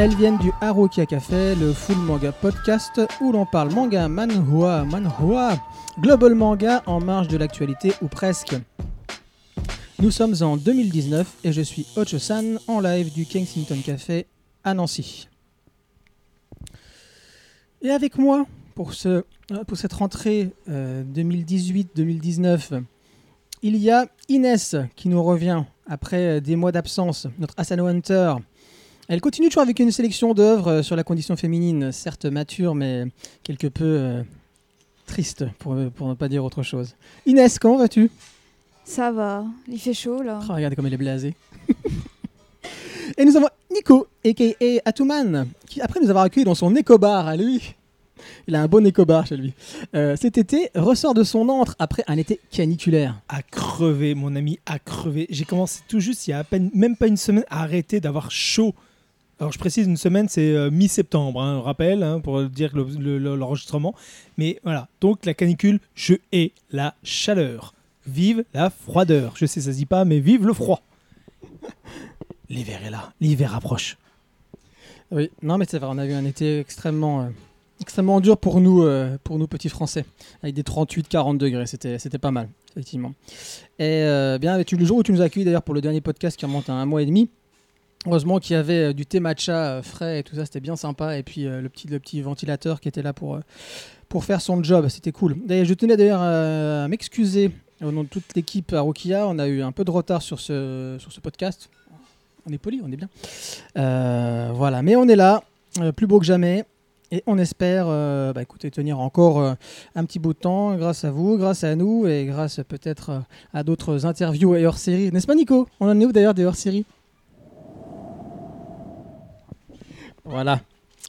Elles viennent du Harukia Café, le full manga podcast où l'on parle manga, manhwa, manhwa, global manga en marge de l'actualité ou presque. Nous sommes en 2019 et je suis Ocho-san en live du Kensington Café à Nancy. Et avec moi pour, ce, euh, pour cette rentrée euh, 2018-2019, il y a Inès qui nous revient après euh, des mois d'absence, notre Asano Hunter. Elle continue toujours avec une sélection d'œuvres euh, sur la condition féminine, certes mature, mais quelque peu euh, triste, pour, pour ne pas dire autre chose. Inès, comment vas-tu? Ça va, il fait chaud là. Oh, Regardez comme elle est blasée. Et nous avons Nico, a.k.a. Atuman, qui après nous avoir accueillis dans son écobar à lui, il a un bon écobar chez lui, euh, cet été ressort de son antre après un été caniculaire. à crever, mon ami, à crever. J'ai commencé tout juste il y a à peine, même pas une semaine, à arrêter d'avoir chaud. Alors je précise, une semaine, c'est euh, mi-septembre, hein, rappel, hein, pour dire le- le- le- l'enregistrement. Mais voilà, donc la canicule, je hais la chaleur. Vive la froideur. Je sais, ça se dit pas, mais vive le froid. L'hiver est là, l'hiver approche. Oui, non mais c'est vrai, on a eu un été extrêmement, euh, extrêmement dur pour nous, euh, pour nous petits Français, avec des 38-40 degrés, c'était, pas mal, effectivement. Et euh, bien, le jour où tu nous as accueillis d'ailleurs pour le dernier podcast qui remonte à un mois et demi, heureusement qu'il y avait euh, du thé matcha euh, frais et tout ça, c'était bien sympa, et puis euh, le, petit, le petit ventilateur qui était là pour, pour faire son job, c'était cool. D'ailleurs, je tenais d'ailleurs à m'excuser au nom de toute l'équipe à Rokia, on a eu un peu de retard sur ce, sur ce podcast. On est poli, on est bien. Voilà, mais on est là, plus beau que jamais. Et on espère bah, écoutez, tenir encore un petit bout de temps grâce à vous, grâce à nous et grâce peut-être à d'autres interviews et hors-série. N'est-ce pas Nico? On en est où d'ailleurs des hors-séries? Voilà.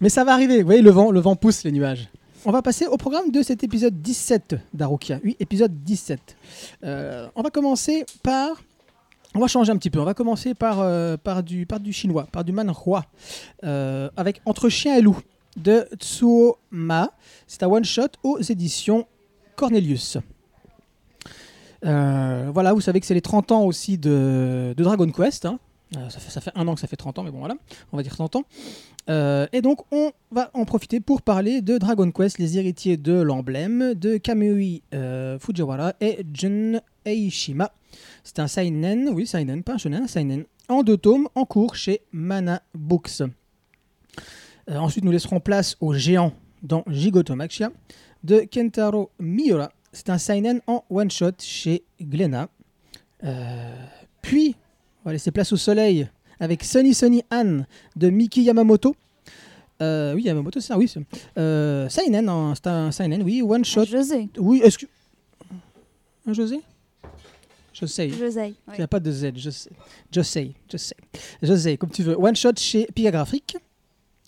Mais ça va arriver, vous voyez, le vent, le vent pousse les nuages. On va passer au programme de cet épisode 17 d'Arukia. Oui, épisode 17. Euh, on va commencer par... On va changer un petit peu. On va commencer par, euh, par, du, par du chinois, par du manhua, euh, avec Entre chien et loup de Tsuo Ma. C'est un one-shot aux éditions Cornelius. Voilà, vous savez que c'est les 30 ans aussi de, Dragon Quest. hein. Ça, fait, ça fait un an que ça fait 30 ans, mais bon voilà, on va dire 30 ans. Euh, et donc on va en profiter pour parler de Dragon Quest, les héritiers de l'emblème, de Kamui euh, Fujiwara et Jun Eishima. C'est un seinen, oui seinen, pas un shonen, un seinen, en deux tomes, en cours chez Mana Books. Euh, ensuite, nous laisserons place au géant dans Jigoto Maxia de Kentaro Miura. C'est un seinen en one shot chez. Euh, puis, on va laisser place au soleil avec Sunny Sunny Anne de Miki Yamamoto. Euh, oui, Yamamoto, c'est ça, oui. Euh, seinen, hein, c'est un seinen, oui, one shot. José. Oui, est-ce que. Un José? Je sais. José. Il n'y a pas de Z, je sais. Je sais, je sais. Je sais, comme tu veux. One shot chez Pika Graphique.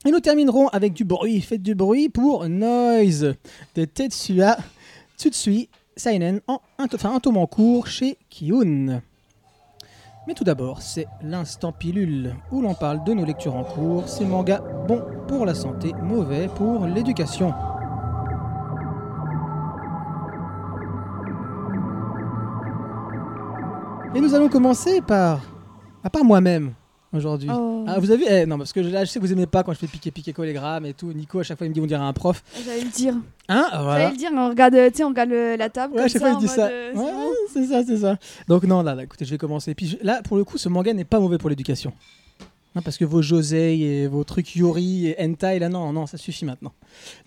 Et nous terminerons avec du bruit. Faites du bruit pour Noise de Tetsuya Tsutsui Seinen en un, to- enfin, un tome en cours chez Kiyun. Mais tout d'abord, c'est l'instant pilule où l'on parle de nos lectures en cours, ces mangas bons pour la santé, mauvais pour l'éducation. Et nous allons commencer par, à part moi-même aujourd'hui. Oh. Ah, vous avez eh, Non, parce que là, je sais que vous aimez pas quand je fais piquer piquer collégramme et tout. Nico, à chaque fois, il me dit on dirait un prof. J'allais le dire. Hein J'allais Voilà. le dire, on regarde, tu sais, on regarde le- la table. Ouais, comme à chaque fois, il dit ça. euh, c'est Ouais, c'est ça, c'est ça. Donc, non, là, là, écoutez, je vais commencer. Puis là, pour le coup, ce manga n'est pas mauvais pour l'éducation. Hein, parce que vos Josei et vos trucs Yuri et Hentai, là, non, non, ça suffit maintenant.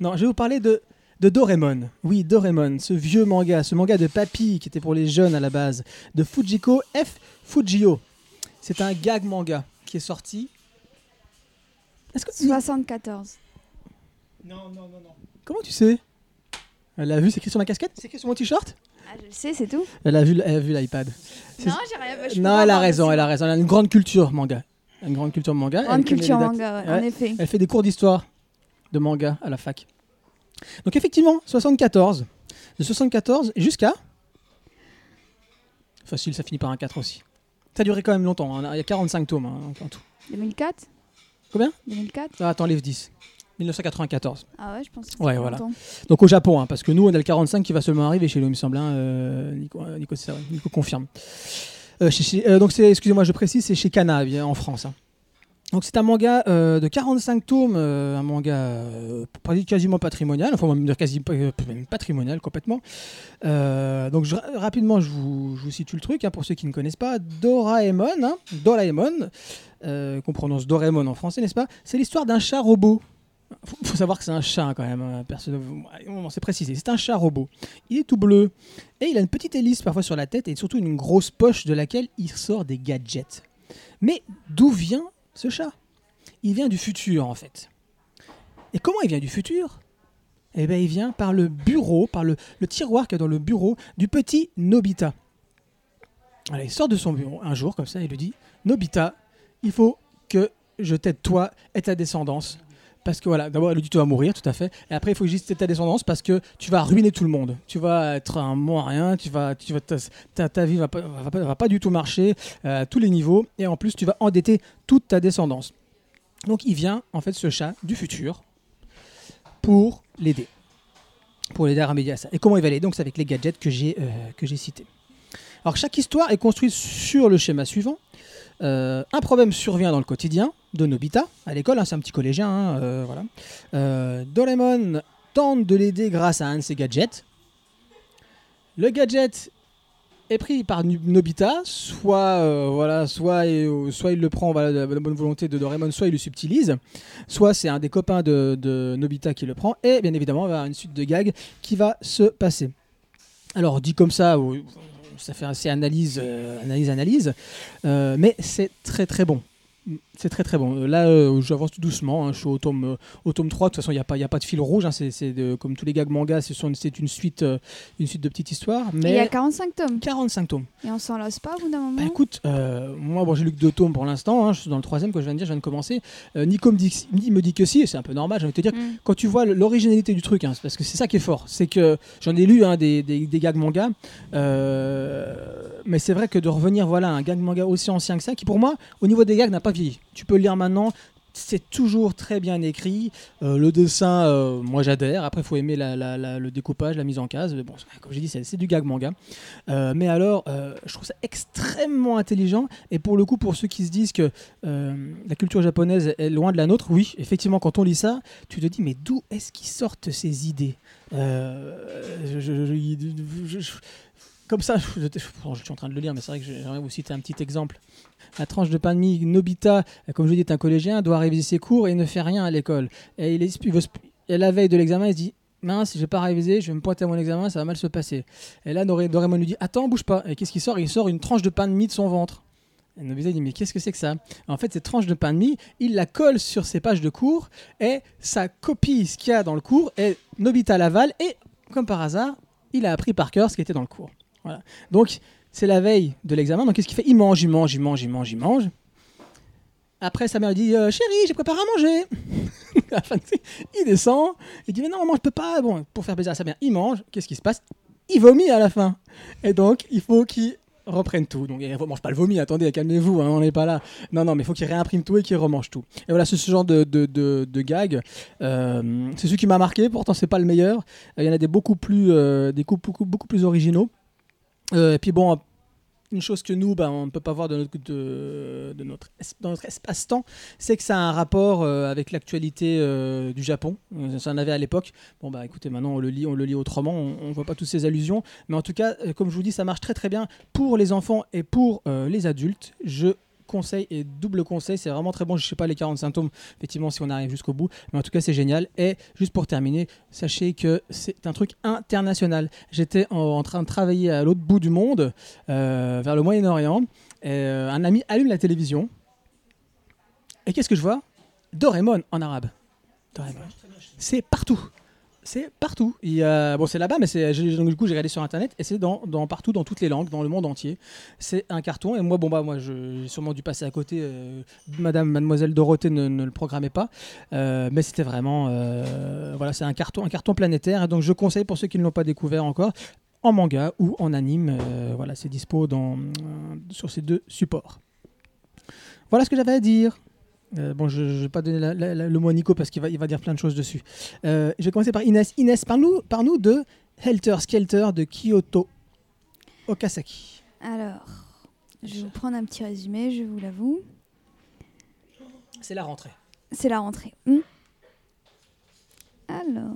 Non, je vais vous parler de, de Doraemon. Oui, Doraemon, ce vieux manga, ce manga de papy qui était pour les jeunes à la base, de Fujiko F. Fujio. C'est un gag manga qui est sorti. Est-ce que 74. Non, non, non, non. Comment tu sais? Elle a vu, c'est écrit sur ma casquette? C'est écrit sur mon t-shirt? Ah, je le sais, c'est tout. Elle a vu, elle a vu l'iPad. Non, j'ai rien. je peux Non, pas elle a raison, elle a raison. Elle a une grande culture manga. Une grande culture manga. Grande Elle culture manga, ouais, Ouais. en effet. Elle fait des cours d'histoire de manga à la fac. Donc effectivement, 74. De 74 jusqu'à... Facile, ça finit par un 4 aussi. Ça a duré quand même longtemps. hein. Il y a 45 tomes hein, en tout. 2004 Combien? 2004 Ah, attends, livre 10. 1994. Ah ouais, je pense. que Ouais, c'était voilà. longtemps. Donc au Japon, hein, parce que nous, on a le 45 qui va seulement arriver chez nous, il me semble. hein, euh, Nico, euh, Nico, c'est ça, ouais, Nico confirme. Euh, chez- chez- euh, donc c'est, excusez-moi, je précise, c'est chez bien, en France. hein. Donc c'est un manga euh, de 45 tomes, euh, un manga euh, quasiment patrimonial, enfin va même quasi euh, patrimonial complètement. Euh, donc rapidement je vous, situe le truc hein, pour ceux qui ne connaissent pas. Doraemon, hein, Doraemon, euh, qu'on prononce Doraemon en français n'est-ce pas? C'est l'histoire d'un chat robot. Faut, faut savoir que c'est un chat quand même, hein, on s'est précisé. C'est un chat robot. Il est tout bleu et il a une petite hélice parfois sur la tête et surtout une grosse poche de laquelle il sort des gadgets. Mais d'où vient ce chat Il vient du futur en fait. Et comment il vient du futur? Eh bien il vient par le bureau, par le, tiroir qu'il y a dans le bureau du petit Nobita. Il sort de son bureau un jour comme ça et lui dit Nobita, il faut que je t'aide toi et ta descendance. Parce que voilà, d'abord lui dit tu vas mourir, tout à fait. Et après il faut que ta descendance parce que tu vas ruiner tout le monde. Tu vas être un à rien, tu vas, ta, vie va pas, va, pas, du tout marcher euh, à tous les niveaux. Et en plus tu vas endetter toute ta descendance. Donc il vient en fait ce chat du futur pour l'aider. Pour l'aider à remédier à ça. Et comment il va l'aider? Donc c'est avec les gadgets que j'ai euh, cités. Alors chaque histoire est construite sur le schéma suivant. Euh, un problème survient dans le quotidien de Nobita à l'école, hein, c'est un petit collégien. hein, euh, voilà. Euh, Doraemon tente de l'aider grâce à un de ses gadgets. Le gadget est pris par Nobita, soit euh, voilà, soit, soit il le prend de la bonne volonté de Doraemon, soit il le subtilise, soit c'est un des copains de, Nobita qui le prend, et bien évidemment il va avoir une suite de gags qui va se passer. Alors dit comme ça, ça fait assez analyse, analyse, analyse, mais c'est très très bon. C'est très très bon. Euh, Là, euh, j'avance tout doucement. hein, je suis au tome, euh, au tome 3. De toute façon, il n'y a, pas- y a pas de fil rouge. hein, c'est comme tous les gags manga, c'est une suite, euh, une suite de petites histoires. Et Il y a Mais 45 tomes. 45 tomes. Et on s'en lasse pas au bout d'un moment Bah écoute, euh, moi bon, j'ai lu que deux tomes pour l'instant, hein, je suis dans le troisième que je viens de dire, je viens de commencer. Euh, Nico me dit, il me dit que si, et c'est un peu normal, j'ai envie de te dire, Mm. quand tu vois l'originalité du truc, parce que c'est ça qui est fort, c'est que j'en ai lu des, des, des gags manga, euh, mais c'est vrai que de revenir voilà, à un gag manga aussi ancien que ça, qui pour moi, au niveau des gags, n'a pas vieilli. Tu peux le lire maintenant. C'est toujours très bien écrit. Euh, le dessin, euh, moi j'adhère. Après, il faut aimer le découpage, la mise en case. Bon, comme j'ai dit, c'est du gag manga. Euh, mais alors, je trouve ça extrêmement intelligent. Et pour le coup, pour ceux qui se disent que la culture japonaise est loin de la nôtre, oui, effectivement, quand on lit ça, tu te dis, mais d'où est-ce qu'ils sortent ces idées? Je- Comme ça, je, suis en train de le lire, mais c'est vrai que j'aimerais vous citer un petit exemple. La tranche de pain de Nobita, comme je dit, est un collégien, doit réviser ses cours et ne fait rien à l'école. Et, il est- et la veille de l'examen, il se dit mince, je vais pas réviser, je vais me pointer à mon examen, ça va mal se passer. Et là, Doraemon lui dit Attends, bouge pas. Et qu'est-ce qu'il sort? Il sort une tranche de pain de mie de son ventre. Et Nobita dit Mais qu'est-ce que c'est que ça? En fait, cette tranche de pain de mie, il la colle sur ses pages de cours et ça copie ce qu'il y a dans le cours. Et Nobita l'avale et, comme par hasard, il a appris par cœur ce qui était dans le cours. Voilà. Donc, c'est la veille de l'examen. Donc, qu'est-ce qu'il fait? Il mange, il mange, il mange, il mange, il mange. Après, sa mère lui dit euh, Chérie, j'ai préparé à manger. Il descend. Il dit Mais non, maman, je peux pas. Bon, pour faire plaisir à sa mère, il mange. Qu'est-ce qui se passe? Il vomit à la fin. Et donc, il faut qu'il reprenne tout. Donc, il ne mange pas le vomi. Attendez, calmez-vous, hein, on n'est pas là. Non, non, mais il faut qu'il réimprime tout et qu'il remange tout. Et voilà, c'est ce genre de, de, gag. Euh, c'est celui qui m'a marqué. Pourtant, c'est pas le meilleur. Euh, Il y en a des beaucoup plus, des coups beaucoup, beaucoup plus originaux. Euh, et puis bon, une chose que nous, ben, on ne peut pas voir de notre, de, de notre, dans notre espace-temps, c'est que ça a un rapport euh, avec l'actualité euh, du Japon. Ça en avait à l'époque. Bon, bah écoutez, maintenant on le lit, on le lit autrement, on ne voit pas toutes ces allusions. Mais en tout cas, comme je vous dis, ça marche très très bien pour les enfants et pour les adultes. Je conseille et double conseil, c'est vraiment très bon. Je sais pas les 40 symptômes, effectivement, si on arrive jusqu'au bout. Mais en tout cas, c'est génial. Et juste pour terminer, sachez que c'est un truc international. J'étais en, en train de travailler à l'autre bout du monde, euh, vers le Moyen-Orient. et, euh, un ami allume la télévision. Et qu'est-ce que je vois? Doraemon en arabe. Doraemon. C'est partout. C'est partout. Bon, c'est là-bas, mais c'est, donc, du coup, j'ai regardé sur Internet et c'est dans, partout, dans toutes les langues, dans le monde entier. C'est un carton. Et moi, bon, bah, moi, j'ai sûrement dû passer à côté. euh, Madame, Mademoiselle Dorothée ne, le programmait pas. Euh, mais c'était vraiment. euh, voilà, c'est un carton, un carton planétaire. Et donc, je conseille pour ceux qui ne l'ont pas découvert encore, en manga ou en anime. voilà, c'est dispo sur ces deux supports. Voilà ce que j'avais à dire. Euh, bon, je ne vais pas donner la- la- la- le mot à Nico parce qu'il va, il va dire plein de choses dessus. Euh, je vais commencer par Inès. Inès, parle-nous parle de Helter Skelter de Kyoto Okasaki. Alors, je vais vous prendre un petit résumé, je vous l'avoue. C'est la rentrée. C'est la rentrée. Hmm. Alors,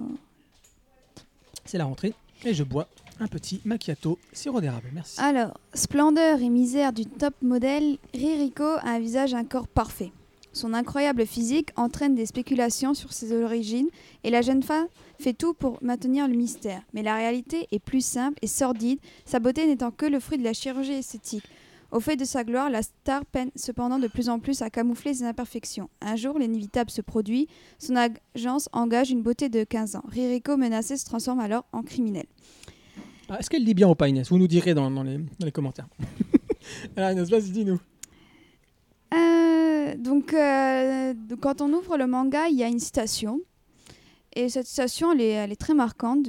C'est la rentrée. Et je bois un petit macchiato sirop d'érable. Merci. alors, splendeur et misère du top modèle, Ririko a un visage un corps parfait. Son incroyable physique entraîne des spéculations sur ses origines et la jeune femme fait tout pour maintenir le mystère. Mais la réalité est plus simple et sordide, sa beauté n'étant que le fruit de la chirurgie esthétique. Au fait de sa gloire, la star peine cependant de plus en plus à camoufler ses imperfections. Un jour, l'inévitable se produit, son agence engage une beauté de 15 ans. Ririko menacée se transforme alors en criminel. Ah, Est-ce qu'elle lit bien ou pas, Inès Vous nous direz dans, dans les, dans les commentaires. Alors, Inès, vas-y, dis-nous. Euh, donc, euh, quand on ouvre le manga, il y a une citation. Et cette citation, elle est, très marquante.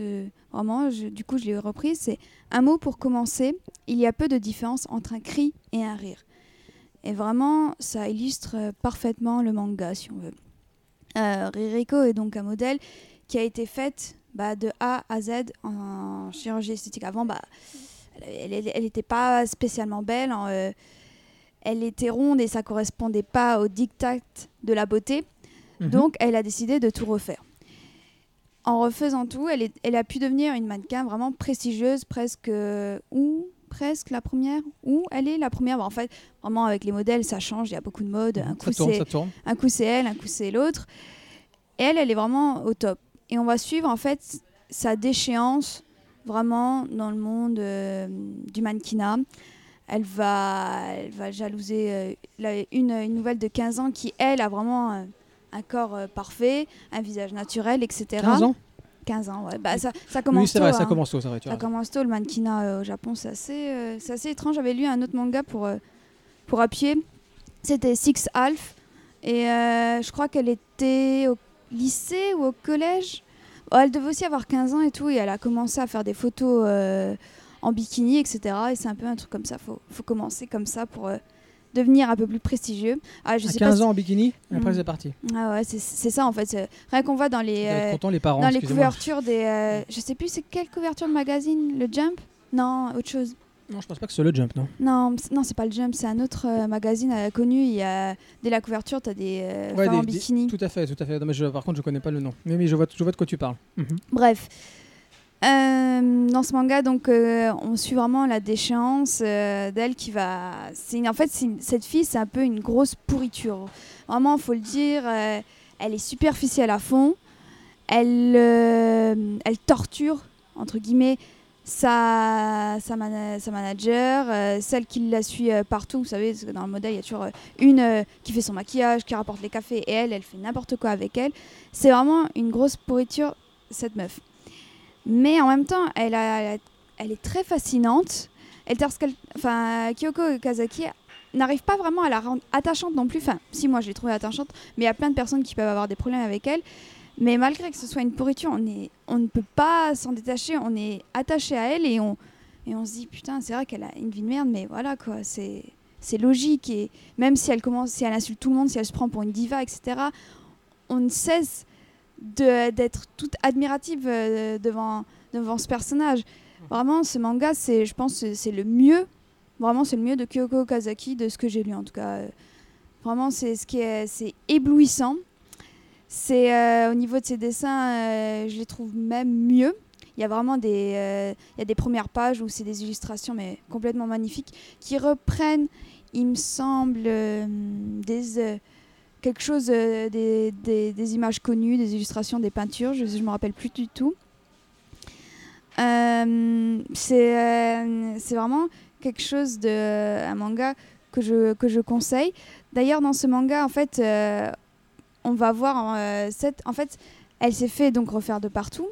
vraiment, du coup, je l'ai reprise. C'est un mot pour commencer. Il y a peu de différence entre un cri et un rire. Et vraiment, ça illustre parfaitement le manga, si on veut. Euh, Ririko est donc un modèle qui a été fait bah, de A à Z en chirurgie esthétique. Avant, bah, elle n'était pas spécialement belle. hein, euh, elle était ronde et ça correspondait pas au diktat de la beauté. Mhm. Donc, elle a décidé de tout refaire. En refaisant tout, elle, est- elle a pu devenir une mannequin vraiment prestigieuse, presque euh, ou presque la première, ou elle est la première. Bon, en fait, vraiment avec les modèles, ça change. Il y a beaucoup de modes. Un coup, c'est un coup c'est elle, un coup c'est l'autre. Et elle, elle est vraiment au top. Et on va suivre en fait sa déchéance vraiment dans le monde euh, du mannequinat. Elle va, elle va jalouser euh, une, une nouvelle de 15 ans qui, elle, a vraiment euh, un corps euh, parfait, un visage naturel, etc. 15 ans? 15 ans, ouais. Bah, ça, ça commence Oui, c'est tôt, vrai, ça hein. commence tôt, c'est vrai. Tu Ça vois. commence tôt le mannequinat euh, au Japon, c'est assez, c'est assez étrange. J'avais lu un autre manga pour, pour appuyer. C'était Six Half. Et je crois qu'elle était au lycée ou au collège. Oh, elle devait aussi avoir 15 ans et tout. Et elle a commencé à faire des photos en bikini, etc. Et c'est un peu un truc comme ça. Il faut, faut commencer comme ça pour euh, devenir un peu plus prestigieux. Ah, je À sais 15 pas si- ans en bikini, et après Mm. c'est parti. Ah ouais, c'est, ça en fait. Rien qu'on voit dans les, euh, contents, les parents, dans les couvertures des. euh, je sais plus c'est quelle couverture de magazine Le Jump? Non, autre chose. Non, je pense pas que c'est le jump, non. Non, non c'est pas le Jump, c'est un autre euh, magazine euh, connu. Il y a, dès la couverture, tu as des euh, Ouais, femmes en des- des- bikini. Tout à fait, tout à fait. Non, mais je- par contre, je connais pas le nom. Mais, mais je, vois, je vois de quoi tu parles. Mhm. Bref. Euh, dans ce manga, donc, euh, on suit vraiment la déchéance euh, d'elle qui va. En fait, cette fille, c'est un peu une grosse pourriture. Vraiment, faut le dire. elle est superficielle à fond. Elle, elle torture entre guillemets sa, sa, mana- sa manager, celle qui la suit partout. Vous savez, dans le modèle, il y a toujours une qui fait son maquillage, qui rapporte les cafés, et elle, elle fait n'importe quoi avec elle. C'est vraiment une grosse pourriture, cette meuf. Mais en même temps, elle, est très fascinante. Elle, enfin, Kyoko Kazaki n'arrive pas vraiment à la rendre attachante non plus. Enfin, si moi je l'ai trouvée attachante, mais il y a plein de personnes qui peuvent avoir des problèmes avec elle. Mais malgré que ce soit une pourriture, on, on ne peut pas s'en détacher. On est attaché à elle et on, et on se dit putain, c'est vrai qu'elle a une vie de merde, mais voilà quoi, c'est c'est logique. Et même si elle commence, si elle insulte tout le monde, si elle se prend pour une diva, etc., on ne cesse d'être toute admirative euh, devant, devant ce personnage. Vraiment, ce manga, c'est, je pense, c'est le mieux. Vraiment, c'est le mieux de Kyoko Kazaki, de ce que j'ai lu en tout cas. Vraiment, c'est ce qui est, c'est éblouissant. C'est euh, au niveau de ses dessins, euh, je les trouve même mieux. Il y a vraiment des, il y a des premières pages où c'est des illustrations mais complètement magnifiques qui reprennent, il me semble, des quelque chose euh, des, des- images connues, des illustrations, des peintures. Je ne me rappelle plus du tout. Euh, c'est euh, c'est vraiment quelque chose de un manga que je que je conseille. D'ailleurs, dans ce manga, en fait, on va voir cette. En fait, elle s'est fait donc refaire de partout.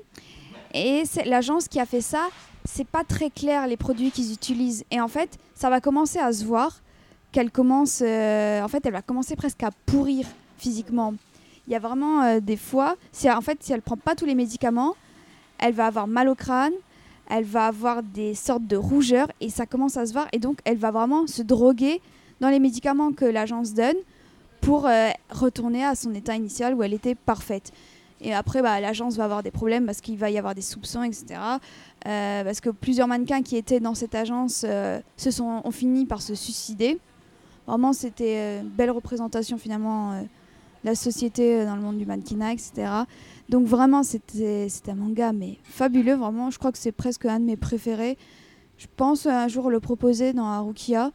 Et l'agence qui a fait ça. C'est pas très clair les produits qu'ils utilisent. Et en fait, ça va commencer à se voir qu'elle commence. euh, en fait, elle va commencer presque à pourrir physiquement. Il y a vraiment euh, des fois, si, en fait, si elle prend pas tous les médicaments, elle va avoir mal au crâne, elle va avoir des sortes de rougeurs et ça commence à se voir. Et donc, elle va vraiment se droguer dans les médicaments que l'agence donne pour euh, retourner à son état initial où elle était parfaite. Et après, bah, l'agence va avoir des problèmes parce qu'il va y avoir des soupçons, etc. Parce que plusieurs mannequins qui étaient dans cette agence se sont, ont fini par se suicider. Vraiment, c'était euh, une belle représentation finalement euh, la société euh, dans le monde du mannequinat, etc. Donc vraiment, c'était un manga mais fabuleux, vraiment. Je crois que c'est presque un de mes préférés. Je pense un jour le proposer dans Harukia.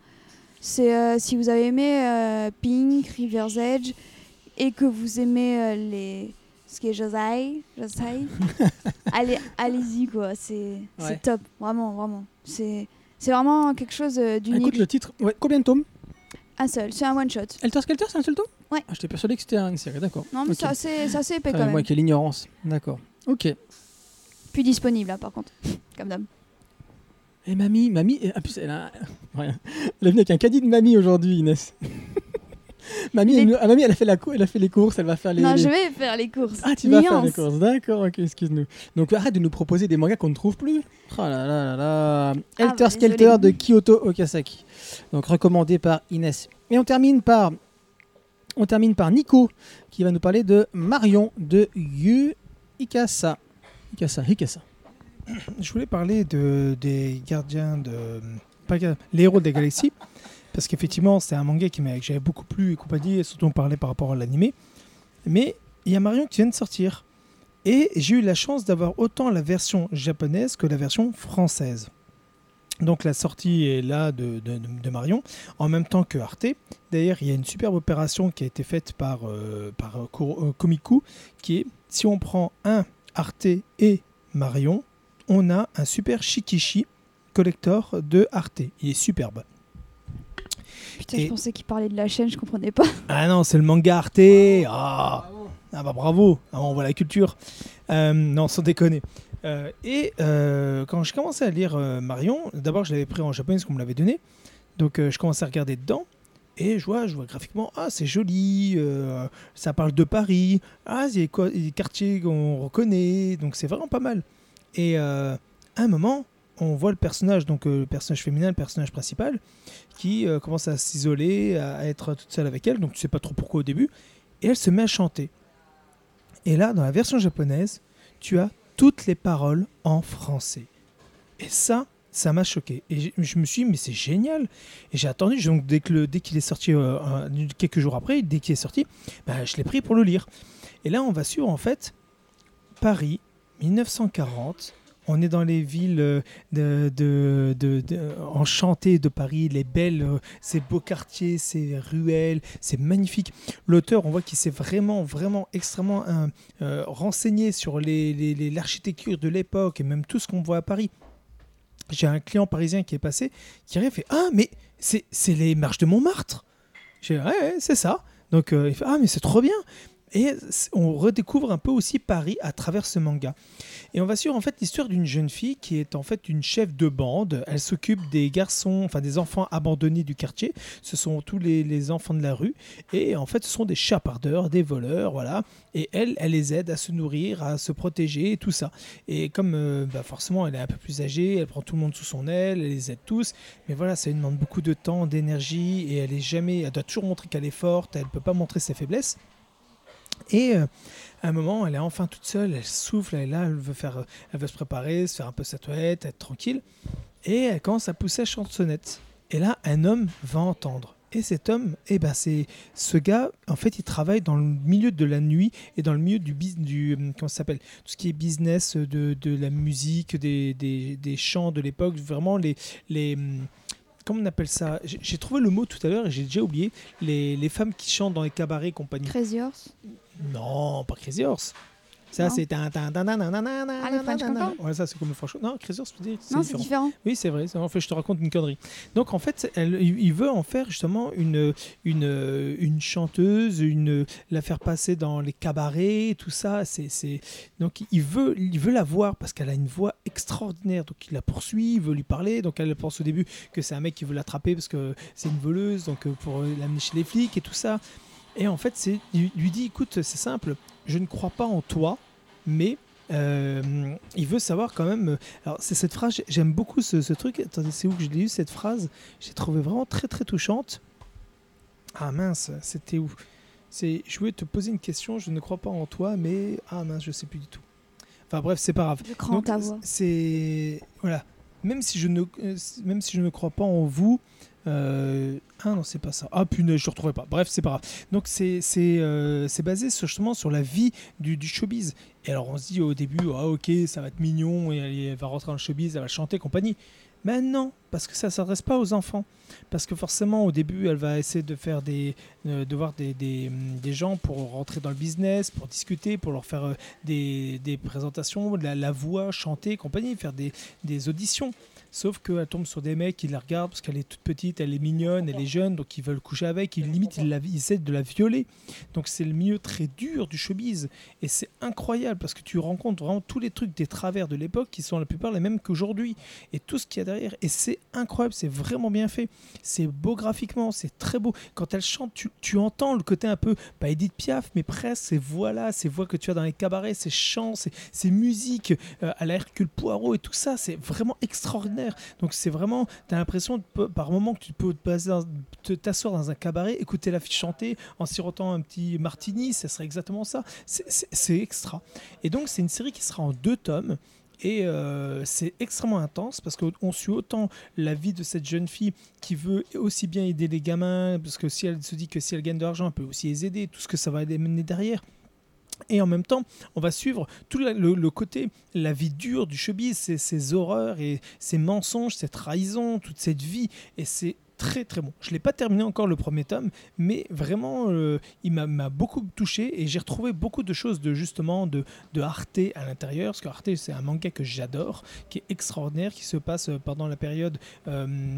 C'est euh, si vous avez aimé euh, Pink, River's Edge et que vous aimez euh, les ce qui est Josai, Josai, allez allez-y quoi, c'est Ouais. top, vraiment vraiment. C'est c'est vraiment quelque chose euh, Écoute d'unique. le titre. Ouais, combien de tomes? Un seul, c'est un one shot. Helter Skelter, c'est un seul tome Ouais. Ah, J'étais persuadé que c'était une série, d'accord. Non mais Ok. c'est assez, assez épais Enfin, quand même. moi qui ai l'ignorance. D'accord. Ok. Plus disponible là par contre, comme d'hab. Et mamie, mamie, ah, plus, elle a, rien. Elle est venue avec un caddie de mamie aujourd'hui, Inès. mamie, elle, ah, mamie, elle a fait la elle a fait les courses, elle va faire les. Non, les- je vais faire les courses. Ah, tu vas faire les Nuance. courses, d'accord, ok, excuse-nous. Donc arrête de nous proposer des mangas qu'on ne trouve plus. Oh là là là là. Ah, Helter bah, Skelter de Kyoto Okasaki. Donc recommandé par Inès. Et on termine par. On termine par Nico qui va nous parler de Marion de Yu Ikasa. Ikasa, Ikasa. Je voulais parler de, des gardiens de. Pas les héros des galaxies. Parce qu'effectivement, c'est un manga qui m'a- que j'avais beaucoup plu et compagnie, et surtout on parlait par rapport à l'animé. Mais il y a Marion qui vient de sortir. Et j'ai eu la chance d'avoir autant la version japonaise que la version française. Donc la sortie est là de, de- de- de Marion, en même temps que Arte. D'ailleurs, il y a une superbe opération qui a été faite par, euh, par euh, Komiku, qui est, si on prend un Arte et Marion, on a un super Shikishi collector de Arte. Il est superbe. Putain, Et- je pensais qu'il parlait de la chaîne, je comprenais pas. Ah non, c'est le manga Arte. Ah, ah bah bravo, Ah, on voit la culture. Euh, non, sans déconner. Euh, et euh, quand je commençais à lire euh, Marion, d'abord je l'avais pris en japonais parce qu'on me l'avait donné. Donc je commençais à regarder dedans. Et je vois, je vois graphiquement, ah c'est joli, ça parle de Paris, ah il y a des quartiers qu'on reconnaît, donc c'est vraiment pas mal. Et à un moment, on voit le personnage, donc le personnage féminin, le personnage principal, qui commence à s'isoler, à être toute seule avec elle, donc tu sais pas trop pourquoi au début, et elle se met à chanter. Et là, dans la version japonaise, tu as toutes les paroles en français. Et ça, ça m'a choqué. Et je me suis dit, mais c'est génial. Et j'ai attendu, donc dès qu'il est sorti, euh, quelques jours après, dès qu'il est sorti, bah, je l'ai pris pour le lire. Et là, on va sur, en fait, Paris, 1940. On est dans les villes euh, de, enchantées de Paris, les belles, euh, ces beaux quartiers, ces ruelles, c'est magnifique. L'auteur, on voit qu'il s'est vraiment, vraiment extrêmement euh, renseigné sur l'architecture de l'époque et même tout ce qu'on voit à Paris. J'ai un client parisien qui est passé, qui arrive et fait Ah, mais c'est les marches de Montmartre. J'ai Ouais, ouais, c'est ça. Donc il fait Ah, mais c'est trop bien. Et on redécouvre un peu aussi Paris à travers ce manga. Et on va suivre en fait l'histoire d'une jeune fille qui est en fait une chef de bande. Elle s'occupe des garçons, enfin des enfants abandonnés du quartier. Ce sont tous les, enfants de la rue. Et en fait, ce sont des chapardeurs, des voleurs, voilà. Et elle, elle les aide à se nourrir, à se protéger, et tout ça. Et comme euh, bah, forcément elle est un peu plus âgée, elle prend tout le monde sous son aile, elle les aide tous. Mais voilà, ça lui demande beaucoup de temps, d'énergie, et elle est jamais, elle doit toujours montrer qu'elle est forte, elle peut pas montrer ses faiblesses. Et euh, à un moment, elle est enfin toute seule, elle souffle, elle là, elle veut, faire, elle veut se préparer, se faire un peu sa toilette, être tranquille. Et elle commence à pousser la chansonnette. Et là, un homme va entendre. Et cet homme, eh ben, c'est ce gars, en fait, il travaille dans le milieu de la nuit et dans le milieu du, du euh, comment s'appelle, tout ce qui est business de, la musique, des, chants de l'époque, vraiment les, les, hum, comment on appelle ça? J'ai trouvé le mot tout à l'heure et j'ai déjà oublié. Les, femmes qui chantent dans les cabarets et compagnie. Crazy. Non, pas Crazy Horse. Ça, c'est. Ouais, ça, c'est comme le French Non, Crazy Horse, dire, Non, c'est différent. Oui, c'est vrai. En fait, je te raconte une connerie. Donc, en fait, elle- il veut en faire justement une, une, une chanteuse, une, la faire passer dans les cabarets, tout ça. C'est. Donc, il veut, il veut la voir parce qu'elle a une voix extraordinaire. Donc, il la poursuit, il veut lui parler. Donc, elle pense au début que c'est un mec qui veut l'attraper parce que c'est une voleuse, donc pour l'amener chez les flics et tout ça. Et en fait, c'est, il lui dit écoute, c'est simple, je ne crois pas en toi, mais. euh, il veut savoir quand même. Alors, c'est cette phrase, j'aime beaucoup ce, ce truc. Attendez, c'est où que je l'ai eu cette phrase J'ai trouvé vraiment très très touchante. Ah mince, c'était où? C'est, je voulais te poser une question. Je ne crois pas en toi, mais ah mince, je sais plus du tout. Enfin bref, c'est pas grave. Je crois en Donc, ta voix. C'est voilà. Même si je ne, euh, même si je ne crois pas en vous, Euh, ah non, c'est pas ça. Ah punaise, je ne retrouvais pas. Bref, c'est pas grave. Donc c'est euh, basé justement sur la vie du, du showbiz. Et alors on se dit au début, ah ok, ça va être mignon, et elle, va rentrer dans le showbiz, elle va chanter, compagnie. Mais non, parce que ça ne s'adresse pas aux enfants. Parce que forcément, au début, elle va essayer de faire des, euh, de voir des, des, des gens pour rentrer dans le business, pour discuter, pour leur faire euh, des, des présentations, la, la voix, chanter, compagnie, faire des, des auditions. Sauf qu'elle tombe sur des mecs qui la regardent parce qu'elle est toute petite, elle est mignonne, elle est jeune, donc ils veulent coucher avec, ils limite ils, essaient de la violer. Donc c'est le milieu très dur du showbiz. Et c'est incroyable parce que tu rencontres vraiment tous les trucs des travers de l'époque qui sont la plupart les mêmes qu'aujourd'hui. Et tout ce qu'il y a derrière. Et c'est incroyable, c'est vraiment bien fait. C'est beau graphiquement, c'est très beau. Quand elle chante, tu, tu entends le côté un peu, pas Edith Piaf, mais presque ces voix-là, ces voix que tu as dans les cabarets, ces chants, ces, ces musiques euh, à la Hercule Poirot et tout ça, c'est vraiment extraordinaire. Donc c'est vraiment, tu as l'impression par moment que tu peux te passer dans- t'asseoir dans un cabaret, écouter la fille chanter en sirotant un petit martini, ça serait exactement ça. C'est- extra. Et donc c'est une série qui sera en deux tomes. Et euh, c'est extrêmement intense parce qu'on suit autant la vie de cette jeune fille qui veut aussi bien aider les gamins, parce que si elle se dit que si elle gagne de l'argent, elle peut aussi les aider, tout ce que ça va les mener derrière. Et en même temps, on va suivre tout le, côté, la vie dure du showbiz, ces horreurs et ces mensonges, ces trahisons, toute cette vie. Et c'est très très bon. Je ne l'ai pas terminé encore le premier tome, mais vraiment, euh, il m'a- m'a beaucoup touché et j'ai retrouvé beaucoup de choses de justement de, de Arte à l'intérieur, parce que Arte c'est un manga que j'adore, qui est extraordinaire, qui se passe euh, pendant la période... euh,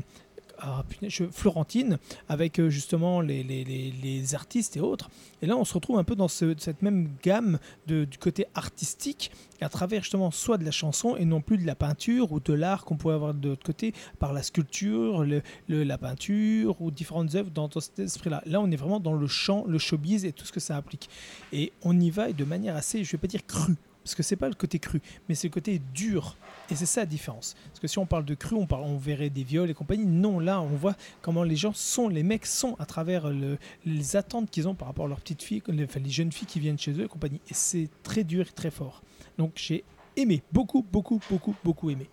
ah, Florentine, avec euh, justement les, les- les- artistes et autres. Et là, on se retrouve un peu dans ce- cette même gamme du côté artistique, à travers justement soit de la chanson et non plus de la peinture ou de l'art qu'on pourrait avoir de l'autre côté par la sculpture, le- le- la peinture ou différentes œuvres dans, cet esprit-là. Là, on est vraiment dans le chant, le showbiz et tout ce que ça implique. Et on y va de manière assez, je vais pas dire crue, parce que c'est pas le côté cru, mais c'est le côté dur. Et c'est ça la différence. Parce que si on parle de cru, on, verrait des viols et compagnie. Non, là, on voit comment les gens sont, les mecs sont à travers le- les attentes qu'ils ont par rapport à leurs petites filles, les, enfin, les jeunes filles qui viennent chez eux et compagnie. Et c'est très dur et très fort. Donc j'ai aimé, beaucoup, beaucoup, beaucoup, beaucoup aimé.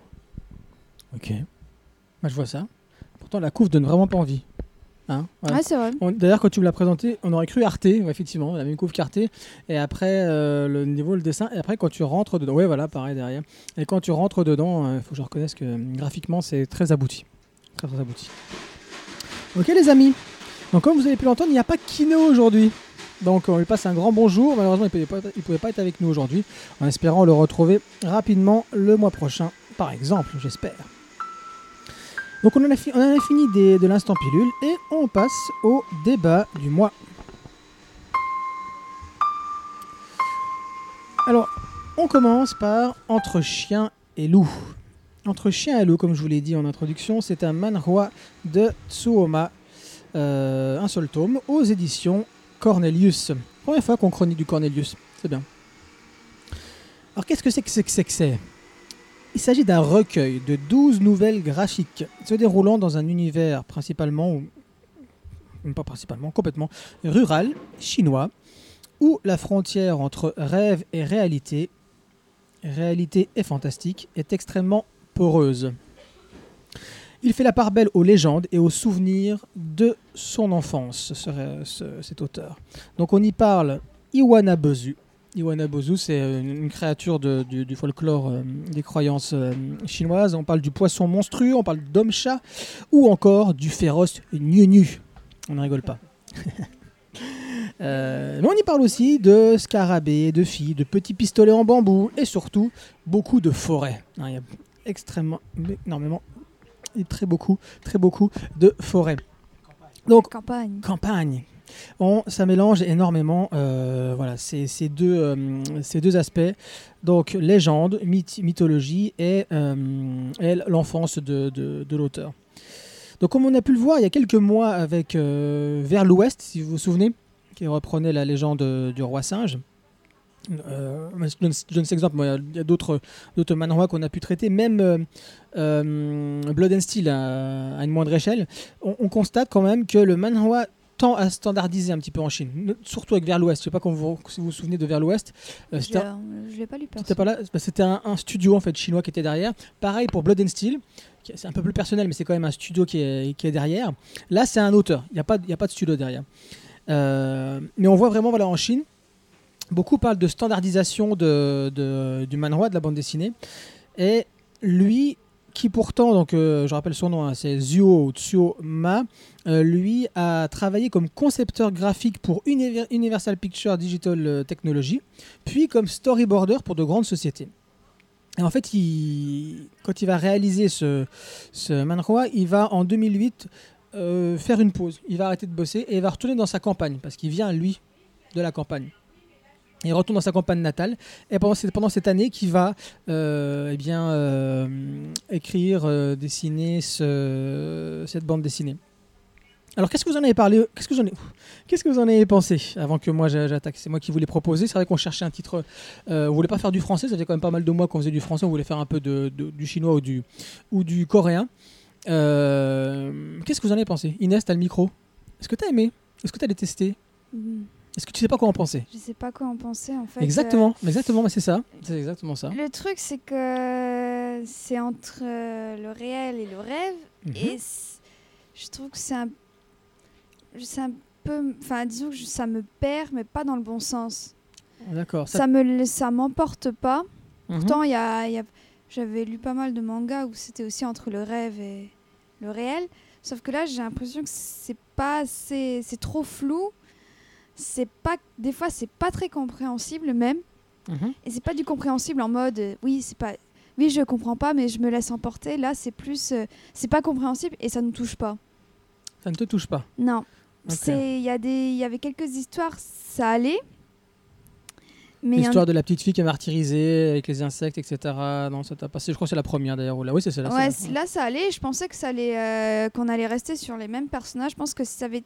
Ok. Moi, je vois ça. Pourtant, la couve donne vraiment pas envie. Hein Ouais. Ouais, c'est vrai. D'ailleurs, quand tu me l'as présenté, on aurait cru Arte, ouais, effectivement, la même couve qu'Arte. Et après, euh, le niveau, le dessin. Et après, quand tu rentres dedans, ouais, voilà, pareil derrière. Et quand tu rentres dedans, il faut que je reconnaisse que euh, graphiquement, c'est très abouti. Très, très abouti. Ok, les amis. Donc, comme vous avez pu l'entendre, il n'y a pas Kino aujourd'hui. Donc, on lui passe un grand bonjour. Malheureusement, il ne pouvait pas être avec nous aujourd'hui. En espérant le retrouver rapidement le mois prochain, par exemple, j'espère. Donc on en a, fi- fini de l'instant pilule et on passe au débat du mois. Alors, on commence par Entre chien et loup. Entre chien et loup, comme je vous l'ai dit en introduction, c'est un manhwa de Tsuoma, euh, un seul tome, aux éditions Cornelius. Première fois qu'on chronique du Cornelius, c'est bien. Alors qu'est-ce que c'est que c'est que c'est? Il s'agit d'un recueil de 12 nouvelles graphiques se déroulant dans un univers principalement, ou pas principalement, complètement rural, chinois, où la frontière entre rêve et réalité, réalité et fantastique, est extrêmement poreuse. Il fait la part belle aux légendes et aux souvenirs de son enfance, ce, ce- cet auteur. Donc on y parle Iwana Bozu. Iwana Bozu, c'est une, une créature de- du, du folklore euh, des croyances euh, chinoises. On parle du poisson monstrueux, on parle d'homme-chat, ou encore du féroce nu-nu. On ne rigole pas. Euh, mais on y parle aussi de scarabées, de filles, de petits pistolets en bambou, et surtout beaucoup de forêts. Il y a extrêmement, énormément, et très beaucoup, très beaucoup de forêts. Donc Campagne. campagne. On, ça mélange énormément euh, voilà, ces, deux, euh, ces deux aspects. Donc légende, myth- mythologie et, euh, l'enfance de, de- l'auteur. Donc comme on a pu le voir il y a quelques mois avec Vers l'Ouest, si vous vous souvenez, qui reprenait la légende du roi singe. Je donne, je donne cet exemple, il y a d'autres manhwa qu'on a pu traiter, même Blood and Steel à, à une moindre échelle. On, on constate quand même que le manhwa tend à standardiser un petit peu en Chine, ne- surtout avec Vers l'Ouest. Je sais pas quand vous, si vous vous souvenez de Vers l'Ouest. Euh, Je c'était l'ai- pas lu un, un studio en fait chinois qui était derrière. Pareil pour Blood and Steel, c'est un peu plus personnel, mais c'est quand même un studio qui est, qui est derrière. Là, c'est un auteur. Il n'y a pas, y a pas de studio derrière. Euh, mais on voit vraiment voilà en Chine, beaucoup parlent de standardisation de, de- du manhwa, de la bande dessinée, et lui qui pourtant, donc euh, je rappelle son nom, hein, c'est Zuo Tsuo Ma, euh, lui a travaillé comme concepteur graphique pour Univer- Universal Pictures Digital euh, Technology, puis comme storyboarder pour de grandes sociétés. Et en fait, quand il va réaliser ce, ce manhwa, il va en 2008 euh, faire une pause. Il va arrêter de bosser et il va retourner dans sa campagne, parce qu'il vient, lui, de la campagne. Il retourne dans sa campagne natale et pendant, cette- pendant cette année qu'il va euh, eh euh, écrire, euh, dessiner ce- cette bande dessinée. Alors qu'est-ce que vous en avez parlé Qu'est-ce que vous en avez pensé avant que moi j'a- j'attaque? C'est moi qui vous l'ai proposé. C'est vrai qu'on cherchait un titre. Euh, on voulait pas faire du français. Ça faisait quand même pas mal de mois qu'on faisait du français. On voulait faire un peu de, du chinois ou du coréen. Qu'est-ce que vous en avez pensé? Inès, t'as le micro. Est-ce que t'as aimé? Est-ce que t'as les testé Mm. Est-ce que tu sais pas quoi en penser Je sais pas quoi en penser en fait. Exactement, exactement, mais c'est ça. C'est exactement ça. Euh, le truc, c'est que c'est entre euh, le réel et le rêve. Mhm. Et je trouve que c'est un. C'est un peu. Enfin, disons que ça me perd, mais pas dans le bon sens. D'accord. ça- Ça me ça m'emporte pas. Mhm. Pourtant, il y a, il y a- j'avais lu pas mal de mangas où c'était aussi entre le rêve et le réel. Sauf que là, j'ai l'impression que c'est pas c'est trop flou. C'est pas, des fois, c'est pas très compréhensible même. Mhm. Et c'est pas du compréhensible en mode, euh, oui, c'est pas, oui, je comprends pas, mais je me laisse emporter. Là, c'est plus, euh, c'est pas compréhensible et ça nous touche pas. Ça ne te touche pas? Non. C'est, il y a des, il y avait quelques histoires, ça allait. L'histoire de la petite fille qui est martyrisée avec les insectes, etc. Non, ça t'a passé. Je crois que c'est la première d'ailleurs. là. Oui, c'est celle-là. Ouais, là ça allait. Je pensais que ça allait, euh, qu'on allait rester sur les mêmes personnages. Je pense que si, ça avait-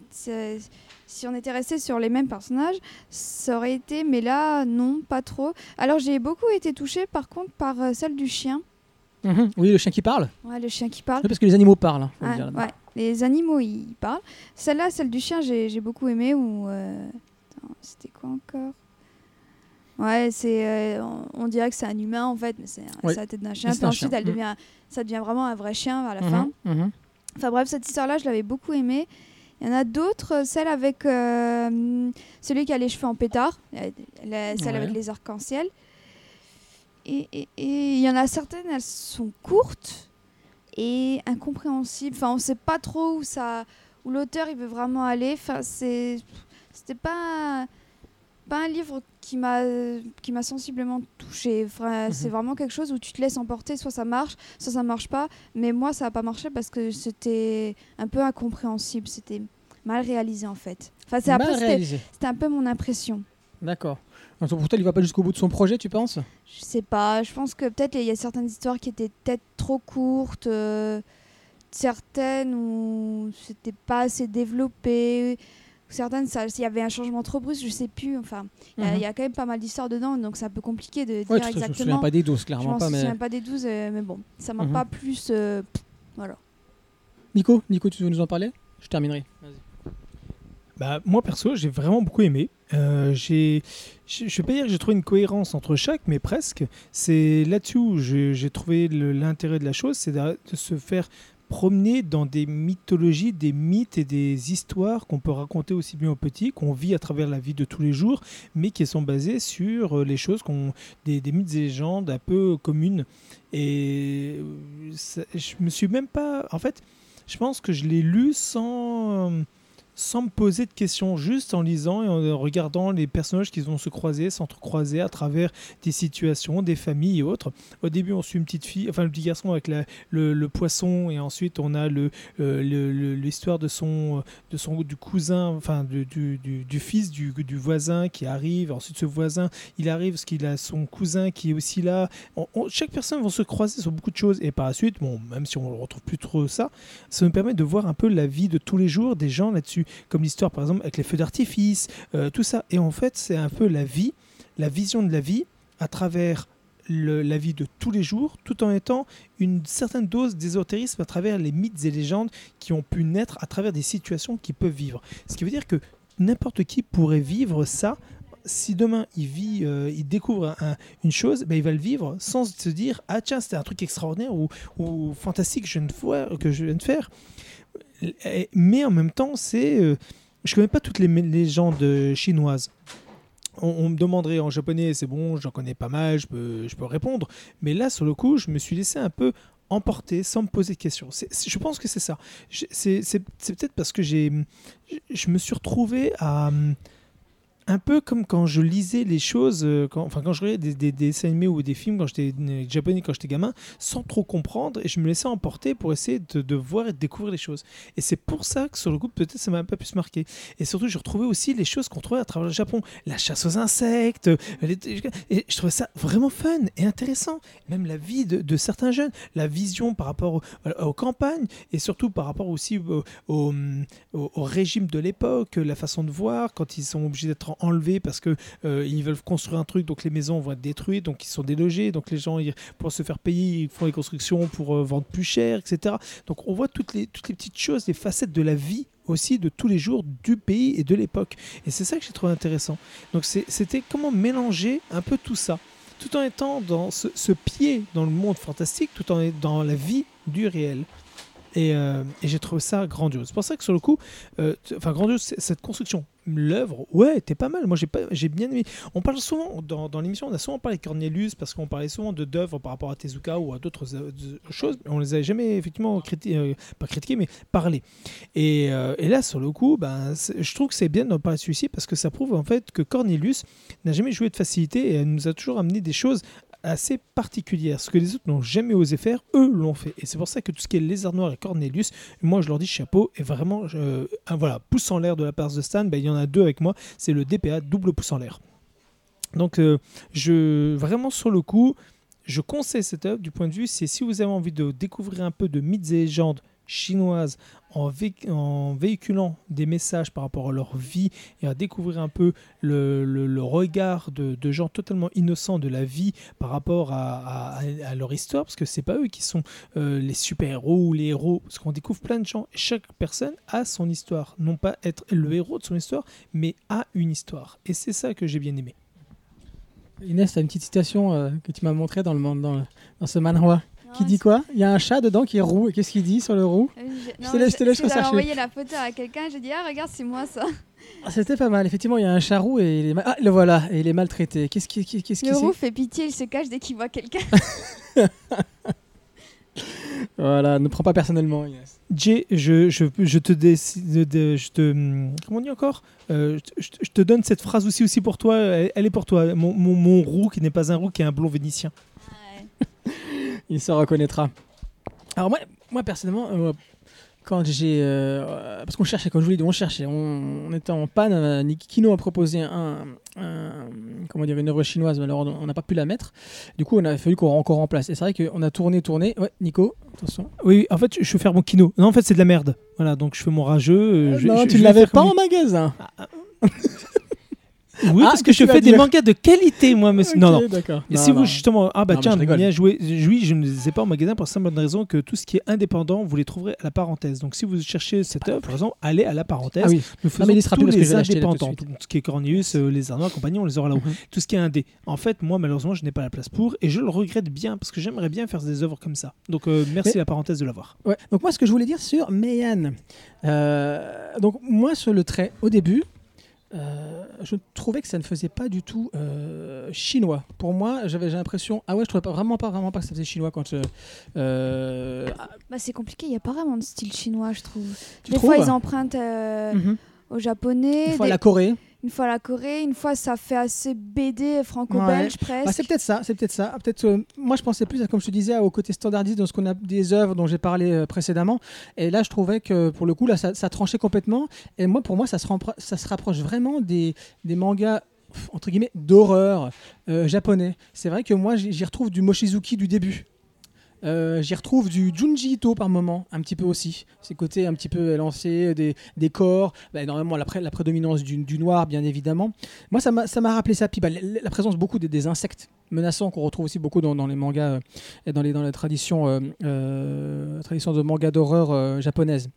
si on était resté sur les mêmes personnages, ça aurait été. Mais là, non, pas trop. Alors j'ai beaucoup été touchée, par contre, par euh, celle du chien. Mhm. Oui, le chien qui parle. Ouais, le chien qui parle. Oui, parce que les animaux parlent. hein, le dire ouais, les animaux ils parlent. Celle-là, celle du chien, j'ai beaucoup aimé. Ou euh, c'était quoi encore? Ouais, c'est euh, on, on dirait que c'est un humain en fait, mais c'est Oui. la tête d'un chien. Puis ensuite, chien. elle Mm. devient, ça devient vraiment un vrai chien à la Mhm, fin. mhm. Enfin bref, cette histoire-là, je l'avais beaucoup aimée. Il y en a d'autres, euh, celle avec euh, celui qui a les cheveux en pétard, euh, la- celle Ouais. avec les arcs-en-ciel. Et il y en a certaines, elles sont courtes et incompréhensibles. Enfin, on sait pas trop où ça, où l'auteur il veut vraiment aller. Enfin, c'est, c'était pas, pas un livre qui m'a, qui m'a sensiblement touchée. Enfin, Mhm. C'est vraiment quelque chose où tu te laisses emporter, soit ça marche, soit ça marche pas. Mais moi, ça n'a pas marché parce que c'était un peu incompréhensible. C'était mal réalisé en fait. Enfin, c'est c'était, un peu mon impression. D'accord. Pour toi, il va pas jusqu'au bout de son projet, tu penses? Je sais pas, je pense que peut-être il y a certaines histoires qui étaient peut-être trop courtes, euh, certaines où c'était pas assez développé, certaines ça- il y avait un changement trop brusque, je sais plus. Enfin, il y a- Mhm. il y, a quand même pas mal d'histoires dedans, donc c'est un peu compliqué de Ouais, dire te- je me souviens exactement. pas des doses, je clairement m'en pas. souviens Mais... pas des 12, euh, mais bon, ça m'a Mhm. pas plus. euh, pff, voilà. Nico, Nico, tu veux nous en parler? Je terminerai. Bah, moi perso, j'ai vraiment beaucoup aimé. Euh, j'ai, je je vais pas dire que j'ai trouvé une cohérence entre chaque, mais presque. C'est là-dessus où je- j'ai trouvé l'intérêt de la chose, c'est de, de se faire promener dans des mythologies, des mythes et des histoires qu'on peut raconter aussi bien aux petits, qu'on vit à travers la vie de tous les jours, mais qui sont basées sur euh, les choses qu'on, des, des mythes et légendes un peu communes. Et euh, ça- je me suis même pas, en fait, je pense que je l'ai lu sans euh, sans me poser de questions, juste en lisant et en regardant les personnages qui vont se croiser, s'entrecroiser à travers des situations, des familles et autres. Au début, on suit une petite fille, enfin le petit garçon avec le, poisson, et ensuite on a euh, l'histoire de son, du cousin, enfin du, fils du, voisin qui arrive. Ensuite, ce voisin, il arrive parce qu'il a son cousin qui est aussi là. Chaque personne va se croiser sur beaucoup de choses, et par la suite, même si on ne retrouve plus trop ça, ça nous permet de voir un peu la vie de tous les jours des gens là-dessus comme l'histoire par exemple avec les feux d'artifice, euh, tout ça. Et en fait, c'est un peu la vie, la vision de la vie à travers la vie de tous les jours, tout en étant une certaine dose d'ésotérisme à travers les mythes et légendes qui ont pu naître à travers des situations qu'ils peuvent vivre. Ce qui veut dire que n'importe qui pourrait vivre ça. Si demain il vit, euh, il découvre un- une chose, ben, il va le vivre sans se dire ah tiens c'était un truc extraordinaire ou, fantastique que je viens de faire. Mais en même temps c'est, euh, je connais pas toutes les légendes chinoises. On, me demanderait en japonais, c'est bon, j'en connais pas mal, je peux, je peux répondre. Mais là, sur le coup, je me suis laissé un peu emporter sans me poser de questions. Je pense que c'est ça. C'est peut-être parce que j'ai, je- je me suis retrouvé à hum, un peu comme quand je lisais les choses, euh, enfin quand je regardais des, des- des dessins animés ou des films quand j'étais euh, japonais quand j'étais gamin, sans trop comprendre, et je me laissais emporter pour essayer de, voir et de découvrir les choses. Et c'est pour ça que sur le coup, peut-être ça m'a un peu plus marqué. Et surtout, j'ai retrouvé aussi les choses qu'on trouvait à travers le Japon, la chasse aux insectes, euh, et je trouvais ça vraiment fun et intéressant. Même la vie de, certains jeunes, la vision par rapport au- aux campagnes, et surtout par rapport aussi au, au, au- au régime de l'époque, la façon de voir, quand ils sont obligés d'être enlevés parce que euh, ils veulent construire un truc, donc les maisons vont être détruites, donc ils sont délogés, donc les gens, ils- pour se faire payer, ils font les constructions pour euh, vendre plus cher, etc. Donc on voit toutes les, toutes les petites choses, les facettes de la vie aussi de tous les jours du pays et de l'époque. Et c'est ça que j'ai trouvé intéressant. Donc c'était comment mélanger un peu tout ça, tout en étant dans ce pied dans le monde fantastique, tout en étant dans la vie du réel. Et, euh, et j'ai trouvé ça grandiose. C'est pour ça que sur le coup, euh, enfin grandiose, cette construction, l'œuvre, ouais, t'es pas mal. Moi, j'ai pas, j'ai bien aimé. On parle souvent dans, dans l'émission, on a souvent parlé de Cornelius parce qu'on parlait souvent de d'œuvres par rapport à Tezuka ou à d'autres euh, choses. mais On les a jamais effectivement critiquées, pas critiquées, mais parlé. Et, et là, sur le coup, ben, je trouve que c'est bien d'en parler celui-ci parce que ça prouve en fait que Cornelius n'a jamais joué de facilité et elle nous a toujours amené des choses assez particulières. Ce que les autres n'ont jamais osé faire, eux l'ont fait. Et c'est pour ça que tout ce qui est Lézard Noir et Cornelius, moi je leur dis chapeau. Et vraiment, un, voilà, pouce en l'air de la part de Stan, ben, il y en a deux avec moi. C'est le DPA, double pouce en l'air. Donc, euh, je, vraiment sur le coup, je conseille cette œuvre du point de vue, c'est si vous avez envie de découvrir un peu de mythes et légendes chinoises en, vé- en véhiculant des messages par rapport à leur vie et à découvrir un peu le, regard de, gens totalement innocents de la vie par rapport à, leur histoire, parce que c'est pas eux qui sont euh, les super-héros ou les héros, parce qu'on découvre plein de gens. Chaque personne a son histoire, non pas être le héros de son histoire, mais a une histoire. Et c'est ça que j'ai bien aimé. Inès, tu as une petite citation euh, que tu m'as montrée dans, dans, dans ce manhwa? Qui dit quoi? Il y a un chat dedans qui est roux. Qu'est-ce qu'il dit sur le roux? Euh, j'ai- Je non, te laisse- je te laisse rechercher. envoyé la photo à quelqu'un, j'ai dit ah regarde c'est moi ça. Ah, C'était pas mal. Effectivement, il y a un chat roux et il est, ma- ah, le voilà. Et il est maltraité. Qu'est-ce qui, Le roux fait pitié, il se cache dès qu'il voit quelqu'un. Voilà, ne prends pas personnellement, Inès. Jay, je, je, je te décide je te hum, comment on dit encore? Euh, je, te- je te donne cette phrase aussi aussi pour toi. Elle, elle est pour toi. Mon, mon, mon roux qui n'est pas un roux, qui est un blond vénitien. Il se reconnaîtra. Alors moi, moi personnellement, euh, quand j'ai... euh, parce qu'on cherchait, comme je vous l'ai dit, on cherchait. On, on était en panne. euh, Niki Kino a proposé un, un- comment dire, une œuvre chinoise, mais alors on n'a pas pu la mettre. Du coup, on a fallu qu'on encore remplace. Et c'est vrai qu'on a tourné, tourné. Ouais, Nico, attention. Oui, oui, en fait, je veux faire mon kino. Non, en fait, c'est de la merde. Voilà, donc je fais mon rageux. euh, je- non, je- tu ne vais l'avais pas en magasin. Oui, Ah, parce que je fais des mangas de qualité, moi, monsieur. Non, non. D'accord. Et Non, si non. vous justement, ah bah Non, tiens, bien joué. Oui, je ne les ai pas en magasin pour la simple raison que tout ce qui est indépendant, vous les trouverez à la parenthèse. Donc si vous cherchez cette œuvre, par exemple, allez à la parenthèse. Ah oui. Nous faisons mais tous les indépendants. Tout ce qui est Cornelius, euh, les Arnois, compagnie, on les aura là-haut. Mhm. Tout ce qui est indé. En fait, moi, malheureusement, je n'ai pas la place pour et je le regrette bien parce que j'aimerais bien faire des œuvres comme ça. Donc euh, merci Mais- la parenthèse de l'avoir. Ouais. Donc moi, ce que je voulais dire sur Meian. Euh, donc moi, sur le trait, au début, euh, je trouvais que ça ne faisait pas du tout euh, chinois. Pour moi, j'avais l'impression, ah ouais, je trouvais pas vraiment pas vraiment pas que ça faisait chinois quand. euh, euh, ah, Bah c'est compliqué, il n'y a pas vraiment de style chinois je trouve. tu des trouves fois ils empruntent Mhm. au japonais, Une fois des- la Corée. Une fois la Corée, une fois ça fait assez BD franco-belge presque. Bah, c'est peut-être ça, c'est peut-être ça. Peut-être, euh, moi, je pensais plus, comme je te disais, au côté standardiste dans ce qu'on a des œuvres dont j'ai parlé euh, précédemment. Et là, je trouvais que pour le coup, là, ça, ça tranchait complètement. Et moi, pour moi, ça se, rempro- ça se rapproche vraiment des, des mangas entre guillemets d'horreur euh, japonais. C'est vrai que moi, j'y retrouve du Mochizuki du début. Euh, J'y retrouve du Junji Ito par moment, un petit peu aussi. Ces côtés un petit peu lancés, des, des corps, bah, énormément la, pré- la prédominance du, du noir, bien évidemment. Moi, ça m'a rappelé ça. Puis la, la présence beaucoup des, des insectes menaçants qu'on retrouve aussi beaucoup dans, les mangas euh, et dans les, dans les traditions, euh, traditions de manga d'horreur japonaises.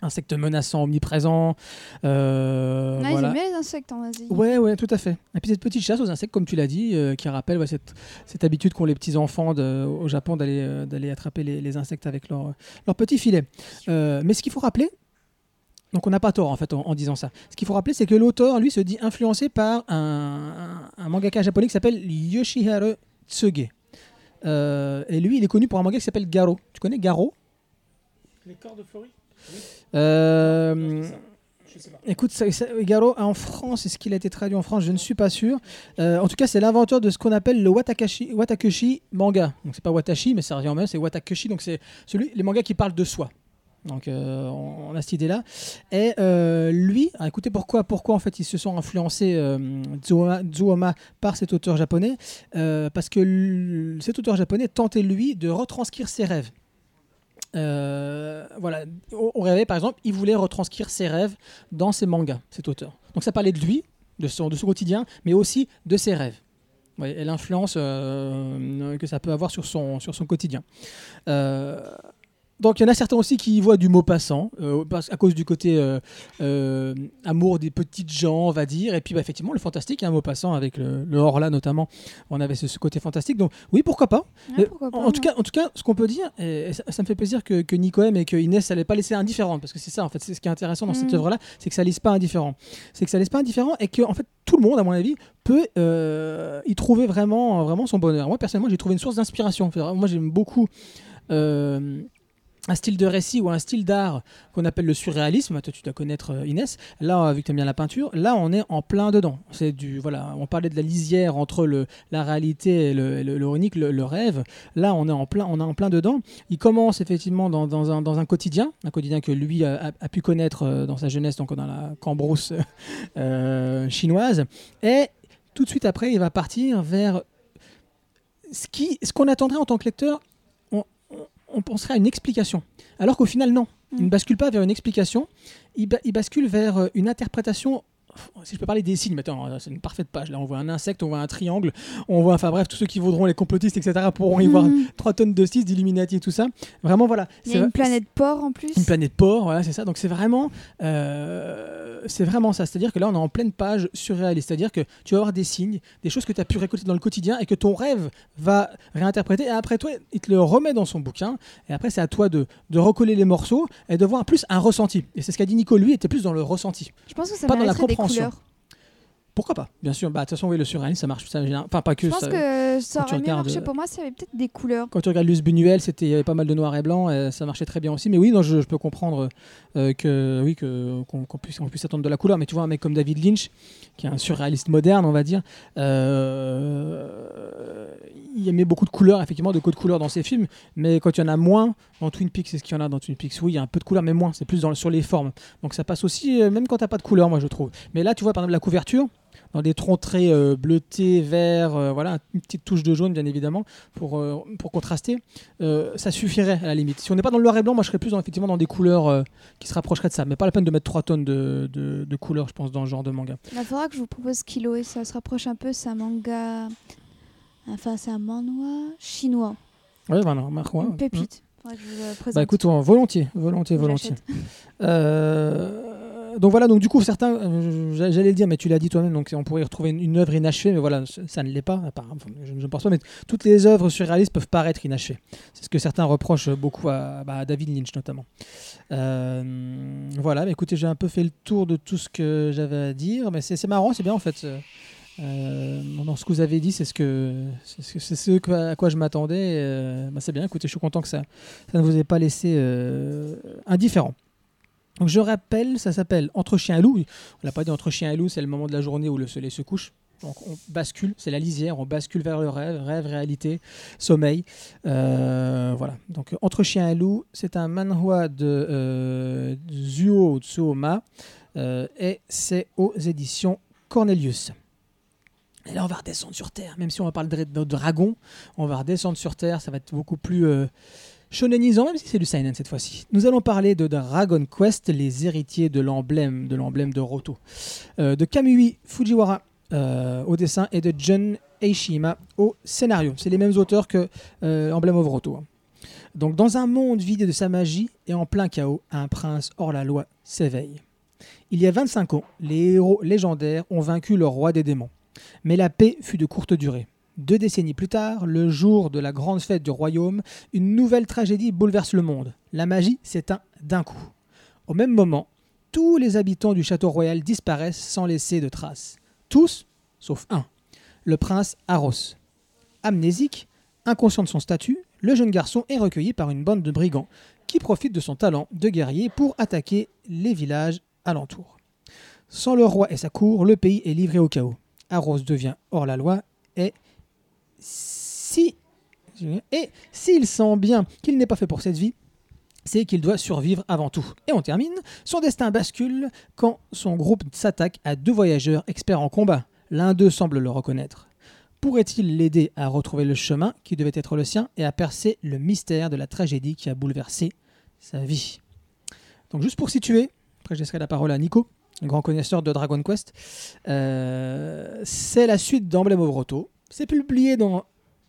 Insectes menaçants, omniprésents. euh, Ah, Ils voilà. aiment bien les insectes en Asie. Ouais, ouais, tout à fait. Et puis cette petite chasse aux insectes, comme tu l'as dit, euh, qui rappelle ouais, cette, cette habitude qu'ont les petits enfants de- au Japon d'aller euh, d'aller attraper les, les insectes avec leur, leur petit filet. Euh, mais ce qu'il faut rappeler, donc on n'a pas tort en fait en, en disant ça. Ce qu'il faut rappeler, c'est que l'auteur, lui, se dit influencé par un, un, un mangaka japonais qui s'appelle Yoshihiro Tsuge. Euh, et lui, il est connu pour un manga qui s'appelle Garo. Tu connais Garo? Les corps de Fleury? Euh. Écoute, ça, ça- Garo en France, est-ce qu'il a été traduit en France? Je ne suis pas sûr. Euh, en tout cas, c'est l'inventeur de ce qu'on appelle le Watakashi, Watakushi manga. Donc c'est pas Watashi, mais ça revient en même, c'est Watakushi. Donc c'est celui, les mangas qui parlent de soi. Donc euh, on, on a cette idée-là. Et euh, lui, ah, écoutez pourquoi, pourquoi en fait ils se sont influencés Tsuoma, Tsuoma par cet auteur japonais? Parce que cet auteur japonais tentait lui de retranscrire ses rêves. Euh, voilà, au réveil par exemple, il voulait retranscrire ses rêves dans ses mangas, cet auteur. Donc ça parlait de lui, de son, quotidien, mais aussi de ses rêves. Et l'influence euh, que ça peut avoir sur son, sur son quotidien. Euh, donc il y en a certains aussi qui y voient du mot passant, euh, à cause du côté euh, euh, amour des petites gens, on va dire. Et puis bah, effectivement, le fantastique, un mot passant avec le, le Horla notamment. On avait ce, ce côté fantastique. Donc oui, pourquoi pas Ouais, pourquoi en, pas, en tout cas, en tout cas, ce qu'on peut dire, et ça, ça me fait plaisir que, que Nico M et que Inès n'allaient pas laisser indifférent, parce que c'est ça, en fait, c'est ce qui est intéressant dans cette Mhm. œuvre-là, c'est que ça laisse pas indifférent. C'est que ça laisse pas indifférent et que, en fait, tout le monde, à mon avis, peut y trouver vraiment, vraiment son bonheur. Moi, personnellement, j'ai trouvé une source d'inspiration. Moi, j'aime beaucoup. euh, un style de récit ou un style d'art qu'on appelle le surréalisme, tu dois connaître euh, Inès, là vu que tu aimes bien la peinture, là on est en plein dedans. C'est du voilà, on parlait de la lisière entre le, la réalité et le, le, le, le rêve. Là on est en plein, on est en plein dedans. Il commence effectivement dans, dans, un, dans un quotidien, un quotidien que lui a, pu connaître euh, dans sa jeunesse, donc dans la cambrousse euh, chinoise, et tout de suite après il va partir vers ce qui, ce qu'on attendrait en tant que lecteur, on- penserait à une explication. Alors qu'au final, non. Il Mm. ne bascule pas vers une explication, il, ba- il bascule vers euh, une interprétation. Si je peux parler des signes, mais attends, euh, c'est une parfaite page. Là, on voit un insecte, on voit un triangle, on voit, enfin bref, tous ceux qui voudront, les complotistes, etc., pourront y voir Mhm. 3 tonnes de 6 d'Illuminati et tout ça. Vraiment, voilà. Il y C'est- a une planète porc en plus. une planète porc, voilà, c'est ça. Donc c'est vraiment, euh, c'est vraiment ça. C'est-à-dire que là, on est en pleine page surréaliste. C'est-à-dire que tu vas avoir des signes, des choses que tu as pu récolter dans le quotidien et que ton rêve va réinterpréter. Et après, toi, il te le remet dans son bouquin. Et après, c'est à toi de, de recoller les morceaux et de voir plus un ressenti. Et c'est ce qu'a dit Nico. Lui, était plus dans le ressenti. Je pense que ça Pas dans la compréhension. Couleurs. Pourquoi pas Bien sûr. Bah, de toute façon, oui, le surréalisme, ça marche. Ça, enfin, pas que Je pense ça. que ça aurait mieux regardes, marché euh, pour moi s'il y avait peut-être des couleurs. Quand tu regardes Luce Buñuel, c'était il y avait pas mal de noir et blanc, et ça marchait très bien aussi. Mais oui, non, je, je peux comprendre euh, que oui que qu'on puisse, on puisse attendre de la couleur. Mais tu vois, un mec comme David Lynch, qui est un surréaliste moderne, on va dire, euh, il met beaucoup de couleurs, effectivement, de codes de couleurs dans ses films. Mais quand il y en a moins dans Twin Peaks, c'est ce qu'il y en a dans Twin Peaks. Oui, il y a un peu de couleurs, mais moins. C'est plus dans, sur les formes. Donc ça passe aussi, même quand t'as pas de couleur, moi je trouve. Mais là, tu vois, par exemple, la couverture. Dans des troncs très euh, bleutés, verts, euh, voilà, une petite touche de jaune bien évidemment pour, euh, pour contraster, ça suffirait à la limite. Si on n'est pas dans le noir et blanc, moi je serais plus dans, effectivement dans des couleurs qui se rapprocheraient de ça. Mais pas la peine de mettre 3 tonnes de, de, de couleurs, je pense, dans ce genre de manga. Il faudra que je vous propose Kilo et ça se rapproche un peu. C'est un manga. Enfin, c'est un manhwa chinois. Ouais, bah non. Une pépite. Présente. Bah écoute, on- volontiers, volontiers, volontiers. Euh, donc voilà, donc du coup, certains, euh, j'a- j'allais le dire, mais tu l'as dit toi-même, donc on pourrait y retrouver une, œuvre inachevée, mais voilà, ça ne l'est pas, apparemment, enfin, je ne pense pas, mais toutes les œuvres surréalistes peuvent paraître inachevées. C'est ce que certains reprochent beaucoup à, bah, à David Lynch notamment. Euh, voilà, mais écoutez, j'ai un peu fait le tour de tout ce que j'avais à dire, mais c'est marrant, c'est bien en fait. Euh, ce que vous avez dit, c'est ce c'est ce, à quoi je m'attendais. euh, bah, c'est bien. Écoutez, je suis content que ça, ça ne vous ait pas laissé euh, indifférent. Donc je rappelle, ça s'appelle Entre chien et loup. On l'a pas dit entre chien et loup, c'est le moment de la journée où le soleil se couche. Donc on bascule, c'est la lisière, on bascule vers le rêve, rêve, réalité, sommeil. Euh, voilà. Donc Entre chien et loup, c'est un manhwa de euh, Zuo Tsuoma euh, et c'est aux éditions Cornelius. Et là, on va redescendre sur Terre. Même si on va parler de, de dragon, on va redescendre sur Terre. Ça va être beaucoup plus shonenisant, même si c'est du seinen cette fois-ci. Nous allons parler de Dragon Quest, les héritiers de l'emblème de l'emblème de Roto, Euh, de Kamui Fujiwara euh, au dessin et de Jun Eishima au scénario. C'est les mêmes auteurs que euh, Emblem of Roto. hein. Donc, dans un monde vide de sa magie et en plein chaos, un prince hors la loi s'éveille. Il y a 25 ans, les héros légendaires ont vaincu le roi des démons. Mais la paix fut de courte durée. Deux décennies plus tard, le jour de la grande fête du royaume, une nouvelle tragédie bouleverse le monde. La magie s'éteint d'un coup. Au même moment, tous les habitants du château royal disparaissent sans laisser de traces. Tous, sauf un, le prince Aros. Amnésique, inconscient de son statut, le jeune garçon est recueilli par une bande de brigands qui profitent de son talent de guerrier pour attaquer les villages alentours. Sans le roi et sa cour, le pays est livré au chaos. Aros devient hors la loi et si et s'il sent bien qu'il n'est pas fait pour cette vie, c'est qu'il doit survivre avant tout. Et on termine, son destin bascule quand son groupe s'attaque à deux voyageurs experts en combat. L'un d'eux semble le reconnaître. Pourrait-il l'aider à retrouver le chemin qui devait être le sien et à percer le mystère de la tragédie qui a bouleversé sa vie? Donc juste pour situer, après je laisserai la parole à Nico, grand connaisseur de Dragon Quest, euh, c'est la suite d'Emblem of. C'est publié dans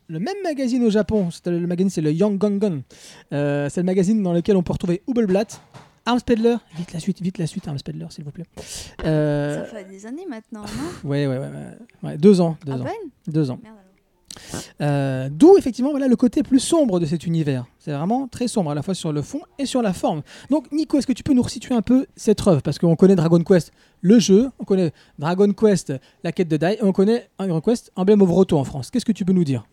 le même magazine au Japon. Le magazine, c'est le Young Gongon. Euh, c'est le magazine dans lequel on peut retrouver Hubelblatt, Armspedler. Vite la suite, vite la suite, Armspedler, s'il vous plaît. Euh, Ça fait des années maintenant, non? Ouais, ouais, ouais, ouais. Deux ans. Deux À ans. peine? Deux ans. Merde. Euh, D'où effectivement voilà, le côté plus sombre de cet univers. C'est vraiment très sombre à la fois sur le fond et sur la forme. Donc Nico, est-ce que tu peux nous resituer un peu cette œuvre? Parce qu'on connaît Dragon Quest, le jeu, on connaît Dragon Quest, la quête de Dai, et on connaît Dragon Quest, Emblem of Roto en France. Qu'est-ce que tu peux nous dire?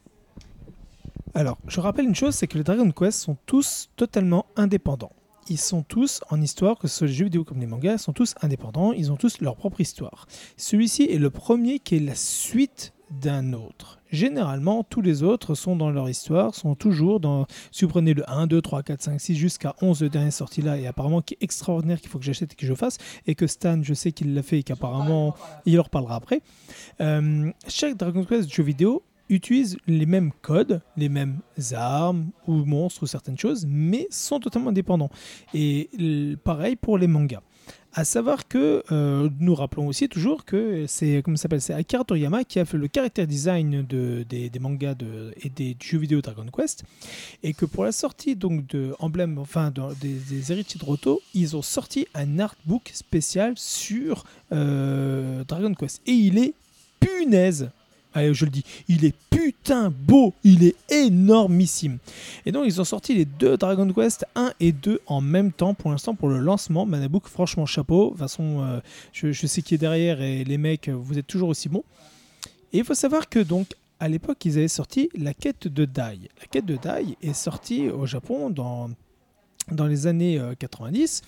Alors, je rappelle une chose, c'est que les Dragon Quest sont tous totalement indépendants. Ils sont tous en histoire, que ce soit les jeux vidéo comme les mangas, sont tous indépendants, ils ont tous leur propre histoire. Celui-ci est le premier qui est la suite d'un autre. Généralement, tous les autres sont dans leur histoire, sont toujours dans... Si vous prenez le 1, 2, 3, 4, 5, 6 jusqu'à 11 de dernière sortie là, et apparemment qui est extraordinaire, qu'il faut que j'achète et que je fasse, et que Stan, je sais qu'il l'a fait et qu'apparemment, il en reparlera après. Euh, chaque Dragon Quest jeu vidéo utilisent les mêmes codes, les mêmes armes ou monstres ou certaines choses, mais sont totalement indépendants. Et pareil pour les mangas. À savoir que euh, nous rappelons aussi toujours que c'est comment ça s'appelle c'est Akira Toriyama qui a fait le caractère design de, des, mangas et des jeux vidéo Dragon Quest. Et que pour la sortie donc de Emblem enfin de- des, des héritiers de Roto ils ont sorti un artbook spécial sur euh, Dragon Quest. Et il est punaise Allez, je le dis, il est putain beau, il est énormissime. Et donc, ils ont sorti les deux Dragon Quest 1 et 2 en même temps pour l'instant pour le lancement. Manabook, franchement, chapeau. De toute façon, euh, je, sais qui est derrière et les mecs, vous êtes toujours aussi bons. Et il faut savoir que donc, à l'époque, ils avaient sorti la quête de Dai. La quête de Dai est sortie au Japon dans, dans les années euh, 90.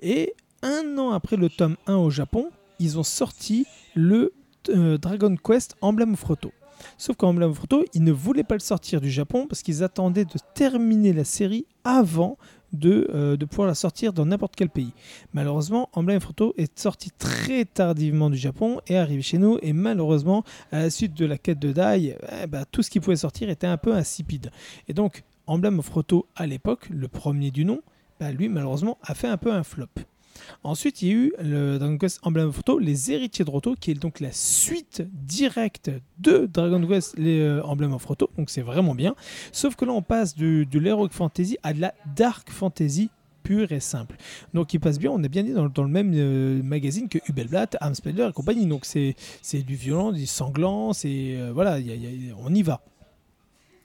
Et un an après le tome 1 au Japon, ils ont sorti le euh, Dragon Quest Emblem of Roto. Sauf qu'Emblem of Roto, ils ne voulaient pas le sortir du Japon parce qu'ils attendaient de terminer la série avant de, euh, pouvoir la sortir dans n'importe quel pays. Malheureusement, Emblem of est sorti très tardivement du Japon et arrivé chez nous. Et malheureusement, à la suite de la quête de Dai, eh ben, tout ce qui pouvait sortir était un peu insipide. Et donc, Emblem of à l'époque, le premier du nom, bah, lui, malheureusement, a fait un peu un flop. Ensuite, il y a eu le Dragon Quest Emblem of Roto, les héritiers de Roto, qui est donc la suite directe de Dragon Quest les, euh, Emblem of Roto. Donc c'est vraiment bien. Sauf que là, on passe du- de l'Heroic Fantasy à de la Dark Fantasy pure et simple. Donc il passe bien, on a bien dit dans, le même euh, magazine que Hubelblatt, Amspeder et compagnie. Donc c'est du violent, du sanglant, euh, voilà, on y va.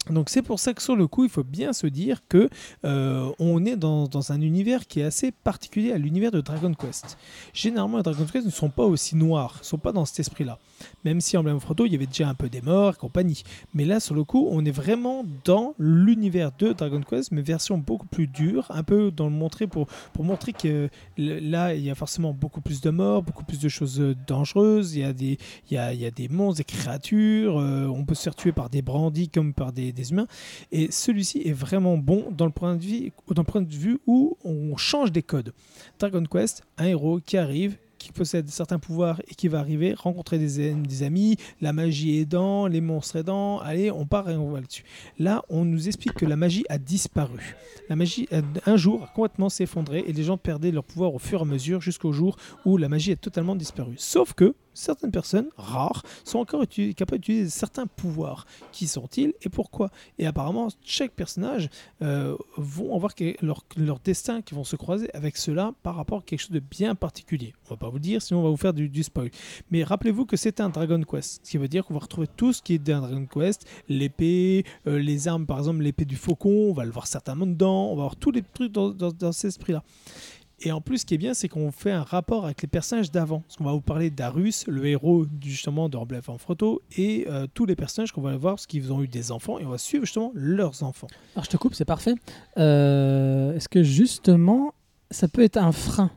Donc c'est pour ça que sur le coup, il faut bien se dire que euh, on est dans, un univers qui est assez particulier à l'univers de Dragon Quest. Généralement, les Dragon Quest ne sont pas aussi noirs, ne sont pas dans cet esprit-là. Même si Emblem of Roto, il y avait déjà un peu des morts et compagnie. Mais là, sur le coup, on est vraiment dans l'univers de Dragon Quest, mais version beaucoup plus dure, un peu dans le montrer pour, pour montrer que là, il y a forcément beaucoup plus de morts, beaucoup plus de choses euh, dangereuses. Il y a des, il y a, il y a des monstres, des créatures. euh, on peut se faire tuer par des brandis comme par des, des humains. Et celui-ci est vraiment bon dans le point de vue, dans le point de vue où on change des codes. Dragon Quest, un héros qui arrive, qui possède certains pouvoirs et qui va arriver, rencontrer des, des amis, la magie aidant, les monstres aidant, allez, on part et on va là-dessus. Là, on nous explique que la magie a disparu. La magie, un jour, a complètement s'effondré et les gens perdaient leur pouvoir au fur et à mesure jusqu'au jour où la magie a totalement disparu. Sauf que certaines personnes, rares, sont encore capables d'utiliser certains pouvoirs. Qui sont-ils et pourquoi? Et apparemment, chaque personnage euh, vont avoir leur, destin qui vont se croiser avec cela par rapport à quelque chose de bien particulier. On va pas vous dire, sinon on va vous faire du, du spoil. Mais rappelez-vous que c'est un Dragon Quest, ce qui veut dire qu'on va retrouver tout ce qui est d'un Dragon Quest, l'épée, euh, les armes, par exemple l'épée du faucon, on va le voir certainement dedans, on va voir tous les trucs dans, dans, dans cet esprit-là. Et en plus, ce qui est bien, c'est qu'on fait un rapport avec les personnages d'avant. Parce qu'on va vous parler d'Arus, le héros justement de Emblem en photo, et euh, tous les personnages qu'on va voir parce qu'ils ont eu des enfants, et on va suivre justement leurs enfants. Alors je te coupe, c'est parfait. Euh, Est-ce que justement, ça peut être un frein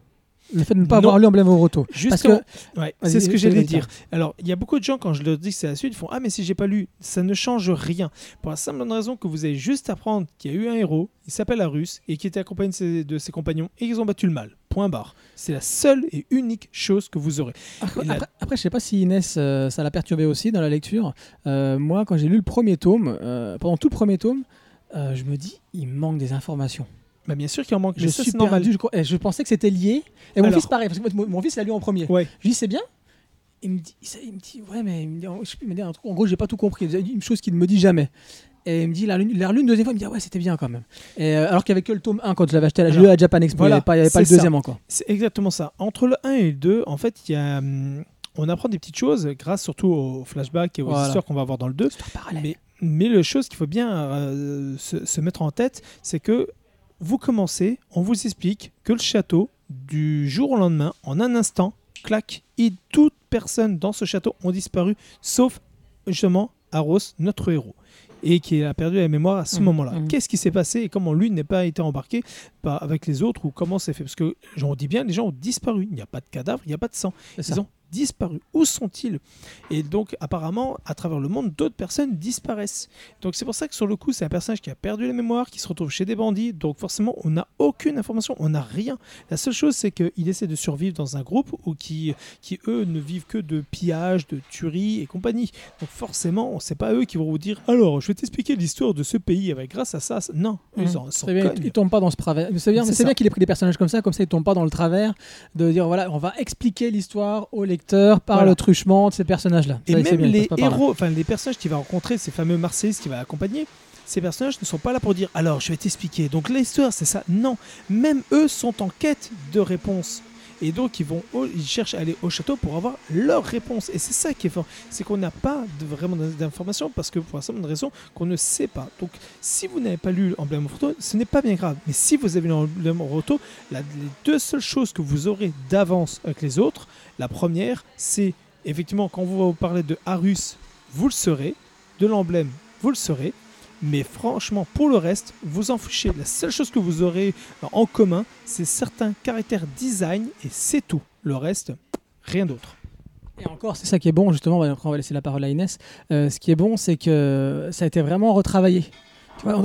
le fait de ne pas Non. avoir lu Emblem of Roto Justement, que ouais, c'est ce que j'allais dire. Alors, il y a beaucoup de gens, quand je leur dis que c'est la suite, ils font Ah, mais si j'ai pas lu, ça ne change rien. Pour la simple bonne raison que vous avez juste à apprendre qu'il y a eu un héros, il s'appelle Arus, et qui était accompagné de ses, de ses compagnons, et ils ont battu le mal. Point barre. C'est la seule et unique chose que vous aurez. Après, la- après, après, je sais pas si Inès, euh, ça l'a perturbé aussi dans la lecture. Euh, moi, quand j'ai lu le premier tome, euh, pendant tout le premier tome, je me dis, il manque des informations. Bah, bien sûr qu'il en manque, Je mais ça, suis perdu. Je, et je pensais que c'était lié. Et mon Alors- fils, pareil, parce que mon, fils l'a lu en premier. Ouais. Je lui dis, c'est bien. Il me dit, il me dit, ouais, mais il me dit, je sais plus, il me dit un truc. En gros, j'ai pas tout compris. Il me dit une chose qu'il ne me dit jamais. Et il me dit, l'a lu il l'a relu une deuxième fois, il me dit, ah ouais, c'était bien quand même. Et, euh, alors qu'il n'y avait que le tome 1 quand je l'avais acheté à la, Alors, lu à Japan Expo, voilà, il n'y avait pas, il y avait pas c'est le ça. deuxième encore. C'est exactement ça. Entre le 1 et le 2, en fait, il y a, hum, on apprend des petites choses grâce surtout aux flashbacks et aux Voilà. histoires qu'on va avoir dans le 2. Histoire parallèle. Mais, mais la chose qu'il faut bien euh, se, se mettre en tête, c'est que vous commencez, on vous explique que le château, du jour au lendemain, en un instant, clac, et toute personne dans ce château ont disparu, sauf justement Aros, notre héros, et qui a perdu la mémoire à ce Mhm, moment-là. mhm. Qu'est-ce qui s'est passé et comment lui n'est pas été embarqué avec les autres ou comment c'est fait? Parce que j'en dis bien, les gens ont disparu. Il n'y a pas de cadavre, il n'y a pas de sang. Ils ont disparu. Où sont-ils? Et donc, apparemment, à travers le monde, d'autres personnes disparaissent. Donc, c'est pour ça que sur le coup, c'est un personnage qui a perdu la mémoire, qui se retrouve chez des bandits. Donc, forcément, on n'a aucune information, on n'a rien. La seule chose, c'est qu'il essaie de survivre dans un groupe où qui, qui, eux, ne vivent que de pillage, de tuerie et compagnie. Donc, forcément, c'est pas eux qui vont vous dire Alors, je vais t'expliquer l'histoire de ce pays avec grâce à ça. ça- Non, eux, ils en s'en C'est bien, cognent. il, il tombe pas dans ce travers. C'est bien, qu'il ait pris des personnages comme ça, comme ça il tombe pas dans le travers de dire voilà, on va expliquer l'histoire au lecteur par Voilà. le truchement de ces personnages-là. Et même les héros, enfin les personnages qu'il va rencontrer, ces fameux Marseillais qui va accompagner, ces personnages ne sont pas là pour dire alors je vais t'expliquer. Donc l'histoire c'est ça. Non, même eux sont en quête de réponses. Et donc ils vont, au- ils cherchent à aller au château pour avoir leur réponse. Et c'est ça qui est fort, c'est qu'on n'a pas de, vraiment d'informations parce que pour la simple raison qu'on ne sait pas. Donc si vous n'avez pas lu Emblem of Roto, ce n'est pas bien grave. Mais si vous avez lu Emblem of Roto, les deux seules choses que vous aurez d'avance avec les autres, la première, c'est effectivement quand vous vous parler de Arus, vous le serez, de l'emblème, vous le serez. Mais franchement, pour le reste, vous en fichez. La seule chose que vous aurez en commun, c'est certains caractères design et c'est tout. Le reste, rien d'autre. Et encore, c'est ça qui est bon, justement. On va laisser la parole à Inès. Euh, ce qui est bon, c'est que ça a été vraiment retravaillé. Tu vois,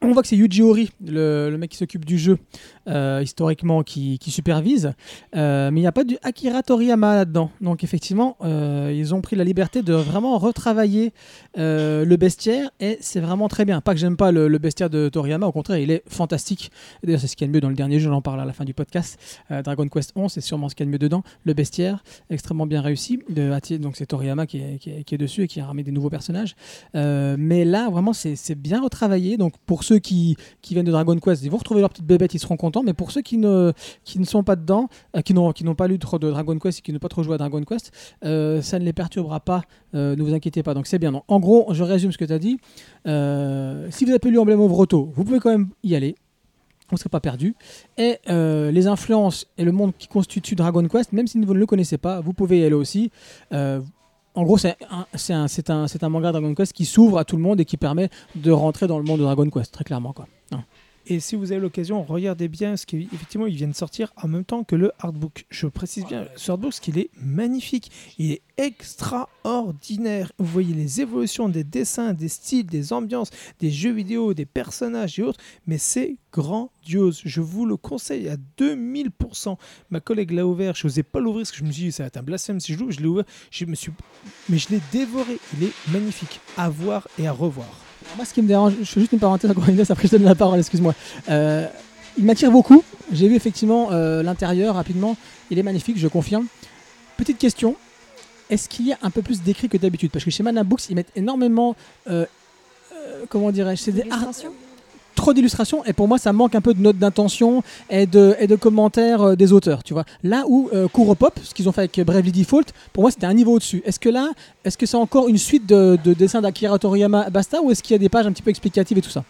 on voit que c'est Yuji Horii, le, mec qui s'occupe du jeu, euh, historiquement, qui, supervise. Euh, mais il n'y a pas du Akira Toriyama là-dedans. Donc, effectivement, euh, ils ont pris la liberté de vraiment retravailler le bestiaire et c'est vraiment très bien. Pas que j'aime pas le, bestiaire de Toriyama, au contraire, il est fantastique. D'ailleurs, c'est ce qu'il y a de mieux dans le dernier jeu, j'en parle à la fin du podcast. Dragon Quest 11, c'est sûrement ce qu'il y a de mieux dedans. Le bestiaire, extrêmement bien réussi. Donc c'est Toriyama qui est, dessus et qui a ramené des nouveaux personnages. Mais là, vraiment, c'est bien retravaillé. Donc pour ceux qui, qui viennent de Dragon Quest, ils vont retrouver leur petite bébête, ils seront contents. Mais pour ceux qui ne, qui ne sont pas dedans, euh, qui n'ont pas lu trop de Dragon Quest et qui n'ont pas trop joué à Dragon Quest, euh, ça ne les perturbera pas. Euh, ne vous inquiétez pas. Donc c'est bien. Donc, en gros, je résume ce que tu as dit. Euh, si vous avez pas lu Emblem of Roto, vous pouvez quand même y aller. Vous ne serez pas perdu. Et les influences et le monde qui constitue Dragon Quest, même si vous ne le connaissez pas, vous pouvez y aller aussi. En gros, c'est un, un, un manga Dragon Quest qui s'ouvre à tout le monde et qui permet de rentrer dans le monde de Dragon Quest, très clairement. Quoi. Hein. Et si vous avez l'occasion, regardez bien, ce qu'effectivement, ils viennent sortir en même temps que le artbook. Je précise bien, ce artbook, ce qu'il est magnifique. Il est extraordinaire. Vous voyez les évolutions des dessins, des styles, des ambiances, des jeux vidéo, des personnages et autres. Mais c'est grandiose. Je vous le conseille à 2000%. Ma collègue l'a ouvert. Je n'osais pas l'ouvrir parce que je me suis dit, ça va être un blasphème si je l'ouvre. Je l'ai ouvert. Je me suis... Mais je l'ai dévoré. Il est magnifique à voir et à revoir. Moi, ce qui me dérange, je fais juste une parenthèse encore Inès, après je donne la parole, excuse-moi. Euh, il m'attire beaucoup. J'ai vu effectivement euh, l'intérieur rapidement. Il est magnifique, je confirme. Petite question. Est-ce qu'il y a un peu plus d'écrit que d'habitude? Parce que chez Mana Books, ils mettent énormément. euh, comment dirais-je? C'est des trop d'illustrations et pour moi ça manque un peu de notes d'intention et de, et de commentaires euh, des auteurs tu vois. Là où euh, Kuro Pop ce qu'ils ont fait avec Bravely Default pour moi c'était un niveau au-dessus. Est-ce que là est-ce que c'est encore une suite de, de dessins d'Akira Toriyama basta ou est-ce qu'il y a des pages un petit peu explicatives et tout ça?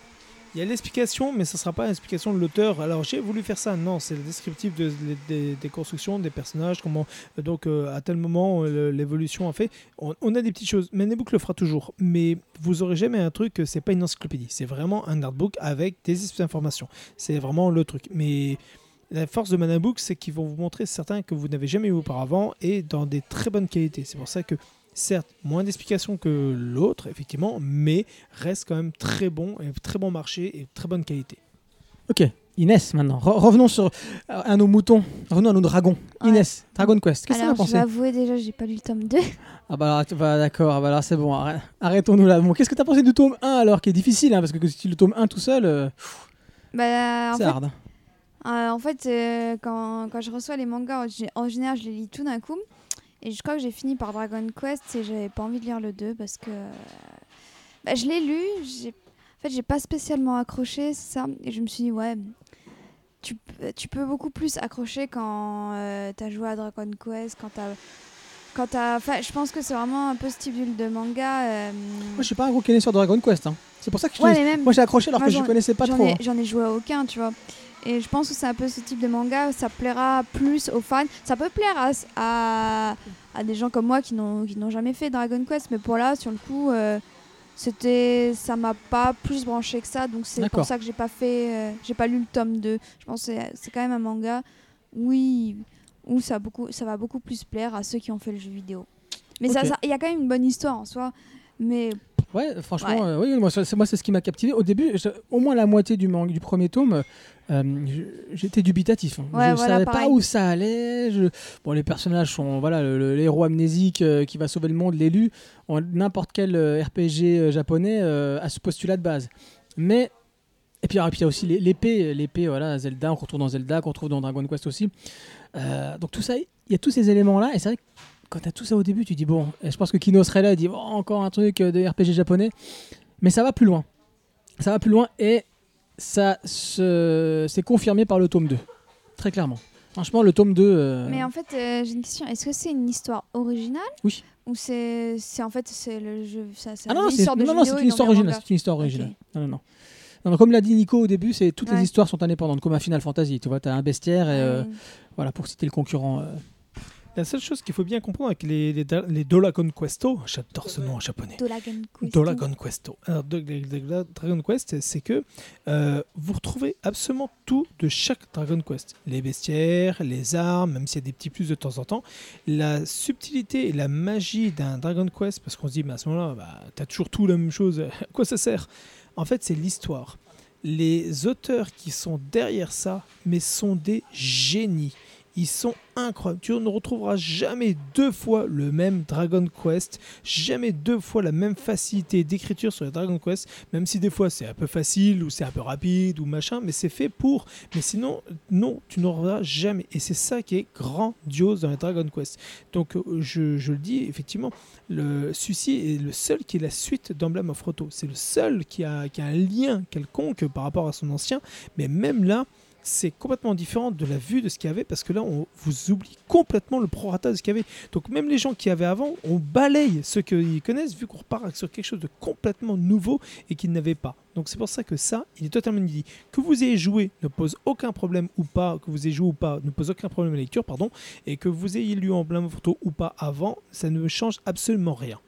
Il y a l'explication, mais ce ne sera pas l'explication de l'auteur. Alors j'ai voulu faire ça, non, c'est le descriptif de- des, constructions, des personnages, comment euh, donc euh, à tel moment euh, l'évolution a fait. On, a des petites choses. Manebook le fera toujours, mais vous aurez jamais un truc. C'est pas une encyclopédie, c'est vraiment un artbook avec des informations. C'est vraiment le truc. Mais la force de Manabook, c'est qu'ils vont vous montrer certains que vous n'avez jamais eu auparavant et dans des très bonnes qualités. C'est pour ça que certes moins d'explications que l'autre effectivement, mais reste quand même très bon et très bon marché et très bonne qualité. ok Inès maintenant Re- revenons sur euh, à nos moutons revenons à nos dragons Ouais. Inès Dragon Quest qu'est-ce que t'en as Alors, je vais pensé avouer déjà, j'ai pas lu le tome 2. ah bah, tu- bah, d'accord ah bah alors c'est bon arrêtons-nous là bon qu'est-ce que t'as pensé du tome 1 alors qui est difficile hein, parce que si tu le tome 1 tout seul euh, Bah, en c'est fait, hard. Euh, en fait, euh, quand, quand je reçois les mangas, en général, je les lis tout d'un coup. Et je crois que j'ai fini par Dragon Quest et j'avais pas envie de lire le 2 parce que euh, bah, je l'ai lu. j'ai- En fait, j'ai pas spécialement accroché, ça. Et je me suis dit, ouais, tu, p- tu peux beaucoup plus accrocher quand euh, t'as joué à Dragon Quest, quand t'as. Quand t'as. Enfin, je pense que c'est vraiment un peu ce type de manga. euh, moi je suis pas un gros kenné sur Dragon Quest hein. c'est pour ça que je ouais, même. Moi j'ai accroché alors Moi, que je connaissais pas J'en trop. ai, hein. j'en ai joué à aucun, tu vois. Et je pense que c'est un peu ce type de manga, ça plaira plus aux fans. Ça peut plaire à, à, à des gens comme moi qui n'ont, qui n'ont jamais fait Dragon Quest, mais pour là, sur le coup, euh, c'était, ça m'a pas plus branché que ça. Donc c'est pour ça que j'ai pas fait, euh, j'ai pas lu le tome 2. Je pense que c'est, c'est quand même un manga, oui, où ça, a beaucoup, ça va beaucoup plus plaire à ceux qui ont fait le jeu vidéo. Mais ça- il y a quand même une bonne histoire en soi. Mais Ouais, franchement, Ouais. euh, oui, moi c'est moi, c'est ce qui m'a captivé. Au début, je- au moins la moitié du, manga, du premier tome, euh, j'étais dubitatif. hein. Ouais, je voilà, savais pas où ça allait. je- Bon, les personnages sont voilà l'héros amnésique euh, qui va sauver le monde, l'élu. N'importe quel euh, RPG euh, japonais a ce postulat de base. Mais et puis, il y a aussi l'é- l'épée, l'épée voilà Zelda, on retrouve dans Zelda, qu'on retrouve dans Dragon Quest aussi. Euh, donc tout ça, il y a tous ces éléments là, et c'est vrai que quand tu as tout ça au début, tu dis bon, et je pense que Kino serait là, il dit bon, encore un truc de RPG japonais, mais ça va plus loin. Ça va plus loin et ça se... c'est confirmé par le tome 2, très clairement. Franchement, le tome 2. euh, Mais en fait, euh, j'ai une question. Est-ce que c'est une histoire originale Oui. Ou c'est, c'est en fait c'est le jeu, ça, Ah non, non, c'est non, non, c'est une histoire originale. C'est une histoire originale. Non, non, non. Comme l'a dit Nico au début, c'est toutes les histoires sont indépendantes, comme un Final Fantasy. Tu vois, tu as un bestiaire et euh, voilà pour citer le concurrent. La seule chose qu'il faut bien comprendre avec les, les, les Dolagon Questo, j'adore ce nom en japonais. Dolagon Questo. Alors, Dragon Quest, c'est que euh, vous retrouvez absolument tout de chaque Dragon Quest. Les bestiaires, les armes, même s'il y a des petits plus de temps en temps. La subtilité et la magie d'un Dragon Quest, parce qu'on se dit, mais à ce moment-là, bah, t'as toujours tout la même chose, à quoi ça sert? En fait, c'est l'histoire. Les auteurs qui sont derrière ça, mais sont des génies. Ils sont incroyables. Tu ne retrouveras jamais deux fois le même Dragon Quest, jamais deux fois la même facilité d'écriture sur les Dragon Quest, même si des fois c'est un peu facile ou c'est un peu rapide ou machin, mais c'est fait pour. Mais sinon, non, tu n'auras jamais. Et c'est ça qui est grandiose dans les Dragon Quest. Donc euh, je, le dis, effectivement, le celui-ci est le seul qui est la suite d'Emblem of Roto. C'est le seul qui a, qui a un lien quelconque par rapport à son ancien, mais même là, c'est complètement différent de la vue de ce qu'il y avait parce que là, on vous oublie complètement le prorata de ce qu'il y avait. Donc même les gens qui avaient avant, on balaye ceux qu'ils connaissent vu qu'on repart sur quelque chose de complètement nouveau et qu'ils n'avaient pas. Donc c'est pour ça que ça, il est totalement inédit. Que vous ayez joué ne pose aucun problème ou pas, que vous ayez joué ou pas ne pose aucun problème à la lecture, pardon, et que vous ayez lu en plein photo ou pas avant, ça ne change absolument rien.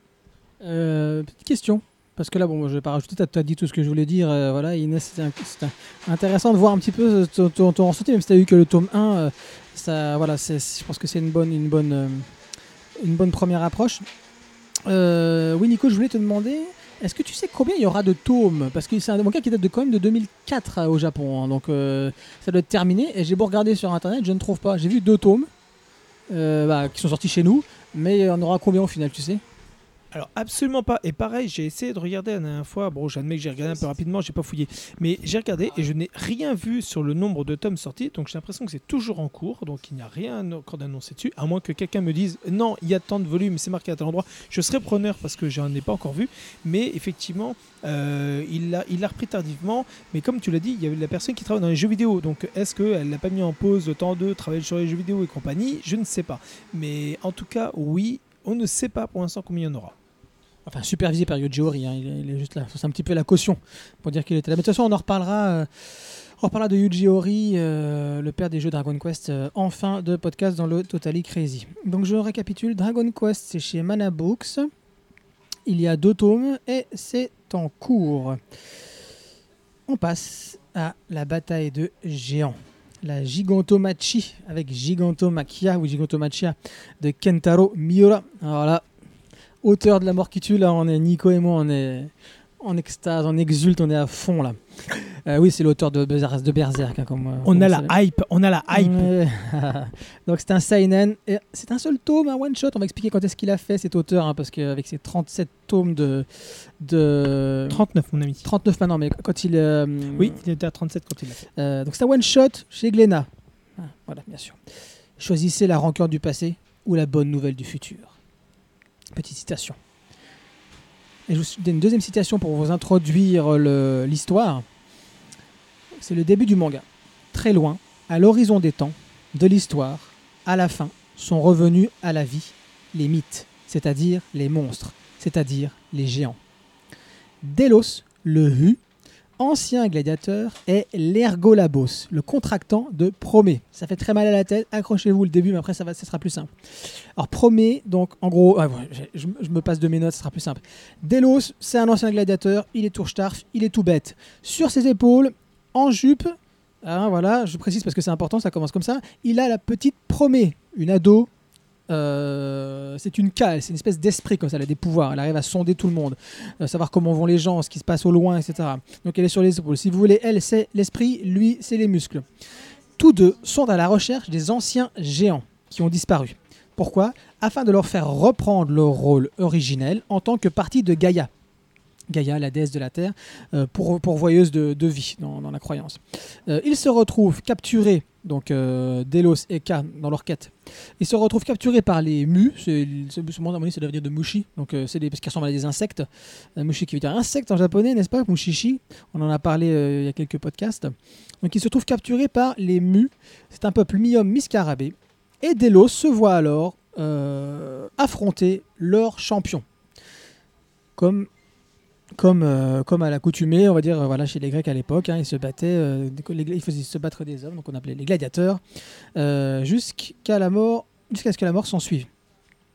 euh, petite question. Parce que là, bon, je vais pas rajouter, tu as, dit tout ce que je voulais dire. euh, voilà, Inès, c'était intéressant de voir un petit peu euh, ton, ton, ressenti, même si tu as eu que le tome 1. euh, ça, voilà, je pense que c'est une bonne, une, bonne, une bonne première approche. Oui, Nico, je voulais te demander, est-ce que tu sais combien il y aura de tomes? Parce que c'est un manga qui date de, quand même de 2004 euh, au Japon, hein, donc ça doit être terminé. Et j'ai beau regarder sur internet, je ne trouve pas. J'ai vu deux tomes bah, qui sont sortis chez nous, mais en aura combien au final, tu sais? Alors absolument pas. Et pareil, j'ai essayé de regarder la dernière fois. Bon, j'admets que j'ai regardé un peu rapidement, j'ai pas fouillé. Mais j'ai regardé et je n'ai rien vu sur le nombre de tomes sortis. Donc j'ai l'impression que c'est toujours en cours. Donc il n'y a rien encore d'annoncé dessus. À moins que quelqu'un me dise non, il y a tant de volumes, c'est marqué à tel endroit. Je serais preneur parce que j'en ai pas encore vu. Mais effectivement, euh, il l'a repris tardivement. Mais comme tu l'as dit, il y avait la personne qui travaille dans les jeux vidéo. Donc est-ce qu'elle l'a pas mis en pause le de travailler sur les jeux vidéo et compagnie? Je ne sais pas. Mais en tout cas, oui, on ne sait pas pour l'instant combien il y en aura. Enfin, supervisé par Yuji Horii, hein, il, est, juste là. C'est un petit peu la caution pour dire qu'il était là. Mais de toute façon, on en reparlera, euh, on reparlera de Yuji Horii, euh, le père des jeux Dragon Quest, euh, en fin de podcast dans le Totally Crazy. Donc, je récapitule Dragon Quest, c'est chez Mana Books. Il y a deux tomes et c'est en cours. On passe à la bataille de géants. La Gigantomachi avec Gigantomachia ou Gigantomachia de Kentaro Miura. Alors là, auteur de la mort qui tue, là, on est Nico et moi, on est en extase, on exulte, on est à fond là. Euh, oui, c'est l'auteur de, Berserk- de Berserk. hein, comme, euh, On comme a la hype, on a la hype. Donc c'est un seinen. C'est un seul tome, un one shot. On va expliquer quand est-ce qu'il a fait cet auteur, hein, parce qu'avec ses 37 tomes de, de 39 mon ami. 39 maintenant, mais quand il euh, Oui, il était à 37 quand il l'a fait. euh, donc c'est un one shot chez Glénat. Ah, voilà, bien sûr. Choisissez la rancœur du passé ou la bonne nouvelle du futur. Petite citation. Et je vous une deuxième citation pour vous introduire le- l'histoire. C'est le début du manga. Très loin, à l'horizon des temps, de l'histoire, à la fin, sont revenus à la vie les mythes, c'est-à-dire les monstres, c'est-à-dire les géants. Délos, le Hu, ancien gladiateur, est l'Ergolabos, le contractant de Promée. Ça fait très mal à la tête, accrochez-vous le début, mais après ça, va, ça sera plus simple. Alors Promée, donc en gros, ah je, me passe de mes notes, ça sera plus simple. Délos, c'est un ancien gladiateur, il est touche-tarf, il est tout bête. Sur ses épaules, en jupe, hein, voilà, je précise parce que c'est important, ça commence comme ça, il a la petite Promée, une ado. Euh, c'est une cale, c'est une espèce d'esprit comme ça, elle a des pouvoirs, elle arrive à sonder tout le monde, euh, savoir comment vont les gens, ce qui se passe au loin, etc. Donc elle est sur les épaules. Si vous voulez, elle, c'est l'esprit, lui, c'est les muscles. Tous deux sont à la recherche des anciens géants qui ont disparu. Pourquoi? Afin de leur faire reprendre leur rôle originel en tant que partie de Gaïa. Gaïa, la déesse de la Terre, euh, pour, pourvoyeuse de, de vie dans, la croyance. Ils se retrouvent capturés, donc euh, Delos et K dans leur quête. Ils se retrouvent capturés par les Mu, c'est mon avis, ça doit venir de Mushi, donc euh, c'est parce qu'ils ressemblent à des insectes. Euh, mushi qui veut dire insecte en japonais, n'est-ce pas Mushishi, on en a parlé euh, il y a quelques podcasts. Donc ils se trouvent capturés par les Mu, c'est un peuple mi-homme. Et Delos se voit alors affronter leur champion. Comme, comme, euh, comme à l'accoutumée, on va dire, euh, voilà, chez les Grecs à l'époque, hein, ils se battaient, euh, ils faisaient se battre des hommes, donc on appelait les gladiateurs, jusqu'à la mort, jusqu'à ce que la mort s'en suive.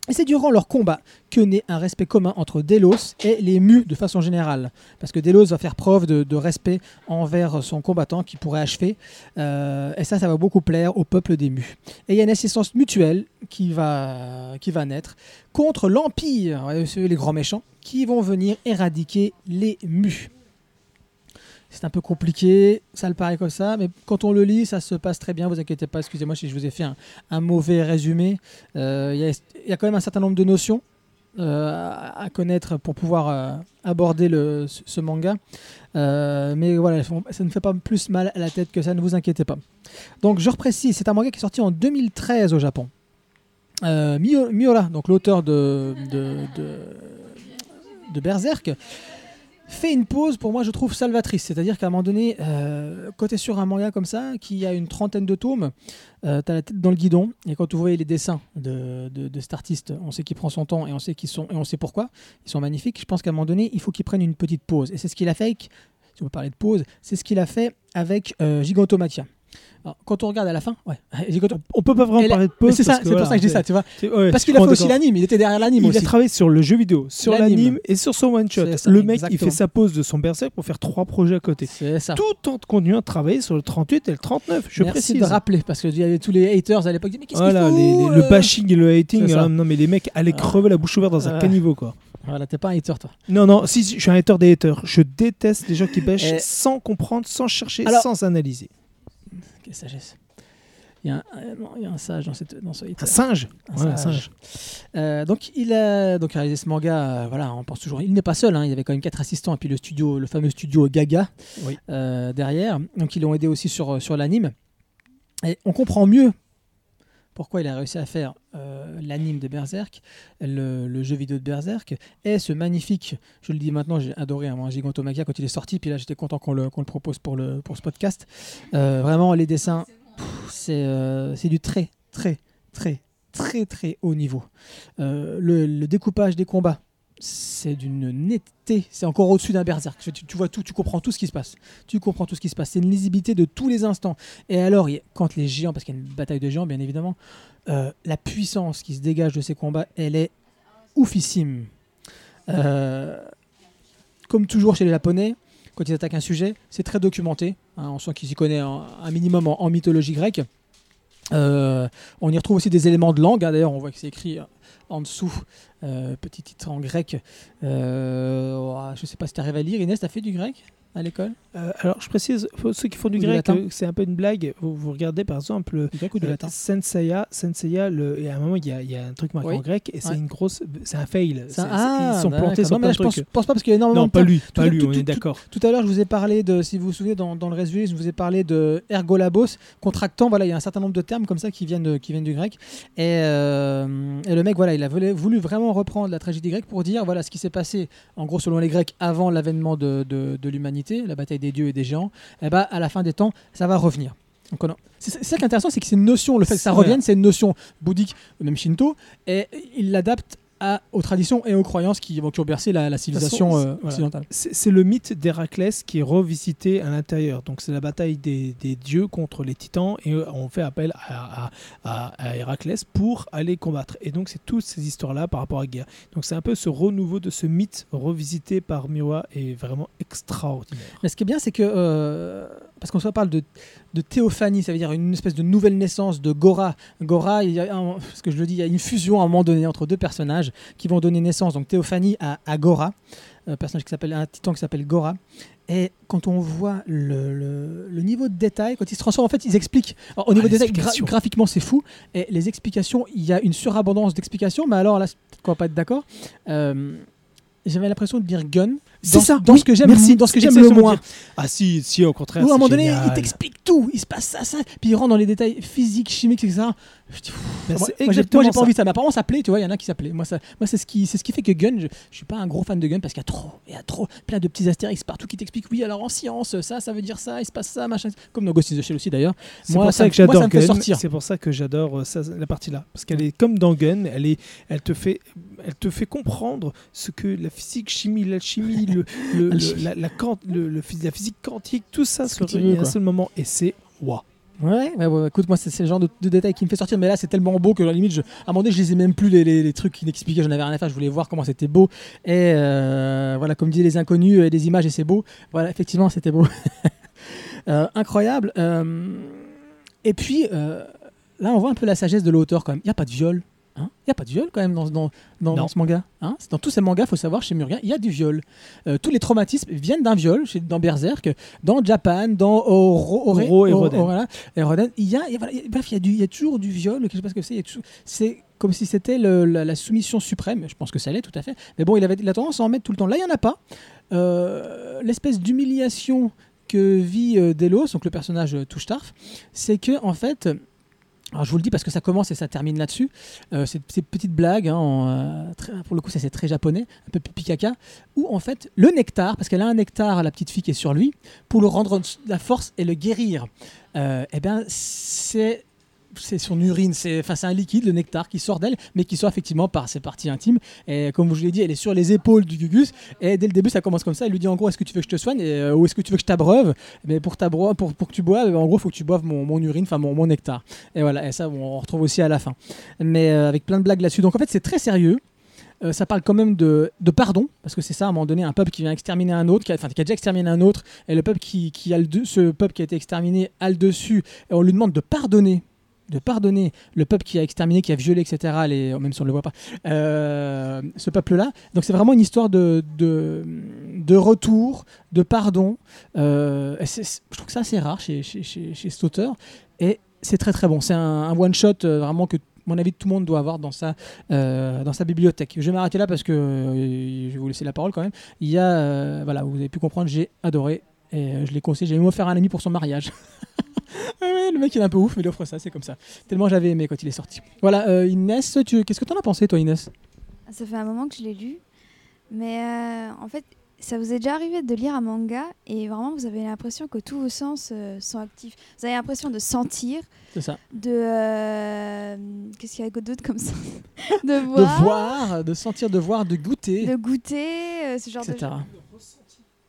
Et c'est durant leur combat que naît un respect commun entre Délos et les Mus de façon générale. Parce que Délos va faire preuve de, respect envers son combattant qui pourrait achever. Euh, et ça, ça va beaucoup plaire au peuple des Mus. Et il y a une assistance mutuelle qui va, naître contre l'Empire, les grands méchants, qui vont venir éradiquer les Mus. C'est un peu compliqué, ça le paraît comme ça, mais quand on le lit, ça se passe très bien, vous inquiétez pas, excusez-moi si je vous ai fait un, mauvais résumé. Euh, Il y, a, quand même un certain nombre de notions euh, à connaître pour pouvoir euh, aborder le, ce, manga. Mais voilà, ça ne fait pas plus mal à la tête que ça, ne vous inquiétez pas. Donc je reprécise, c'est un manga qui est sorti en 2013 au Japon. Miura, donc l'auteur de, de, de Berserk, fait une pause pour moi je trouve salvatrice. C'est-à-dire qu'à un moment donné, euh, quand tu es sur un manga comme ça, qui a une trentaine de tomes, euh, tu as la tête dans le guidon, et quand vous voyez les dessins de, de, cet artiste, on sait qu'il prend son temps et on sait qu'ils sont et on sait pourquoi, ils sont magnifiques. Je pense qu'à un moment donné, il faut qu'il prenne une petite pause. Et c'est ce qu'il a fait avec, si on de pause, c'est ce qu'il a fait avec euh, Gigantomachia. Alors, quand on regarde à la fin, ouais. On- peut pas vraiment parler de pause. c'est ça, parce c'est que pour ça que je dis ça, tu vois. ouais, Parce qu'il a fait aussi l'anime, il était derrière l'anime Il aussi. a travaillé sur le jeu vidéo, sur L'anime. et sur son one shot. Ça, Le mec, il exactement. fait sa pause de son berserk pour faire trois projets à côté. Ça. Tout en continuant à travailler sur le 38 et le 39. Je Merci précise. de rappeler, parce qu'il y avait tous les haters à l'époque Mais qu'est-ce Voilà, qu'il faut les- le euh bashing et le hating. Hein, non, mais les mecs allaient Ah. crever la bouche ouverte dans un Ah. caniveau, quoi. Voilà, t'es pas un hater, toi. Non, non, si, je suis un hater des haters. Je déteste les gens qui bêchent sans comprendre, sans chercher, Alors- sans analyser. Quelle sagesse. Il y, a un, euh, non, il y a un sage dans, cette, dans ce hater. Un singe? Un Ouais, un sage. singe. Euh, donc il a donc réalisé ce manga. euh, voilà, on pense toujours. Il n'est pas seul. hein, il y avait quand même quatre assistants et puis le studio, le fameux studio Gaga Oui. derrière. Donc ils l'ont aidé aussi sur sur l'anime. Et on comprend mieux pourquoi il a réussi à faire euh, l'anime de Berserk, le, jeu vidéo de Berserk, et ce magnifique. Je le dis maintenant, j'ai adoré un Gigantomachia quand il est sorti. Puis là, j'étais content qu'on le, propose pour ce podcast. Euh, vraiment, les dessins, euh, c'est du très très très très très haut niveau. Le découpage des combats, c'est d'une netteté, c'est encore au-dessus d'un berserk. Tu, vois tout, tu comprends tout ce qui se passe. Tu comprends tout ce qui se passe. C'est une lisibilité de tous les instants. Et alors, quand les géants, parce qu'il y a une bataille de géants, bien évidemment, euh, la puissance qui se dégage de ces combats, elle est oufissime. Euh, comme toujours chez les Japonais, quand ils attaquent un sujet, c'est très documenté. hein, on sent qu'ils y connaissent un, minimum en, mythologie grecque. Euh, on y retrouve aussi des éléments de langue. hein, D'ailleurs, on voit que c'est écrit en dessous, euh, petit titre en grec. Euh, je sais pas si tu arrives à lire. Inès, tu as fait du grec? À l'école Euh, alors, je précise, pour ceux qui font du grec, euh, c'est un peu une blague. Vous, vous regardez par exemple Du grec ou du euh, latin Senseiya, Senseiya le, et à un moment, il y a, il y a un truc marqué Oui. en grec et c'est Ouais. une grosse. C'est un fail. C'est un- C'est- Ah, ils sont plantés sur Non, mais là, je pense, pas parce qu'il y a énormément Non, de pas lui, Tout- pas lui, tout- on tout- est d'accord. Tout à l'heure, je vous ai parlé de, si vous vous souvenez, dans, dans le résumé, je vous ai parlé de ergolabos, contractant. Voilà, il y a un certain nombre de termes comme ça qui viennent, qui viennent du grec. Et, euh, et le mec, voilà, il a voulu, voulu vraiment reprendre la tragédie grecque pour dire, voilà, ce qui s'est passé, en gros, selon les Grecs, avant l'avènement de, de- de l'humanité, la bataille des dieux et des géants. Et ben, à la fin des temps, ça va revenir. Donc, on a- c'est ça qui est intéressant, c'est que c'est une notion, le fait que ça revienne, c'est une notion bouddhique, même shinto, et il l'adapte à- aux traditions et aux croyances qui vont qui ont bercé la, la civilisation façon, euh, voilà. occidentale. C'est le mythe d'Héraclès qui est revisité à l'intérieur. Donc c'est la bataille des, des dieux contre les titans et on fait appel à, à, à- à Héraclès pour aller combattre. Et donc c'est toutes ces histoires-là par rapport à la guerre. Donc c'est un peu ce renouveau de ce mythe revisité par Miwa est vraiment extraordinaire. Mais ce qui est bien, c'est que, euh, parce qu'on se parle de, de théophanie, ça veut dire une espèce de nouvelle naissance de Gora. Gora, il y a un- parce que je le dis, il y a une fusion à un moment donné entre deux personnages qui vont donner naissance, donc théophanie à, à Gora, un personnage qui s'appelle, un titan qui s'appelle Gora. Et quand on voit le, le- le niveau de détail, quand ils se transforment, en fait, ils expliquent. Alors, au niveau Ah, des gra- l'explication. graphiquement, c'est fou. Et les explications, il y a une surabondance d'explications, mais alors là, peut-être qu'on va pas être d'accord. Euh, J'avais l'impression de dire gun. C'est Dans- ça, Dans oui, ce que j'aime, merci, dans ce que j'aime le moins. Ah si, si au contraire. Ou à un moment donné, il t'explique tout. Il se passe ça, ça. Puis il rentre dans les détails physiques, chimiques, etc. Ben, moi, c'est moi, j'ai- exactement moi, j'ai pas envie de ça. Mais apparemment, ça plaît. Tu vois, il y en a qui s'appelaient. Moi, ça, moi c'est ce qui, c'est ce qui fait que Gun, je, je suis pas un gros fan de Gun parce qu'il y a trop, il y a trop, plein de petits astérix partout qui t'expliquent. Oui, alors en science, ça, ça veut dire ça. Il se passe ça, machin. Comme dans Ghost in the Shell aussi d'ailleurs. C'est pour ça ça que j'adore Gun. C'est pour ça que j'adore euh, la partie là, parce qu'elle est comme dans Gun, elle est, elle te fait, elle te fait comprendre ce que la physique, chimie, l'alchimie, le, le, le- Alchimie. la, quant- physique quantique, tout ça se réunit à un seul moment, et c'est waouh. Ouais, ouais, ouais, écoute, moi, c'est le genre de, de détail qui me fait sortir. Mais là, c'est tellement beau que, à la limite, je, à un moment donné, je lisais même plus les, les, les trucs qui n'expliquaient. J'en avais rien à faire. Je voulais voir comment c'était beau. Et euh, voilà, comme disaient les inconnus, euh, des images et c'est beau. Voilà, effectivement, c'était beau. Euh, incroyable. Euh, et puis, là, on voit un peu la sagesse de l'auteur quand même. Il n'y a pas de viol. Il n'y a pas de viol quand même dans, dans, dans, ce manga. Hein? Dans tous ces mangas, il faut savoir, chez Murien, il y a du viol. Euh, tous les traumatismes viennent d'un viol, chez, dans Berserk, dans Japan, dans Oro, Ore- Oro et Roden. voilà. Et Roden, il y a, il y, il y a toujours du viol, je sais pas ce que c'est. y C'est comme si c'était le- la, la soumission suprême. Je pense que ça l'est tout à fait. Mais bon, il avait il a tendance à en mettre tout le temps. Là, il n'y en a pas. Euh, L'espèce d'humiliation que vit euh, Delos, donc le personnage euh, Touchtarf, c'est que en fait. Alors je vous le dis parce que ça commence et ça termine là-dessus. Euh, ces, ces petites pour le coup ça c'est très japonais, un peu pipi caca, où en fait le nectar, parce qu'elle a un nectar, la petite fille qui est sur lui, pour le rendre la force et le guérir, euh, eh bien c'est c'est son urine, c'est enfin, un liquide, le nectar, qui sort d'elle, mais qui sort effectivement par ses parties intimes. Et comme je vous l'ai dit, elle est sur les épaules du Gugus. Et dès le début, ça commence comme ça. Elle lui dit en gros, est-ce que tu veux que je te soigne? Et, euh, ou est-ce que tu veux que je t'abreuve? Mais pour, pour, pour que tu boives, en gros, faut que tu boives mon, mon urine, enfin mon, nectar. Et voilà, et ça, on retrouve aussi à la fin. Mais euh, avec plein de blagues là-dessus. Donc en fait, c'est très sérieux. Euh, ça parle quand même de, de pardon, parce que c'est ça, à un moment donné, un peuple qui vient exterminer un autre, qui a, enfin, qui a déjà exterminé un autre, et le peuple qui, qui a ce peuple qui a été exterminé a le dessus, et on lui demande de pardonner, de pardonner le peuple qui a exterminé, qui a violé, etc., même si on ne le voit pas, euh, ce peuple-là. Donc c'est vraiment une histoire de, de, retour, de pardon. Euh, je trouve que c'est assez rare chez, chez, chez, cet auteur, et c'est très très bon. C'est un, one-shot euh, vraiment que mon avis, tout le monde doit avoir dans sa, dans sa bibliothèque. Je vais m'arrêter là parce que je vais vous laisser la parole quand même. Il y a, voilà, vous avez pu comprendre, j'ai adoré et euh, je l'ai conseillé. J'ai même offert à un ami pour son mariage. Ah le mec il est un peu ouf, mais il offre ça, c'est comme ça. Tellement j'avais aimé quand il est sorti. Voilà, euh, Inès, tu... qu'est-ce que t'en as pensé toi, Inès? Ça fait un moment que je l'ai lu. Mais euh, en fait, ça vous est déjà arrivé de lire un manga et vraiment vous avez l'impression que tous vos sens euh, sont actifs. Vous avez l'impression de sentir, C'est ça. de. euh, Qu'est-ce qu'il y a d'autre comme ça? De De voir, de sentir, de voir, de goûter, de goûter, euh, ce genre de etc.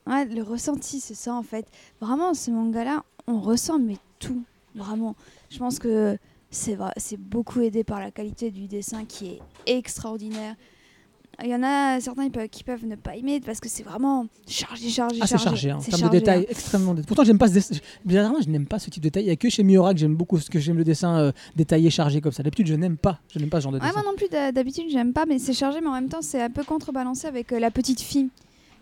Ouais, le ressenti, c'est ça en fait. Vraiment, ce manga-là, on ressent mais tout, vraiment. Je pense que c'est c'est beaucoup aidé par la qualité du dessin qui est extraordinaire. Il y en a certains qui peuvent ne pas aimer parce que c'est vraiment chargé, chargé, Ah, c'est chargé, hein, en termes de chargé, détails, hein. extrêmement détaillés. Pourtant, j'aime pas ce dessin. Bizarrement, je n'aime pas ce type de détail. Il n'y a que chez Miura que j'aime beaucoup, ce que j'aime le dessin euh, détaillé, chargé comme ça. D'habitude, je n'aime pas. Je n'aime pas ce genre de Ouais, dessin. moi non plus, d'ha- d'habitude, j'aime pas, mais c'est chargé, mais en même temps, c'est un peu contrebalancé avec euh, la petite fille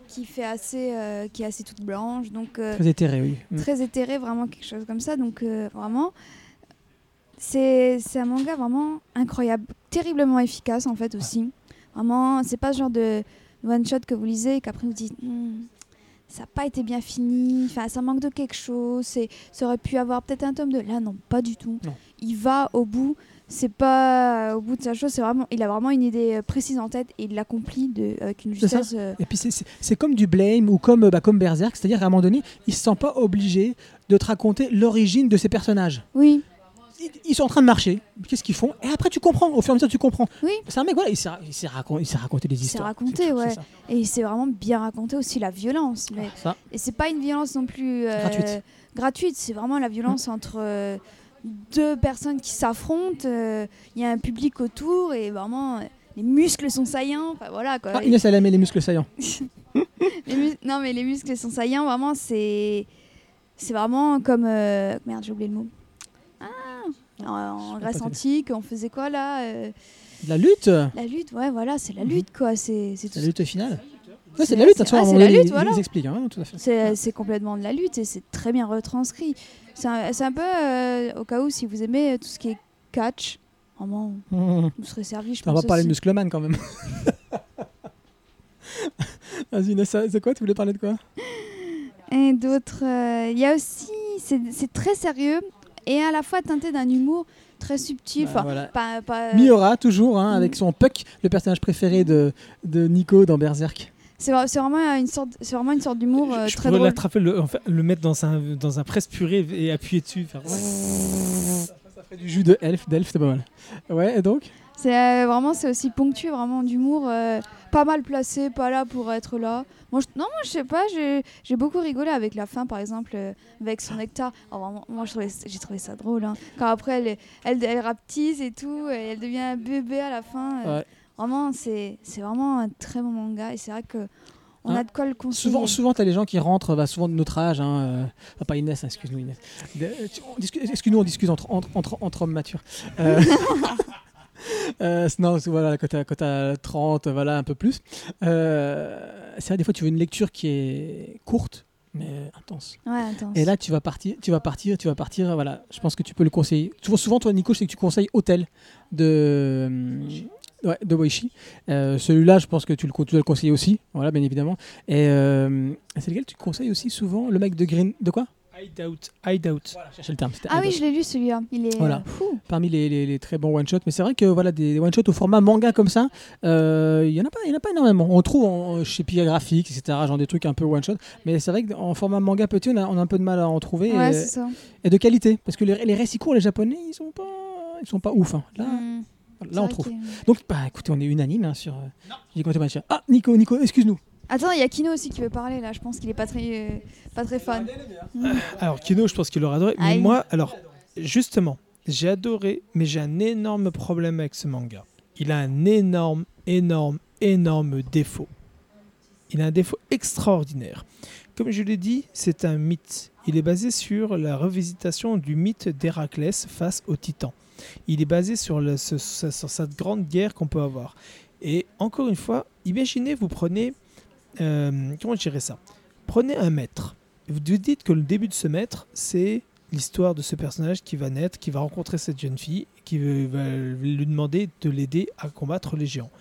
qui fait assez, euh, qui est assez toute blanche, donc euh, Très éthéré, oui. Mm. très éthéré, vraiment quelque chose comme ça. Donc euh, vraiment, c'est c'est un manga vraiment incroyable, terriblement efficace en fait aussi. Vraiment, c'est pas ce genre de one shot que vous lisez et qu'après vous dites Hmm, ça n'a pas été bien fini, enfin ça manque de quelque chose, c'est ça aurait pu avoir peut-être un tome de là non pas du tout. Non. Il va au bout. C'est pas euh, au bout de sa chose, c'est vraiment, il a vraiment une idée euh, précise en tête et il l'accomplit avec une justesse. euh, Et puis c'est- comme du blame ou comme, bah, comme Berserk, c'est-à-dire qu'à un moment donné, il se sent pas obligé de te raconter l'origine de ces personnages. Oui, Ils, ils sont en train de marcher, qu'est-ce qu'ils font? Et après tu comprends, au fur et à mesure tu comprends. Oui. C'est un mec, voilà, il s'est il s'est racon- il s'est raconté des s'est histoires. raconté, C'est tout, ouais. et c'est vraiment bien raconté aussi la violence. Mais Ça, Et c'est pas une violence non plus euh, Gratuite. gratuite, c'est vraiment la violence entre euh, deux personnes qui s'affrontent. euh, Il y a un public autour et vraiment euh, les muscles sont saillants. Enfin voilà quoi. Ah, Inès, elle aimait les muscles saillants. Les mus- non mais les muscles sont saillants. Vraiment c'est c'est vraiment comme euh, merde j'ai oublié le mot. Ah, en, en Grèce antique, on faisait quoi là euh, De La lutte La lutte, ouais voilà, c'est la lutte quoi. C'est La lutte finale Ouais, c'est de la lutte, ah, la lutte, ils- voilà. Hein, c'est complètement de la lutte et c'est très bien retranscrit. C'est un, peu, euh, au cas où, si vous aimez euh, tout ce qui est catch, vraiment, Mmh. vous serez servi, je On va parler de muscleman quand même. Vas-y, c'est quoi Tu voulais parler de quoi? Et d'autres. euh, Il y a aussi. C'est très sérieux et à la fois teinté d'un humour très subtil. Bah, Enfin, voilà. pas, pas- Miura, toujours, hein, Mm. avec son Puck, le personnage préféré de, de Nico dans Berserk. C'est vra- c'est vraiment une sorte, c'est vraiment une sorte d'humour euh, très drôle. l'attraper, le, enfin, le mettre dans un, dans un presse-purée et appuyer dessus. Faire... Ça fait du jus de elfe, d'elfe, c'est pas mal. Ouais, et donc? C'est euh, vraiment, c'est aussi ponctué vraiment d'humour, euh, pas mal placé, pas là pour être là. Moi, je, non, moi je sais pas, j'ai beaucoup rigolé avec la fin, par exemple, euh, avec son nectar. Oh, vraiment, moi, j'ai trouvé ça drôle. hein. Quand après, elle, elle, elle rapetisse et tout, et elle devient un bébé à la fin. Ouais. Vraiment, c'est c'est vraiment un très bon manga, et c'est vrai que on Hein a de quoi le conseiller. Souvent, souvent tu as les gens qui rentrent, bah, souvent de notre âge, hein, euh, ah, pas Inès, hein, excuse-nous Inès. De- tu- on discute- Excuse-nous, on discute entre, entre, entre, entre hommes matures. Euh, euh, non, c'est- voilà, quand tu as, 30, voilà, un peu plus. Euh, c'est vrai, des fois, tu veux une lecture qui est courte, mais intense. Ouais, attends. Et là, tu vas partir, tu vas partir, tu vas partir. Voilà, je pense que tu peux le conseiller. Souvent, souvent toi, Nico, je sais que tu conseilles Hôtel de, ouais, de Boichi. Euh, Celui-là, je pense que tu le, tu dois le conseiller aussi. Voilà, bien évidemment. Et euh, c'est lequel tu conseilles aussi souvent Le mec de Green. De quoi? Hideout. Hideout. Voilà, cherchez le terme. ah oui, je l'ai lu celui-là. Il est Voilà. euh, fou. Parmi les, les- les très bons one-shots. Mais c'est vrai que voilà, des one-shots au format manga comme ça, euh, il y en a pas, il y en a pas énormément. On trouve en- chez Pia Graphics, etc. Genre des trucs un peu one-shot. Mais c'est vrai qu'en format manga petit, on a, on a un peu de mal à en trouver. Ouais, Et- c'est ça. et de qualité. Parce que les, les récits courts, les japonais, ils sont pas. ils sont pas ouf. hein. Là, Hmm, là on trouve. que- Donc, bah, écoutez, on est unanime hein, sur. euh. Ah, Nico, Nico, excuse-nous. Attends, il y a Kino aussi qui veut parler là. Je pense qu'il est pas très, euh, pas très fan. Alors, Kino, je pense qu'il aurait adoré. Mais moi, alors, justement, j'ai adoré, mais j'ai un énorme problème avec ce manga. Il a un énorme, énorme, énorme défaut. Il a un défaut extraordinaire. Comme je l'ai dit, c'est un mythe. Il est basé sur la revisitation du mythe d'Héraclès face aux titans. Il est basé sur, cette grande guerre qu'on peut avoir. Et encore une fois, imaginez, vous prenez... euh, comment je ça? Prenez un maître. Vous dites que le début de ce maître, c'est l'histoire de ce personnage qui va naître, qui va rencontrer cette jeune fille, qui va va lui demander de l'aider à combattre les géants.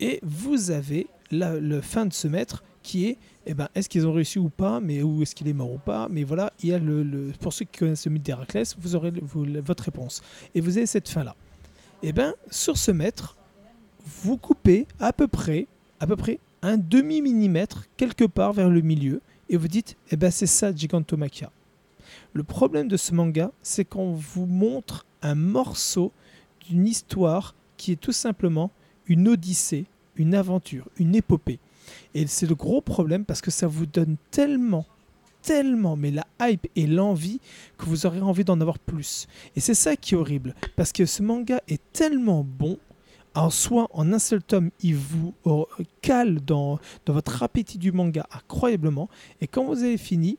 Et vous avez la, le fin de ce maître qui est, eh ben, est-ce qu'ils ont réussi ou pas, mais ou est-ce qu'il est mort ou pas, mais voilà, il y a le, pour ceux qui connaissent le mythe d'Héraclès, vous aurez votre réponse. Et vous avez cette fin-là. Et ben, sur ce maître, vous coupez à peu près, à peu près un demi-millimètre quelque part vers le milieu, et vous dites, eh ben c'est ça Gigantomachia. Le problème de ce manga, c'est qu'on vous montre un morceau d'une histoire qui est tout simplement une odyssée, une aventure, une épopée. Et c'est le gros problème parce que ça vous donne tellement, tellement, mais la hype et l'envie que vous aurez envie d'en avoir plus. Et c'est ça qui est horrible, parce que ce manga est tellement bon. En soi, en un seul tome, il vous euh, cale dans, votre appétit du manga incroyablement. Et quand vous avez fini,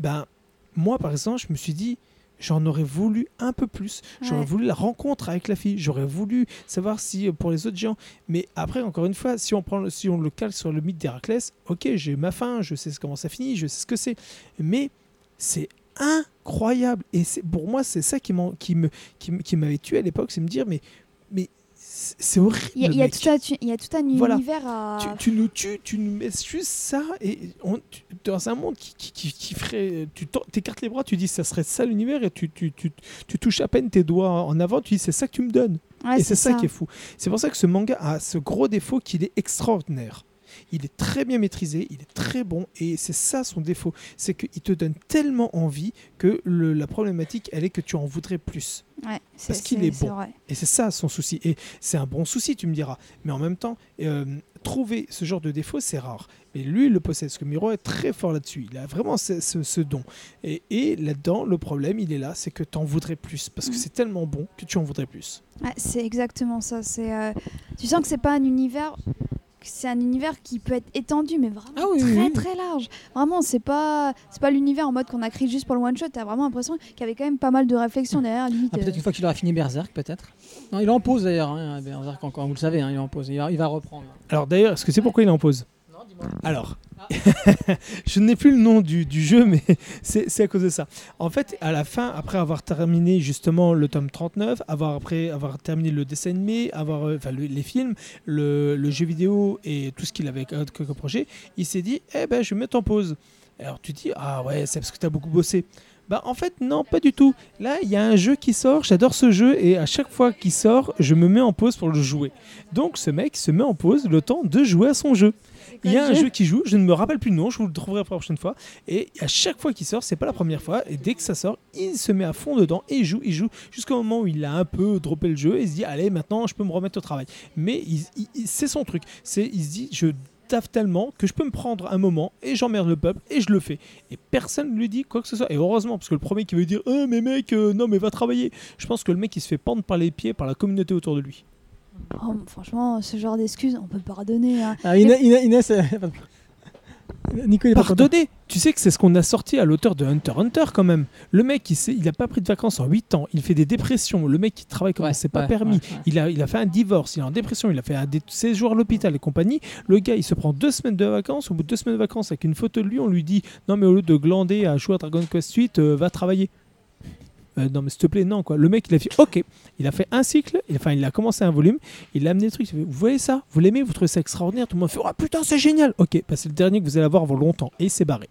ben, moi par exemple, je me suis dit, j'en aurais voulu un peu plus. J'aurais Ouais. voulu la rencontre avec la fille. J'aurais voulu savoir si euh, pour les autres géants. Mais après, encore une fois, si on, prend le, si on le cale sur le mythe d'Héraclès, ok, j'ai ma fin, je sais comment ça finit, je sais ce que c'est. Mais c'est incroyable. Et c'est- pour moi, c'est ça qui, me, qui, qui m'avait tué à l'époque, c'est me dire, mais, mais c'est horrible. Il y a, y tout, un, il y a tout un Voilà. univers à. Tu, tu nous tues, tu nous mets juste ça, et on, tu- dans un monde qui, qui, qui- qui ferait. Tu t'écartes les bras, tu dis ça serait ça l'univers, et tu, tu, tu, tu touches à peine tes doigts en avant, tu dis c'est ça que tu me donnes. Ouais, et c'est ça. qui est fou. C'est pour ça que ce manga a ce gros défaut qu'il est extraordinaire. Il est très bien maîtrisé, il est très bon, et c'est ça son défaut. C'est qu'il te donne tellement envie que le- la problématique, elle est que tu en voudrais plus. Ouais, Parce qu'il est bon. Et c'est ça son souci. Et c'est un bon souci, tu me diras. Mais en même temps, euh, trouver ce genre de défaut, c'est rare. Mais lui, il le possède. Parce que Miro est très fort là-dessus. Il a vraiment ce, ce- ce don. Et, et là-dedans, le problème, il est là, c'est que tu en voudrais plus. Parce que Mhm. c'est tellement bon que tu en voudrais plus. Ouais, c'est exactement ça. C'est, euh, tu sens que c'est pas un univers. C'est un univers qui peut être étendu, mais vraiment Ah oui, très oui, très large. Vraiment, c'est pas c'est pas l'univers en mode qu'on a créé juste pour le one shot. T'as vraiment l'impression qu'il y avait quand même pas mal de réflexions derrière. Limite, Ah, peut-être euh, une fois qu'il aura fini Berserk, peut-être. Non, il est en pause d'ailleurs, hein, Berserk encore, vous le savez, hein, il est en pause. Il va, il va reprendre. Alors d'ailleurs, est-ce que c'est pourquoi il est en pause? Non, dis-moi. Alors, je n'ai plus le nom du, du jeu, mais c'est à cause de ça. En fait, à la fin, après avoir terminé justement le tome 39, avoir, après avoir terminé le dessin animé, avoir, euh, le- les films, le, le jeu vidéo et tout ce qu'il avait comme projet, il s'est dit, eh ben, je vais me mettre en pause. Alors tu dis, ah ouais, c'est parce que tu as beaucoup bossé. Bah en fait non pas du tout. Là il y a un jeu qui sort, j'adore ce jeu et à chaque fois qu'il sort, je me mets en pause pour le jouer. Donc ce mec se met en pause le temps de jouer à son jeu. Il y a un jeu qui joue, je ne me rappelle plus le nom, je vous le trouverai pour la prochaine fois. Et à chaque fois qu'il sort, c'est pas la première fois, et dès que ça sort, il se met à fond dedans et il joue, il joue, jusqu'au moment où il a un peu droppé le jeu et il se dit, allez, maintenant je peux me remettre au travail. Mais c'est son truc, c'est il se dit, je taffe tellement que je peux me prendre un moment et j'emmerde le peuple et je le fais. Et personne ne lui dit quoi que ce soit. Et heureusement, parce que le premier qui veut dire, oh, mais mec, euh, non, mais va travailler. Je pense que le mec, il se fait pendre par les pieds par la communauté autour de lui. Oh, franchement, ce genre d'excuses, on peut pardonner. hein. Ah, Inès, Inès, Inès, euh, Nico, il est pas content. Pardonner Tu sais que c'est ce qu'on a sorti à l'auteur de Hunter x Hunter quand même. Le mec, il, il a pas pris de vacances en 8 ans. Il fait des dépressions. Le mec qui travaille comme Ouais, c'est pas ouais, permis. ouais, ouais. Il, a, il a fait un divorce, il est en dépression, il a fait un dé- séjour à l'hôpital et compagnie. Le gars, il se prend deux semaines de vacances. Au bout de deux semaines de vacances, avec une photo de lui, on lui dit Non, mais au lieu de glander à jouer à Dragon Quest 8, va travailler. Euh, non, mais s'il te plaît, non, quoi. Le mec, il a fait OK. Il a fait un cycle, il- enfin, il a commencé un volume, il a amené le truc. il fait, Vous voyez ça? Vous l'aimez Vous trouvez ça extraordinaire? Tout le monde fait Oh putain, c'est génial Ok, bah, c'est le dernier que vous allez avoir avant longtemps. Et il s'est barré.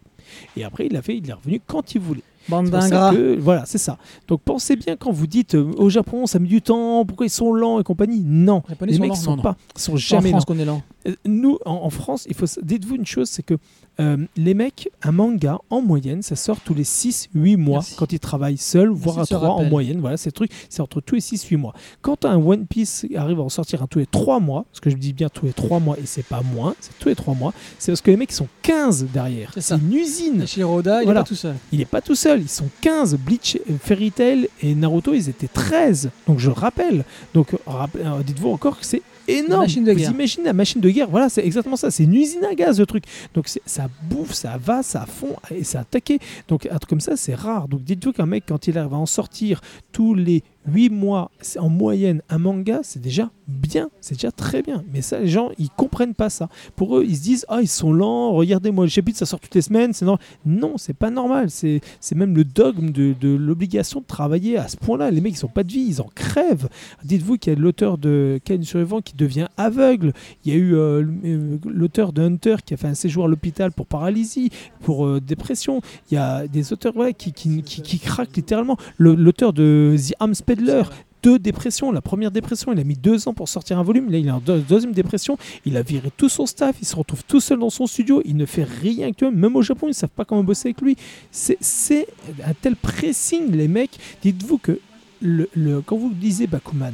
Et après, il a fait, il est revenu quand il voulait. Bande que- voilà, c'est ça. Donc pensez bien quand vous dites euh, au Japon, ça met du temps, pourquoi ils sont lents et compagnie. Non, Les sont mecs sont Non, non. pas, sont en jamais lents. France qu'on est lent. Euh, Nous, en, en France, il faut dites-vous une chose, c'est que euh, les mecs, un manga, en moyenne, ça sort tous les 6-8 mois Merci. quand ils travaillent seuls, voire à de ce 3 en moyenne. Voilà, c'est le truc, c'est entre tous les 6-8 mois. Quand un One Piece arrive à en sortir un tous les 3 mois, parce que je dis bien tous les 3 mois et c'est pas moins, c'est tous les 3 mois, c'est parce que les mecs ils sont 15 derrière. C'est une usine. Et Shiroda, il Voilà. est pas tout seul. Il n'est pas tout seul, ils sont 15. Bleach, euh, Fairy Tail et Naruto, ils étaient 13. Donc je le rappelle. Donc euh, dites-vous encore que c'est énorme. machine de Vous guerre. imaginez la machine de guerre Voilà, c'est exactement ça. C'est une usine à gaz, le truc. Donc ça bouffe, ça va, ça fond et ça attaqué. Donc un truc comme ça, c'est rare. Donc dites-vous qu'un mec, quand il arrive à en sortir tous les 8 mois, c'est en moyenne, un manga, c'est déjà bien. C'est déjà très bien. Mais ça, les gens, ils comprennent pas ça. Pour eux, ils se disent, ah, ils sont lents, regardez-moi le chapitre, ça sort toutes les semaines. C'est normal. Non, c'est pas normal. C'est même le dogme de, l'obligation de travailler à ce point-là. Les mecs, ils ont pas de vie, ils en crèvent. Dites-vous qu'il y a l'auteur de Ken Survivant qui devient aveugle. Il y a eu euh, euh, l'auteur de Hunter qui a fait un séjour à l'hôpital pour paralysie, pour euh, dépression. Il y a des auteurs qui, qui, craquent littéralement. Le- L'auteur de The Arms Peddler, deux dépressions. La première dépression, il a mis deux ans pour sortir un volume. Là, il est en deux- deuxième dépression. Il a viré tout son staff. Il se retrouve tout seul dans son studio. Il ne fait rien actuellement. Même au Japon, ils ne savent pas comment bosser avec lui. C'est- C'est un tel pressing, les mecs. Dites-vous que le, le- quand vous lisez Bakuman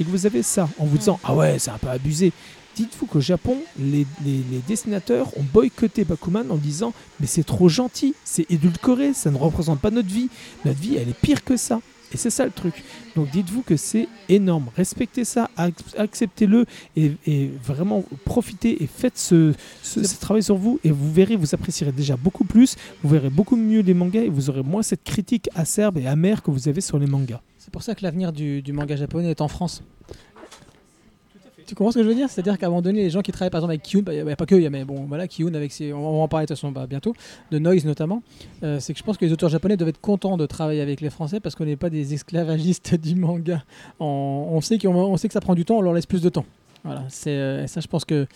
et que vous avez ça en vous disant Ah ouais, c'est un peu abusé. Dites-vous qu'au Japon, les, les- les dessinateurs ont boycotté Bakuman en disant Mais c'est trop gentil, c'est édulcoré, ça ne représente pas notre vie. Notre vie, elle est pire que ça. Et c'est ça le truc. Donc dites-vous que c'est énorme. Respectez ça, ac- acceptez-le et, vraiment profitez et faites ce, travail sur vous et vous verrez, vous apprécierez déjà beaucoup plus, vous verrez beaucoup mieux les mangas et vous aurez moins cette critique acerbe et amère que vous avez sur les mangas. C'est pour ça que l'avenir du manga japonais est en France. Tu comprends ce que je veux dire? C'est-à-dire qu'à un moment donné, les gens qui travaillent par exemple avec bah, il n'y a pas que, y a mais bon, voilà, Kyun avec ses, on va en parler de toute façon bah, bientôt, de Noise notamment, euh, c'est que je pense que les auteurs japonais doivent être contents de travailler avec les Français parce qu'on n'est pas des esclavagistes du manga. On, sait qu'on, on sait que ça prend du temps, on leur laisse plus de temps. Voilà, c'est euh, ça, je pense que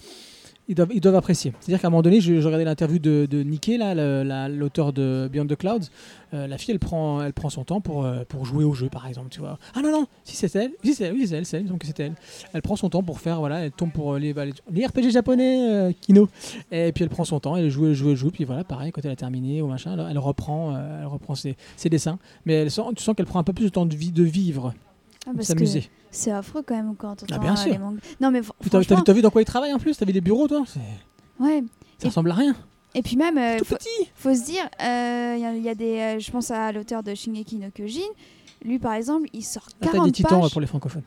ils doivent, apprécier. C'est-à-dire qu'à un moment donné, je, regardais l'interview de, de Nikkei, l'auteur de Beyond the Clouds. Euh, la fille, elle prend, elle prend son temps pour, euh, pour jouer au jeu, par exemple. Tu vois. Ah non, non, si c'est elle, si c'est elle, oui, c'est elle, c'est elle, il elle. Elle prend son temps pour faire, voilà, elle tombe pour euh, les, RPG japonais, Kino. Et puis elle prend son temps, elle joue, joue, joue. Puis voilà, pareil, quand elle a terminé ou machin, elle, reprend, elle reprend ses, ses dessins. Mais elle sent, tu sens qu'elle prend un peu plus de temps de, vie, de vivre, Ah, s'amuser. c'est affreux quand même quand on Ah, bien sûr. les mangas. Non mais T'as vu, vu dans quoi ils travaillent en plus? T'as vu des bureaux, toi? Ouais. Ça Et- ressemble à rien. Et puis même, euh, faut, se dire, il y, a- y a des, euh, je pense à l'auteur de Shingeki no Kyojin. Lui par exemple, il sort La taille 40 des titans pages, pour les francophones.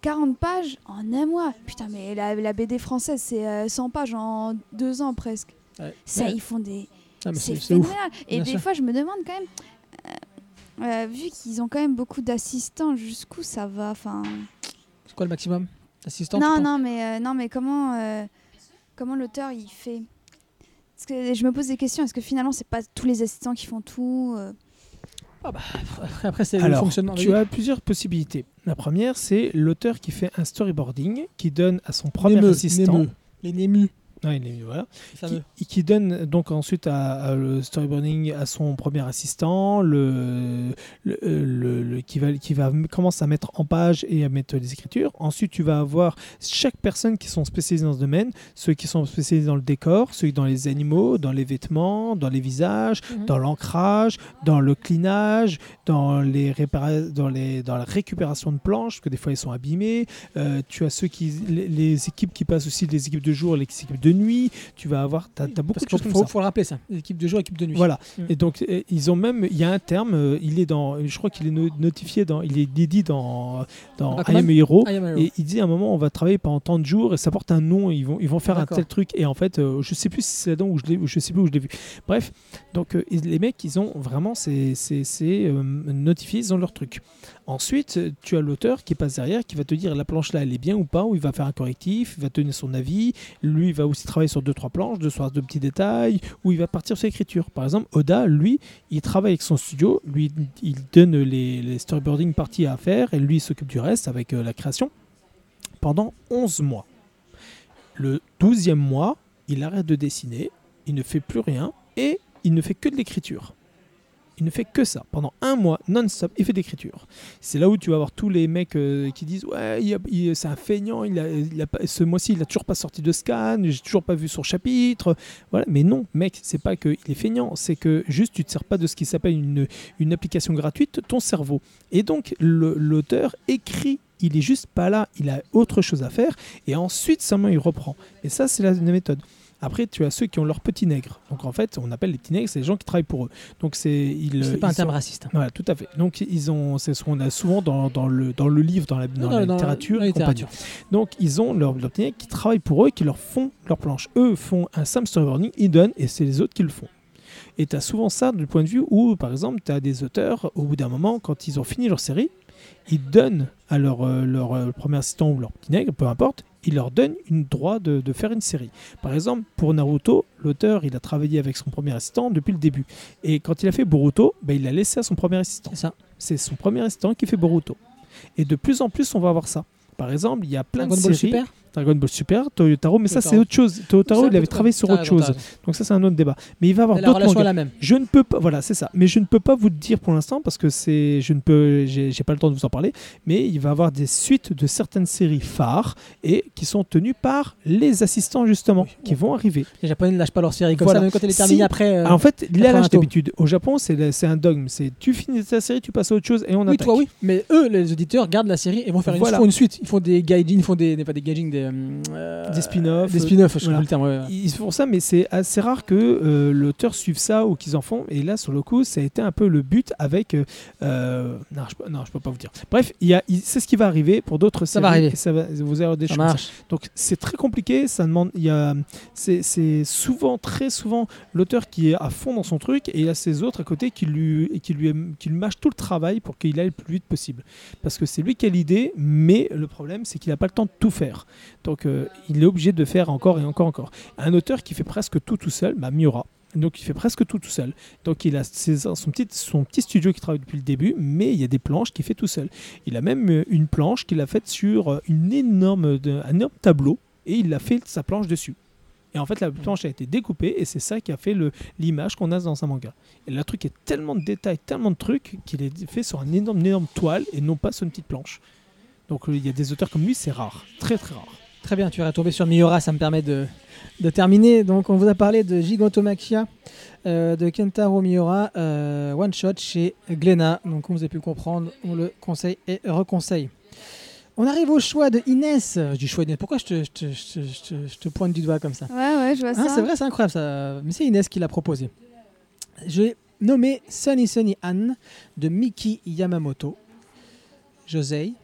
40 pages en un mois. Putain, mais la, la BD française c'est euh, 100 pages en deux ans presque. Ouais. Ça, Ouais. ils font des, Ah, c'est phénoménal. Et Bien des sûr. fois, je me demande quand même, euh, vu qu'ils ont quand même beaucoup d'assistants, jusqu'où ça va Enfin, C'est quoi le maximum? Assistant non, non, mais euh, non, mais comment, euh, comment l'auteur il fait? Parce que je me pose des questions. Est-ce que finalement, c'est pas tous les assistants qui font tout euh? Après, après, c'est le fonctionnement. tu as plusieurs possibilités. La première, c'est l'auteur qui fait un storyboarding, qui donne à son premier Némeux, assistant. Némeux. Les Némus. Ouais, il est- voilà. qui, donne donc ensuite à, à le storyboarding à son premier assistant, le, le, le- le- qui va qui va commencer à mettre en page et à mettre les écritures. Ensuite, tu vas avoir chaque personne qui sont spécialisés dans ce domaine, ceux qui sont spécialisés dans le décor, ceux dans les animaux, dans les vêtements, dans les visages, Mhm. dans l'ancrage, dans le clinage, dans les répara- dans les dans la récupération de planches, parce que des fois ils sont abîmés. Euh, tu as ceux qui les, les équipes qui passent aussi les équipes de jour, les équipes de nuit. Tu vas avoir t'as, t'as beaucoup Parce de choses faut, ça. faut le rappeler ça. Équipe de jour, équipe de nuit. Voilà. Mm. Et donc ils ont même il y a un terme, euh, il est dans je crois qu'il est no- notifié dans il est dit dans dans I Am Hero. Et il dit à un moment on va travailler pendant tant de jours et ça porte un nom ils vont ils vont faire un tel truc et en fait euh, je sais plus si c'est là-dedans ou je je sais plus où je l'ai vu. Bref donc euh, les mecs ils ont vraiment c'est c'est c'est, euh, notifié ils ont leur truc. Ensuite tu as l'auteur qui passe derrière qui va te dire la planche là elle est bien ou pas ou il va faire un correctif il va donner son avis lui va aussi travailler sur deux trois planches deux trois de petits détails ou il va partir sur l'écriture. Par exemple Oda lui il travaille avec son studio lui il donne les, storyboarding parties à faire et lui s'occupe du reste avec euh, la création pendant 11 mois. Le 12e mois, il arrête de dessiner, il ne fait plus rien et il ne fait que de l'écriture. Il ne fait que ça. Pendant un mois, non-stop, il fait d'écriture. C'est là où tu vas voir tous les mecs euh, qui disent Ouais, c'est un feignant, il a, ce mois-ci, il a toujours pas sorti de scan, j'ai toujours pas vu son chapitre. Voilà. Mais non, mec, c'est pas qu'il est feignant, c'est que juste tu te sers pas de ce qui s'appelle une, une application gratuite, ton cerveau. Et donc, l'auteur écrit. Il est juste pas là, il a autre chose à faire, et ensuite seulement il reprend. Et ça, c'est la méthode. Après, tu as ceux qui ont leur petit nègre. Donc en fait, on appelle les petits nègres, c'est les gens qui travaillent pour eux. Donc c'est ils. C'est pas un terme sont- raciste. Voilà, tout à fait. Donc ils ont, c'est ce qu'on a souvent dans, dans le dans le livre, dans la, dans la littérature, dans la littérature. Donc ils ont leur, leur petit nègre qui travaillent pour eux, et qui leur font leur planche. Eux font un storyboarding, ils donnent, et c'est les autres qui le font. Et tu as souvent ça du point de vue où, par exemple, tu as des auteurs, au bout d'un moment, quand ils ont fini leur série, ils donnent à leur, euh, leur euh, premier assistant ou leur petit nègre, peu importe, ils leur donnent une droit de, de faire une série. Par exemple, pour Naruto, l'auteur, il a travaillé avec son premier assistant depuis le début. Et quand il a fait Boruto, ben, il l'a laissé à son premier assistant. C'est ça. C'est son premier assistant qui fait Boruto. Et de plus en plus, on va avoir ça. Par exemple, il y a plein Dragon de Ball séries. Super? Dragon Ball Super, Toyotaro, mais ça c'est autre chose. Toyotaro, il avait travaillé sur autre chose. Donc ça c'est un autre débat. Mais il va avoir La d'autres mangas. la même. Je ne peux pas, voilà, c'est ça. Mais je ne peux pas vous le dire pour l'instant parce que c'est, je ne peux, j'ai pas le temps de vous en parler. Mais il va avoir des suites de certaines séries phares et qui sont tenues par les assistants justement, Oui. qui vont arriver. Les Japonais ne lâchent pas leur série comme Voilà. ça, même quand elle est Si- après. euh, en fait, il y a 80 l'âge tomes. d'habitude. Au Japon, c'est un dogme. C'est tu finis ta série, tu passes à autre chose et on oui, attaque. toi, oui. Mais eux, les auditeurs, gardent la série et vont faire une, Voilà. font une suite. Ils font des gaijin, ils font des, des- pas des gaijin, des, euh, Des spin-offs. Des spin-offs, je sais Voilà. plus le terme. ouais, ouais. Ils font ça, mais c'est assez rare que euh, l'auteur suive ça ou qu'ils en font. Et là, sur le coup, ça a été un peu le but avec. euh, euh, non, je, peux- non, je peux pas vous dire. Bref, il y a, il- c'est ce qui va arriver pour d'autres Ça va arriver. Ça va, vous avoir des Ça choses marche. Donc c'est très compliqué. Ça demande. Il y a. C'est, c'est souvent, très souvent, l'auteur qui est à fond dans son truc et il y a ses autres à côté qui lui, qui lui, qui lui mâchent tout le travail pour qu'il aille le plus vite possible. Parce que c'est lui qui a l'idée, mais le problème, c'est qu'il n'a pas le temps de tout faire. Donc il est obligé de faire encore et encore encore. Un auteur qui fait presque tout tout seul, bah, Miura. Donc il fait presque tout tout seul. Donc il a son, petit, son petit studio qui travaille depuis le début, mais il y a des planches qu'il fait tout seul. Il a même euh, une planche qu'il a faite sur euh, une énorme, un énorme tableau et il a fait sa planche dessus. Et en fait, la planche a été découpée et c'est ça qui a fait l'image qu'on a dans un manga. Et le truc est tellement de détails, tellement de trucs qu'il est fait sur un énorme, une énorme toile et non pas sur une petite planche. Donc il y a des auteurs comme lui, c'est rare, très très rare. Très bien, tu vas retomber sur Miura, ça me permet de, de terminer. Donc, on vous a parlé de Gigantomachia euh, de Kentaro Miura, euh, one shot chez Glénat. Donc, comme vous avez pu comprendre, on le conseille et reconseille. On arrive au choix de Inès. Je dis choix d'Inès, pourquoi je te, je te- je te- je te- je te pointe du doigt comme ça Ouais, ouais, je vois Hein, ça. C'est vrai, c'est incroyable ça. Mais c'est Inès qui l'a proposé. J'ai nommé Sunny Sunny Anne de Miki Yamamoto. Josei.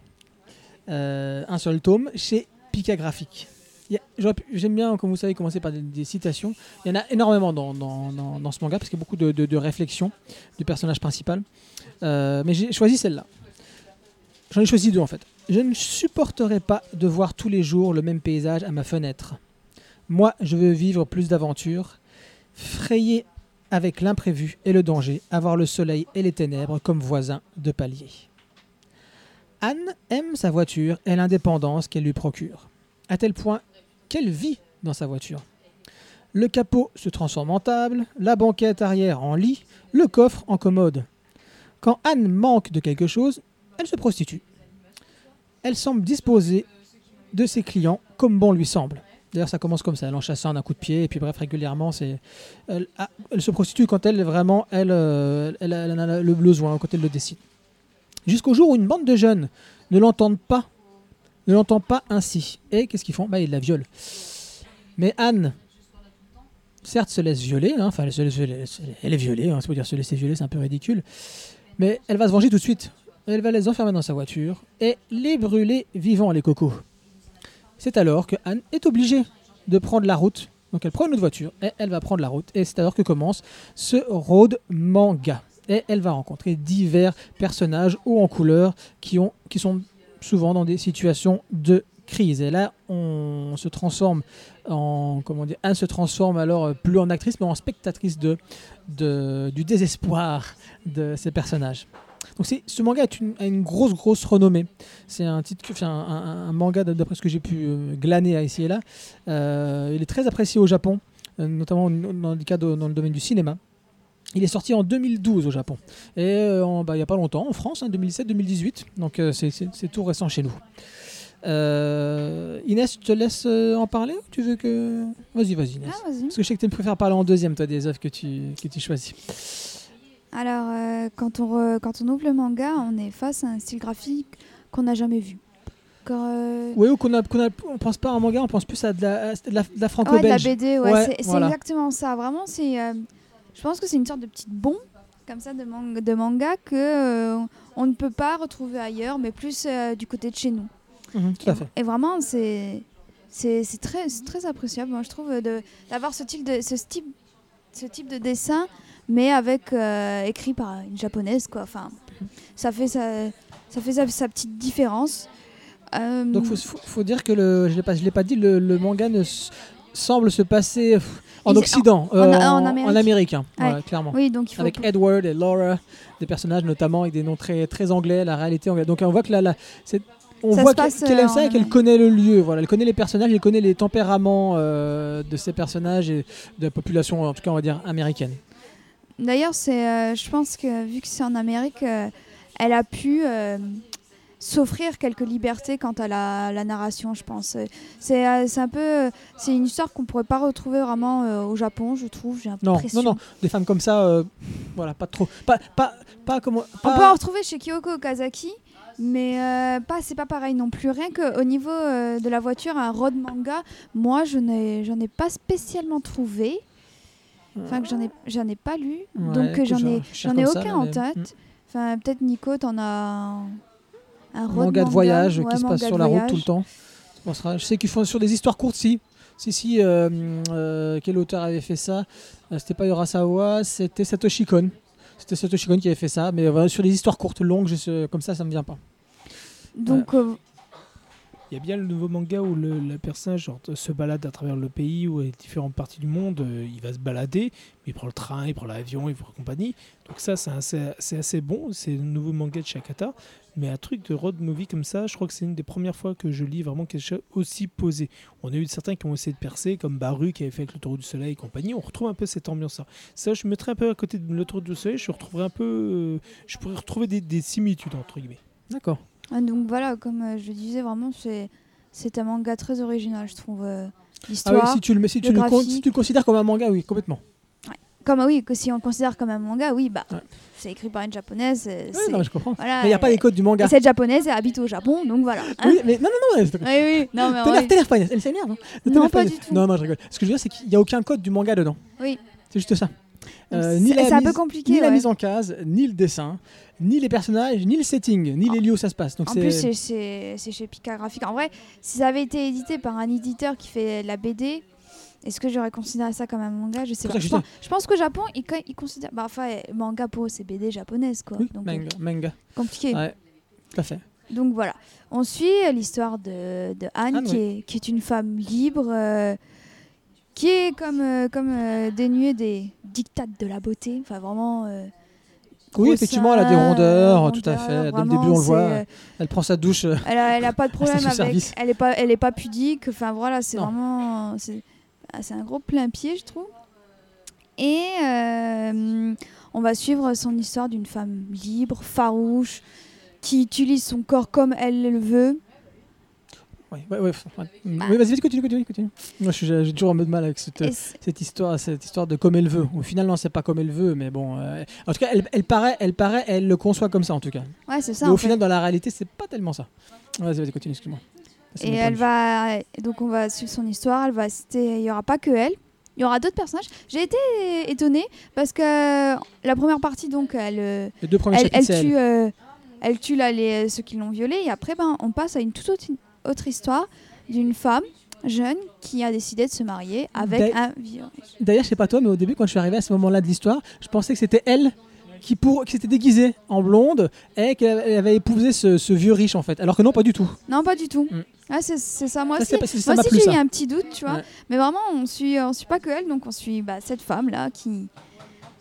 Euh, un seul tome chez Pika Graphique. Il y a- j'aurais pu- J'aime bien, comme vous savez, commencer par des, citations. Il y en a énormément dans, ce manga parce qu'il y a beaucoup de, de- de réflexions du personnage principal. Euh, mais j'ai choisi celle-là. J'en ai choisi deux en fait. Je ne supporterai pas de voir tous les jours le même paysage à ma fenêtre. Moi, je veux vivre plus d'aventures, frayer avec l'imprévu et le danger, avoir le soleil et les ténèbres comme voisins de palier. Anne aime sa voiture et l'indépendance qu'elle lui procure, à tel point qu'elle vit dans sa voiture. Le capot se transforme en table, la banquette arrière en lit, le coffre en commode. Quand Anne manque de quelque chose, elle se prostitue. Elle semble disposer de ses clients comme bon lui semble. D'ailleurs, ça commence comme ça, elle en chassant d'un coup de pied, et puis bref, régulièrement, ah, elle se prostitue quand elle vraiment, elle, euh, elle, a le besoin, quand elle le décide. Jusqu'au jour où une bande de jeunes ne l'entendent pas, ne l'entend pas ainsi. Et qu'est-ce qu'ils font? Bah, Ils la violent. Mais Anne, certes, se laisse violer, hein, enfin, elle, se laisse elle est violée, hein, c'est pour dire se laisser violer, c'est un peu ridicule, mais elle va se venger tout de suite. Elle va les enfermer dans sa voiture et les brûler vivants, les cocos. C'est alors que Anne est obligée de prendre la route. Donc elle prend une autre voiture et elle va prendre la route. Et c'est alors que commence ce road manga. Et elle va rencontrer divers personnages hauts en couleur qui, ont, qui sont souvent dans des situations de crise. Et là, on se transforme en. Comment dire Anne se transforme alors euh, plus en actrice, mais en spectatrice de, de, du désespoir de ces personnages. Donc ce manga a une grosse, grosse renommée. C'est un, titre, un, manga, d'après ce que j'ai pu euh, glaner à ici et là. Euh, il est très apprécié au Japon, notamment dans le, cas de- dans le domaine du cinéma. Il est sorti en 2012 au Japon. Et euh, en- bah, il n'y a pas longtemps, en France, hein, 2017-2018. Donc euh, c'est- tout récent chez nous. Euh, Inès, je te laisse en parler ou tu veux que. Vas-y, vas-y, Inès. Ah. Parce que je sais que tu préfères parler en deuxième, toi, des œuvres que tu, que tu choisis. Alors, quand, on re- quand on ouvre le manga, on est face à un style graphique qu'on n'a jamais vu. Euh, Oui, ou qu'on a, qu'on a, on pense pas à un manga, on pense plus à de la, à de la, de la ouais, de la franco-belge. BD, ouais, Ouais, c'est c'est voilà. exactement ça. Vraiment, c'est. euh, je pense que c'est une sorte de petite bombe comme ça de, man- de manga que euh, on ne peut pas retrouver ailleurs, mais plus euh, du côté de chez nous. Mhm, tout à fait. Et vraiment, c'est c'est très, très appréciable, moi, je trouve, d'avoir ce type de, ce type, ce type de dessin, mais avec euh, écrit par une japonaise, quoi. Enfin, ça fait sa, ça fait sa, sa petite différence. Donc faut, faut, faut dire que le, je l'ai pas, je l'ai pas dit, le, le manga ne semble se passer pff, en Occident, en- euh, en en, Amérique. en Amérique, hein. Ouais. Voilà, clairement. oui, donc il faut. Avec Edward et Laura, des personnages notamment avec des noms très, très anglais, la réalité anglaise. Donc on voit que là, là, c'est- on Ça voit qu'elle qu'elle euh, aime ça et qu'elle connaît le lieu. Voilà, elle connaît les personnages, elle connaît les tempéraments euh, de ces personnages et de la population, en tout cas on va dire américaine. D'ailleurs, c'est, euh, je pense que vu que c'est en Amérique, euh, elle a pu s'offrir quelques libertés quant à la, la narration, je pense. Euh, C'est, euh, un peu, c'est une histoire qu'on pourrait pas retrouver vraiment euh, au Japon, je trouve. J'ai Non, non, non, des femmes comme ça, euh, voilà, pas trop, pas, pas, pas comment, On peut en retrouver chez Kyoko Okazaki, mais euh, pas, c'est pas pareil non plus. Rien qu'au niveau euh, de la voiture, un road manga, moi, je n'ai, j'en ai pas spécialement trouvé. Enfin, que j'en ai, j'en ai pas lu. Ouais, donc, euh, j'en je- ai, j'en ai comme ça, aucun en tête. Mm. Enfin, peut-être Nico, t'en as un, road manga de voyage ouais, qui se passe manga sur la route tout le temps. Je sais qu'ils font sur des histoires courtes, si. Si, si, euh, euh, quel auteur avait fait ça? Euh, C'était pas Urasawa, c'était Satoshi Kon. C'était Satoshi Kon qui avait fait ça, mais voilà, sur des histoires courtes, longues, je sais- comme ça, ça me vient pas. Donc, euh, Il y a bien le nouveau manga où le, le personnage genre, se balade à travers le pays ou les différentes parties du monde. euh, il va se balader, mais il prend le train, il prend l'avion, il prend compagnie. Donc ça, c'est assez, c'est assez bon. C'est le nouveau manga de Shakata. Mais un truc de road movie comme ça, je crois que c'est une des premières fois que je lis vraiment quelque chose aussi posé. On a eu certains qui ont essayé de percer, comme Baru qui avait fait avec le Taureau du Soleil et compagnie. On retrouve un peu cette ambiance-là. Ça, je mettrais un peu à côté de le Taureau du Soleil. Je retrouverais un peu, euh, je pourrais retrouver des, des similitudes entre guillemets. D'accord. ah, donc voilà, comme euh, je le disais, vraiment, c'est, c'est un manga très original, je trouve. euh, Ah L'histoire. oui, si tu le, mets- si tu le le, con- graphique. si tu le considères comme un manga, oui, complètement. Comme oui, que si on le considère comme un manga, oui, bah, Ouais. c'est écrit par une japonaise. Oui, non, je comprends. voilà, mais il n'y a pas les codes du manga. Et cette japonaise, elle habite au Japon, donc voilà. hein. Oui, mais non, non, non, Oui, oui, non, mais T'énerve, t'énerve pas. Elle s'énerve. hein. Non, pas du tout. Non, non, je rigole. Ce que je veux dire, c'est qu'il n'y a aucun code du manga dedans. Oui. C'est juste ça. Euh, ni la c'est un peu mise- compliqué. ni la ouais. mise en case, ni le dessin, ni les personnages, ni le setting, ni les lieux où ça se passe. Donc En c'est plus, c'est- c'est c'est chez Pika Graphique. En vrai, si ça avait été édité par un éditeur qui fait la BD, est-ce que j'aurais considéré ça comme un manga? Je sais pour pas. Je pense, je pense qu'au Japon, ils, ils considèrent. Bah, enfin, euh, manga pour eux, c'est BD japonaise, quoi. oui, Donc, manga, manga. compliqué. Ouais, tout à fait. Donc voilà. On suit l'histoire de, de Anne, Anne, qui, est, qui est une femme libre, euh, qui est comme, euh, comme euh, dénuée des dictates de la beauté. Enfin, vraiment. Oui, effectivement, elle a des rondeurs, tout à fait. Dès le début, on le voit. Elle prend sa douche. Elle a, elle a pas de problème avec. Elle est pas, elle est pas pudique. Enfin voilà, c'est vraiment, c'est, ah, c'est un gros plein pied, je trouve. Et euh, on va suivre son histoire d'une femme libre, farouche, qui utilise son corps comme elle le veut. Ouais, ouais, ouais. ouais. Oui, vas-y, vas-y, continue, continue, continue. Moi, je suis- j'ai toujours un peu de mal avec cette, histoire, cette histoire de comme elle veut. Au final, non, c'est pas comme elle veut, mais bon. euh, en tout cas, elle, elle paraît, elle paraît, elle le conçoit comme ça, en tout cas. ouais, c'est ça. mais au fait. final, dans la réalité, c'est pas tellement ça. Vas-y, vas-y, continue, excuse-moi. Et elle va, donc on va suivre son histoire. Elle va citer, il y aura pas que elle. Il y aura d'autres personnages. J'ai été étonnée parce que la première partie, donc, elle, euh, Les deux premiers elle, tue, euh, elle tue là, les, ceux qui l'ont violée et après ben, on passe à une toute autre, autre histoire d'une femme jeune qui a décidé de se marier avec un. D'ailleurs, je sais pas toi, mais au début, quand je suis arrivé à ce moment-là de l'histoire, je pensais que c'était elle qui, pour, qui s'était déguisée en blonde et qu'elle avait- épousé ce, ce vieux riche, en fait. Alors que non, pas du tout. Non, pas du tout. Mm. Ah, c'est ça. Moi Ça, aussi, ça moi aussi j'ai eu un petit doute, tu vois. Ouais. Mais vraiment, on suit, on suit pas que elle, donc on suit bah, cette femme là qui,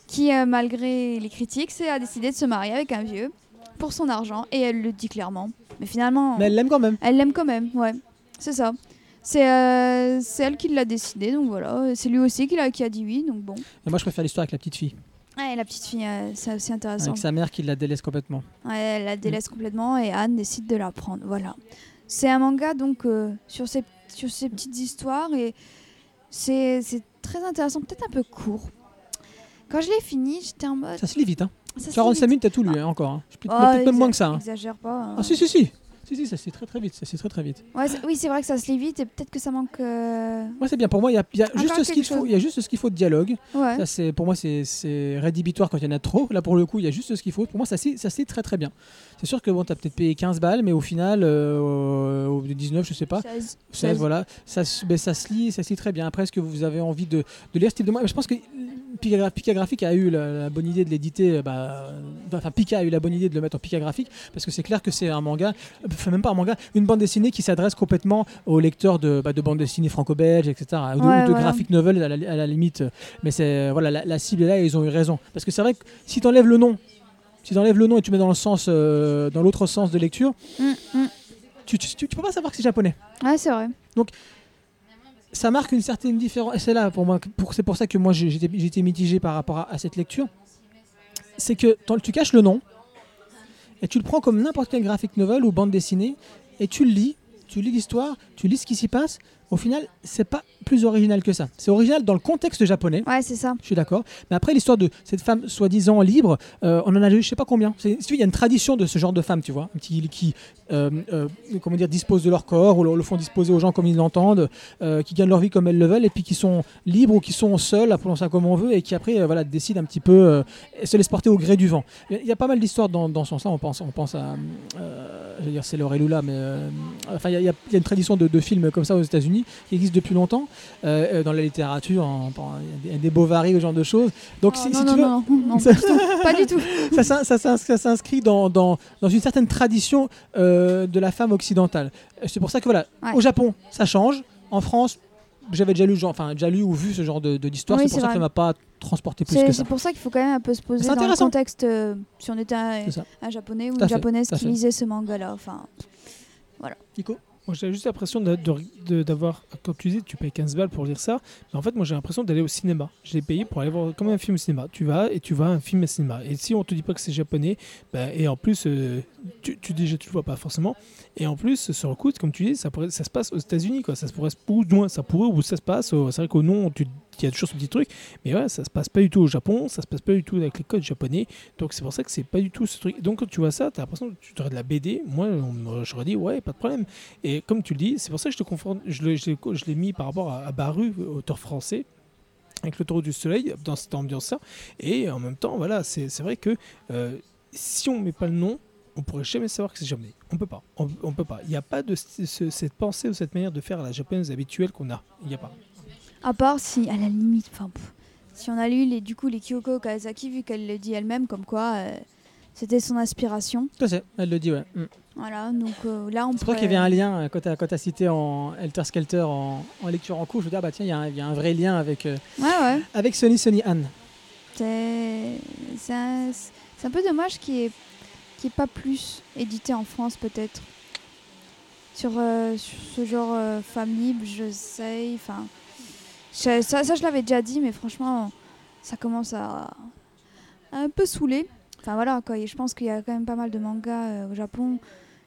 qui euh, malgré les critiques, a décidé de se marier avec un vieux pour son argent et elle le dit clairement. Mais finalement, Mais elle l'aime quand même. Elle l'aime quand même, ouais. C'est ça. C'est euh, elle qui l'a décidé, donc voilà. C'est lui aussi qui, l'a- qui a dit oui, donc bon. Et moi, je préfère l'histoire avec la petite fille. Ouais, la petite fille, euh, c'est aussi intéressant. avec sa mère qui la délaisse complètement. Ouais, elle la délaisse complètement et Anne décide de la prendre. Voilà. C'est un manga donc euh, sur, ces, sur ces petites histoires et c'est c'est très intéressant, peut-être un peu court. Quand je l'ai fini, j'étais en mode. Ça se lit vite. Hein. ça se 45 lit minutes, t'as tout lu hein, encore. hein. Je- vite. Peut-être Oh, même moins que ça. hein. Exagère pas. hein. Ah si, si, si. Si, si, ça se lit très très vite. Ça lit très très vite. Ouais, c'est- oui, c'est vrai que ça se lit vite et peut-être que ça manque. euh, Moi, c'est bien. Pour moi, il y a, y juste ce qu'il faut. Il y a juste ce qu'il faut de dialogue. Ouais. Ça, c'est pour moi, c'est- c'est rédhibitoire quand il y en a trop. Là, pour le coup, il y a juste ce qu'il faut. Pour moi, ça lit- ça se lit très très bien. C'est sûr que bon, t'as peut-être payé 15 balles, mais au final, euh, au 19, je sais pas. 16. 16, voilà, ça, se- ben, ça se lit, ça se lit très bien. Après, est-ce que vous avez envie de, de lire ce type de manga Je pense que Pika, Gra- Pika Graphic a eu la, la bonne idée de l'éditer. euh, Bah, enfin, Pika a eu la bonne idée de le mettre en Pika Graphic parce que c'est clair que c'est un manga, euh, enfin même pas un manga, une bande dessinée qui s'adresse complètement aux lecteurs de, bah, de bandes dessinées franco-belges, etc. Ou de, Ouais, ou de voilà. graphic novel à la, à la limite. Mais c'est voilà, la, la cible est là et ils ont eu raison. Parce que c'est vrai que si tu enlèves le nom, si tu enlèves le nom et tu mets dans le sens, euh, dans l'autre sens de lecture, Mm, mm. tu, tu, tu- tu peux pas savoir que c'est japonais Ouais, c'est vrai. ça marque une certaine différence. C'est là pour moi, pour, c'est pour ça que moi j'étais mitigé par rapport à, à cette lecture. C'est que tu caches le nom et tu le prends comme n'importe quel graphic novel ou bande dessinée et tu le lis, tu lis l'histoire, tu lis ce qui s'y passe. Au final, c'est pas plus original que ça. C'est original dans le contexte japonais. Ouais, c'est ça. Je suis d'accord. Mais après, l'histoire de cette femme soi-disant libre, euh, on en a eu je sais pas combien. Il y a une tradition de ce genre de femmes, tu vois, qui, qui euh, euh, comment dire, disposent de leur corps ou le, font disposer aux gens comme ils l'entendent, qui gagnent leur vie comme elles le veulent et puis qui sont libres ou qui sont seuls, appelons ça comme on veut, et qui après voilà, décident un petit peu, et se laissent porter au gré du vent. Il y a- pas mal d'histoires dans, dans ce sens-là. On pense, on pense à, je veux dire, c'est et Lula, mais enfin, il y, y a une tradition de, de films comme ça aux États-Unis qui existe depuis longtemps euh, euh, dans la littérature. en- en- des, Bovary, ce genre de choses. Donc, Oh, si, non, si non, tu veux, non, non, non, Ça- pas du tout. Ça, s'in- ça s'ins- ça s'inscrit dans, dans, dans une certaine tradition euh, de la femme occidentale. C'est pour ça que voilà, Ouais. au Japon, ça change. En France, j'avais déjà lu, genre- enfin, déjà lu ou vu ce genre de, d'histoire. Oui, c'est pour ça que ça m'a pas transporté plus que ça. c'est pour ça qu'il faut quand même un peu se poser dans le contexte. euh, si on était un, japonais ou une japonaise qui lisait ce manga-là. Enfin, Nico J'ai juste l'impression d'avoir, quand tu dis tu payes 15 balles pour lire ça, mais en fait, moi j'ai l'impression d'aller au cinéma. Je l'ai payé pour aller voir comme un film au cinéma. Tu vas et tu vas un film au cinéma. Et si on te dit pas que c'est japonais, ben, et en plus, euh, tu, tu déjà tu le vois pas forcément. Et en plus, sur le coup, comme tu dis, ça, ça se passe aux États-Unis, quoi. Ça se pourrait, ou moins, ça pourrait, ou ça se passe. au- C'est vrai qu'au nom, tu il y a toujours ce petit truc, mais ouais, ça se passe pas du tout au Japon, ça se passe pas du tout avec les codes japonais, donc c'est pour ça que c'est pas du tout ce truc. Donc quand tu vois ça, t'as l'impression que tu aurais de la BD. Moi, j'aurais dit ouais, pas de problème. Et comme tu le dis, c'est pour ça que je te confonds, je l'ai, mis par rapport à, Baru, auteur français avec le taureau du soleil dans cette ambiance-là. Et en même temps, voilà, c'est vrai que euh, si on met pas le nom, on pourrait jamais savoir que c'est japonais. On peut pas. On, peut pas. Il n'y a pas de ce- ce- cette pensée ou cette manière de faire à la japonaise habituelle qu'on a. Il n'y a pas. À part si, à la limite, enfin, si on a lu les, du coup les Kyoko Okazaki, vu qu'elle le dit elle-même, comme quoi euh, c'était son inspiration. Tout à fait, elle le dit, ouais. Mm. Voilà, donc euh, là on C'est pour ça qu'il y avait un lien euh, quand tu as, cité en Helter Skelter en, en lecture en cours. Je me dis, ah bah tiens, il y, a un- il y a un vrai lien avec, euh, Ouais, ouais. avec Sony Sony Anne. C'est un, un peu dommage qu'il n'y ait, ait pas plus édité en France, peut-être. Sur, sur ce genre femme libre, je sais. Enfin, ça, ça, je l'avais déjà dit, mais franchement, ça commence à, à un peu saouler. Enfin voilà, quoi. Et je pense qu'il y a quand même pas mal de mangas euh, au Japon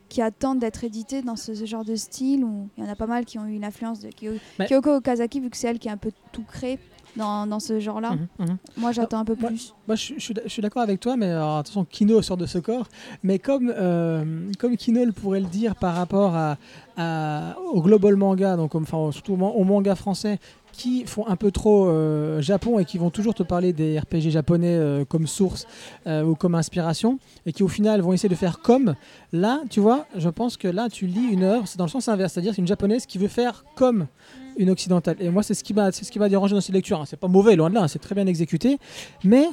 qui attendent d'être édités dans ce, ce genre de style. Où il y en a pas mal qui ont eu une influence de Kyo- Mais- Kyoko Okazaki, vu que c'est elle qui a un peu tout créé dans, dans ce genre-là. Mhm, mhm. Moi, j'attends un peu moi- plus. Moi, je, je suis d- je suis d'accord avec toi, mais alors, attention, Kino sort de ce corps. Mais comme, euh, comme Kino le pourrait le dire par rapport à, à- au global manga, donc enfin, surtout au manga français, qui font un peu trop euh, Japon et qui vont toujours te parler des RPG japonais euh, comme source euh, ou comme inspiration, et qui au final vont essayer de faire comme. Là, tu vois, je pense que là, tu lis une œuvre, c'est dans le sens inverse, c'est-à-dire c'est une japonaise qui veut faire comme une occidentale. Et moi, c'est ce qui m'a, c'est ce qui m'a dérangé dans cette lecture. hein. C'est pas mauvais, loin de là, hein, c'est très bien exécuté, mais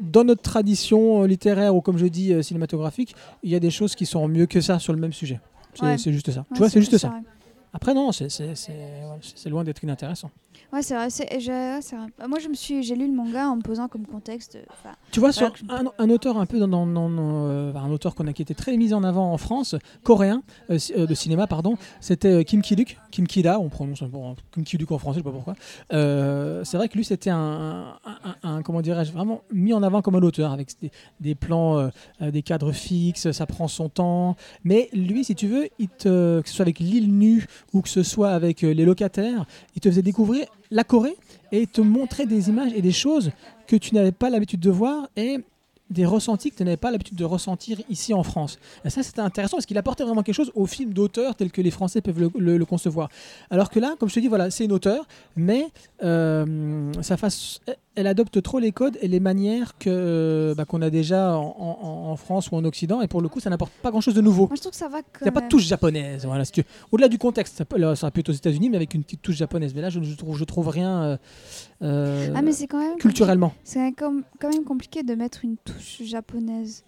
dans notre tradition littéraire ou comme je dis cinématographique, il y a des choses qui sont mieux que ça sur le même sujet. C'est, Ouais. juste ça. Ouais, tu vois, c'est juste ça. vrai. Après, non, c'est loin d'être inintéressant. Ouais, c'est vrai. Bah, Moi, je me suis, j'ai lu le manga en me posant comme contexte. euh, Tu vois, sur un, un auteur un peu dans, dans- dans- dans, euh, un auteur qu'on a qui était très mis en avant en France, coréen euh, de cinéma, pardon, c'était Kim Ki-duk, Kim Ki-da, on prononce bon, Kim Ki-duk en français, je sais pas pourquoi. Euh, c'est vrai que lui, c'était un, un- un- un- comment dirais-je, vraiment mis en avant comme un auteur avec des, des plans, euh, des cadres fixes, ça prend son temps. Mais lui, si tu veux, il te, que ce soit avec l'île nue ou que ce soit avec les locataires, il te faisait découvrir la Corée et te montrait des images et des choses que tu n'avais pas l'habitude de voir et des ressentis que tu n'avais pas l'habitude de ressentir ici en France. Ça, c'était intéressant parce qu'il apportait vraiment quelque chose au film d'auteur tel que les Français peuvent le concevoir. Alors que là, comme je te dis, voilà, c'est une auteur, mais euh, sa face, elle adopte trop les codes et les manières que bah, qu'on a déjà en, en- en France ou en Occident, et pour le coup, ça n'apporte pas grand-chose de nouveau. moi, je trouve que ça va. Il n'y a pas de touche japonaise. Voilà, si tu- Au-delà du contexte, ça, peut, là, ça aurait pu être aux États-Unis, mais avec une petite touche japonaise. Mais là, je ne trouve, je trouve rien euh, euh, Ah, mais c'est quand même. culturellement. C'est quand même- quand même compliqué de mettre une touche japonaise.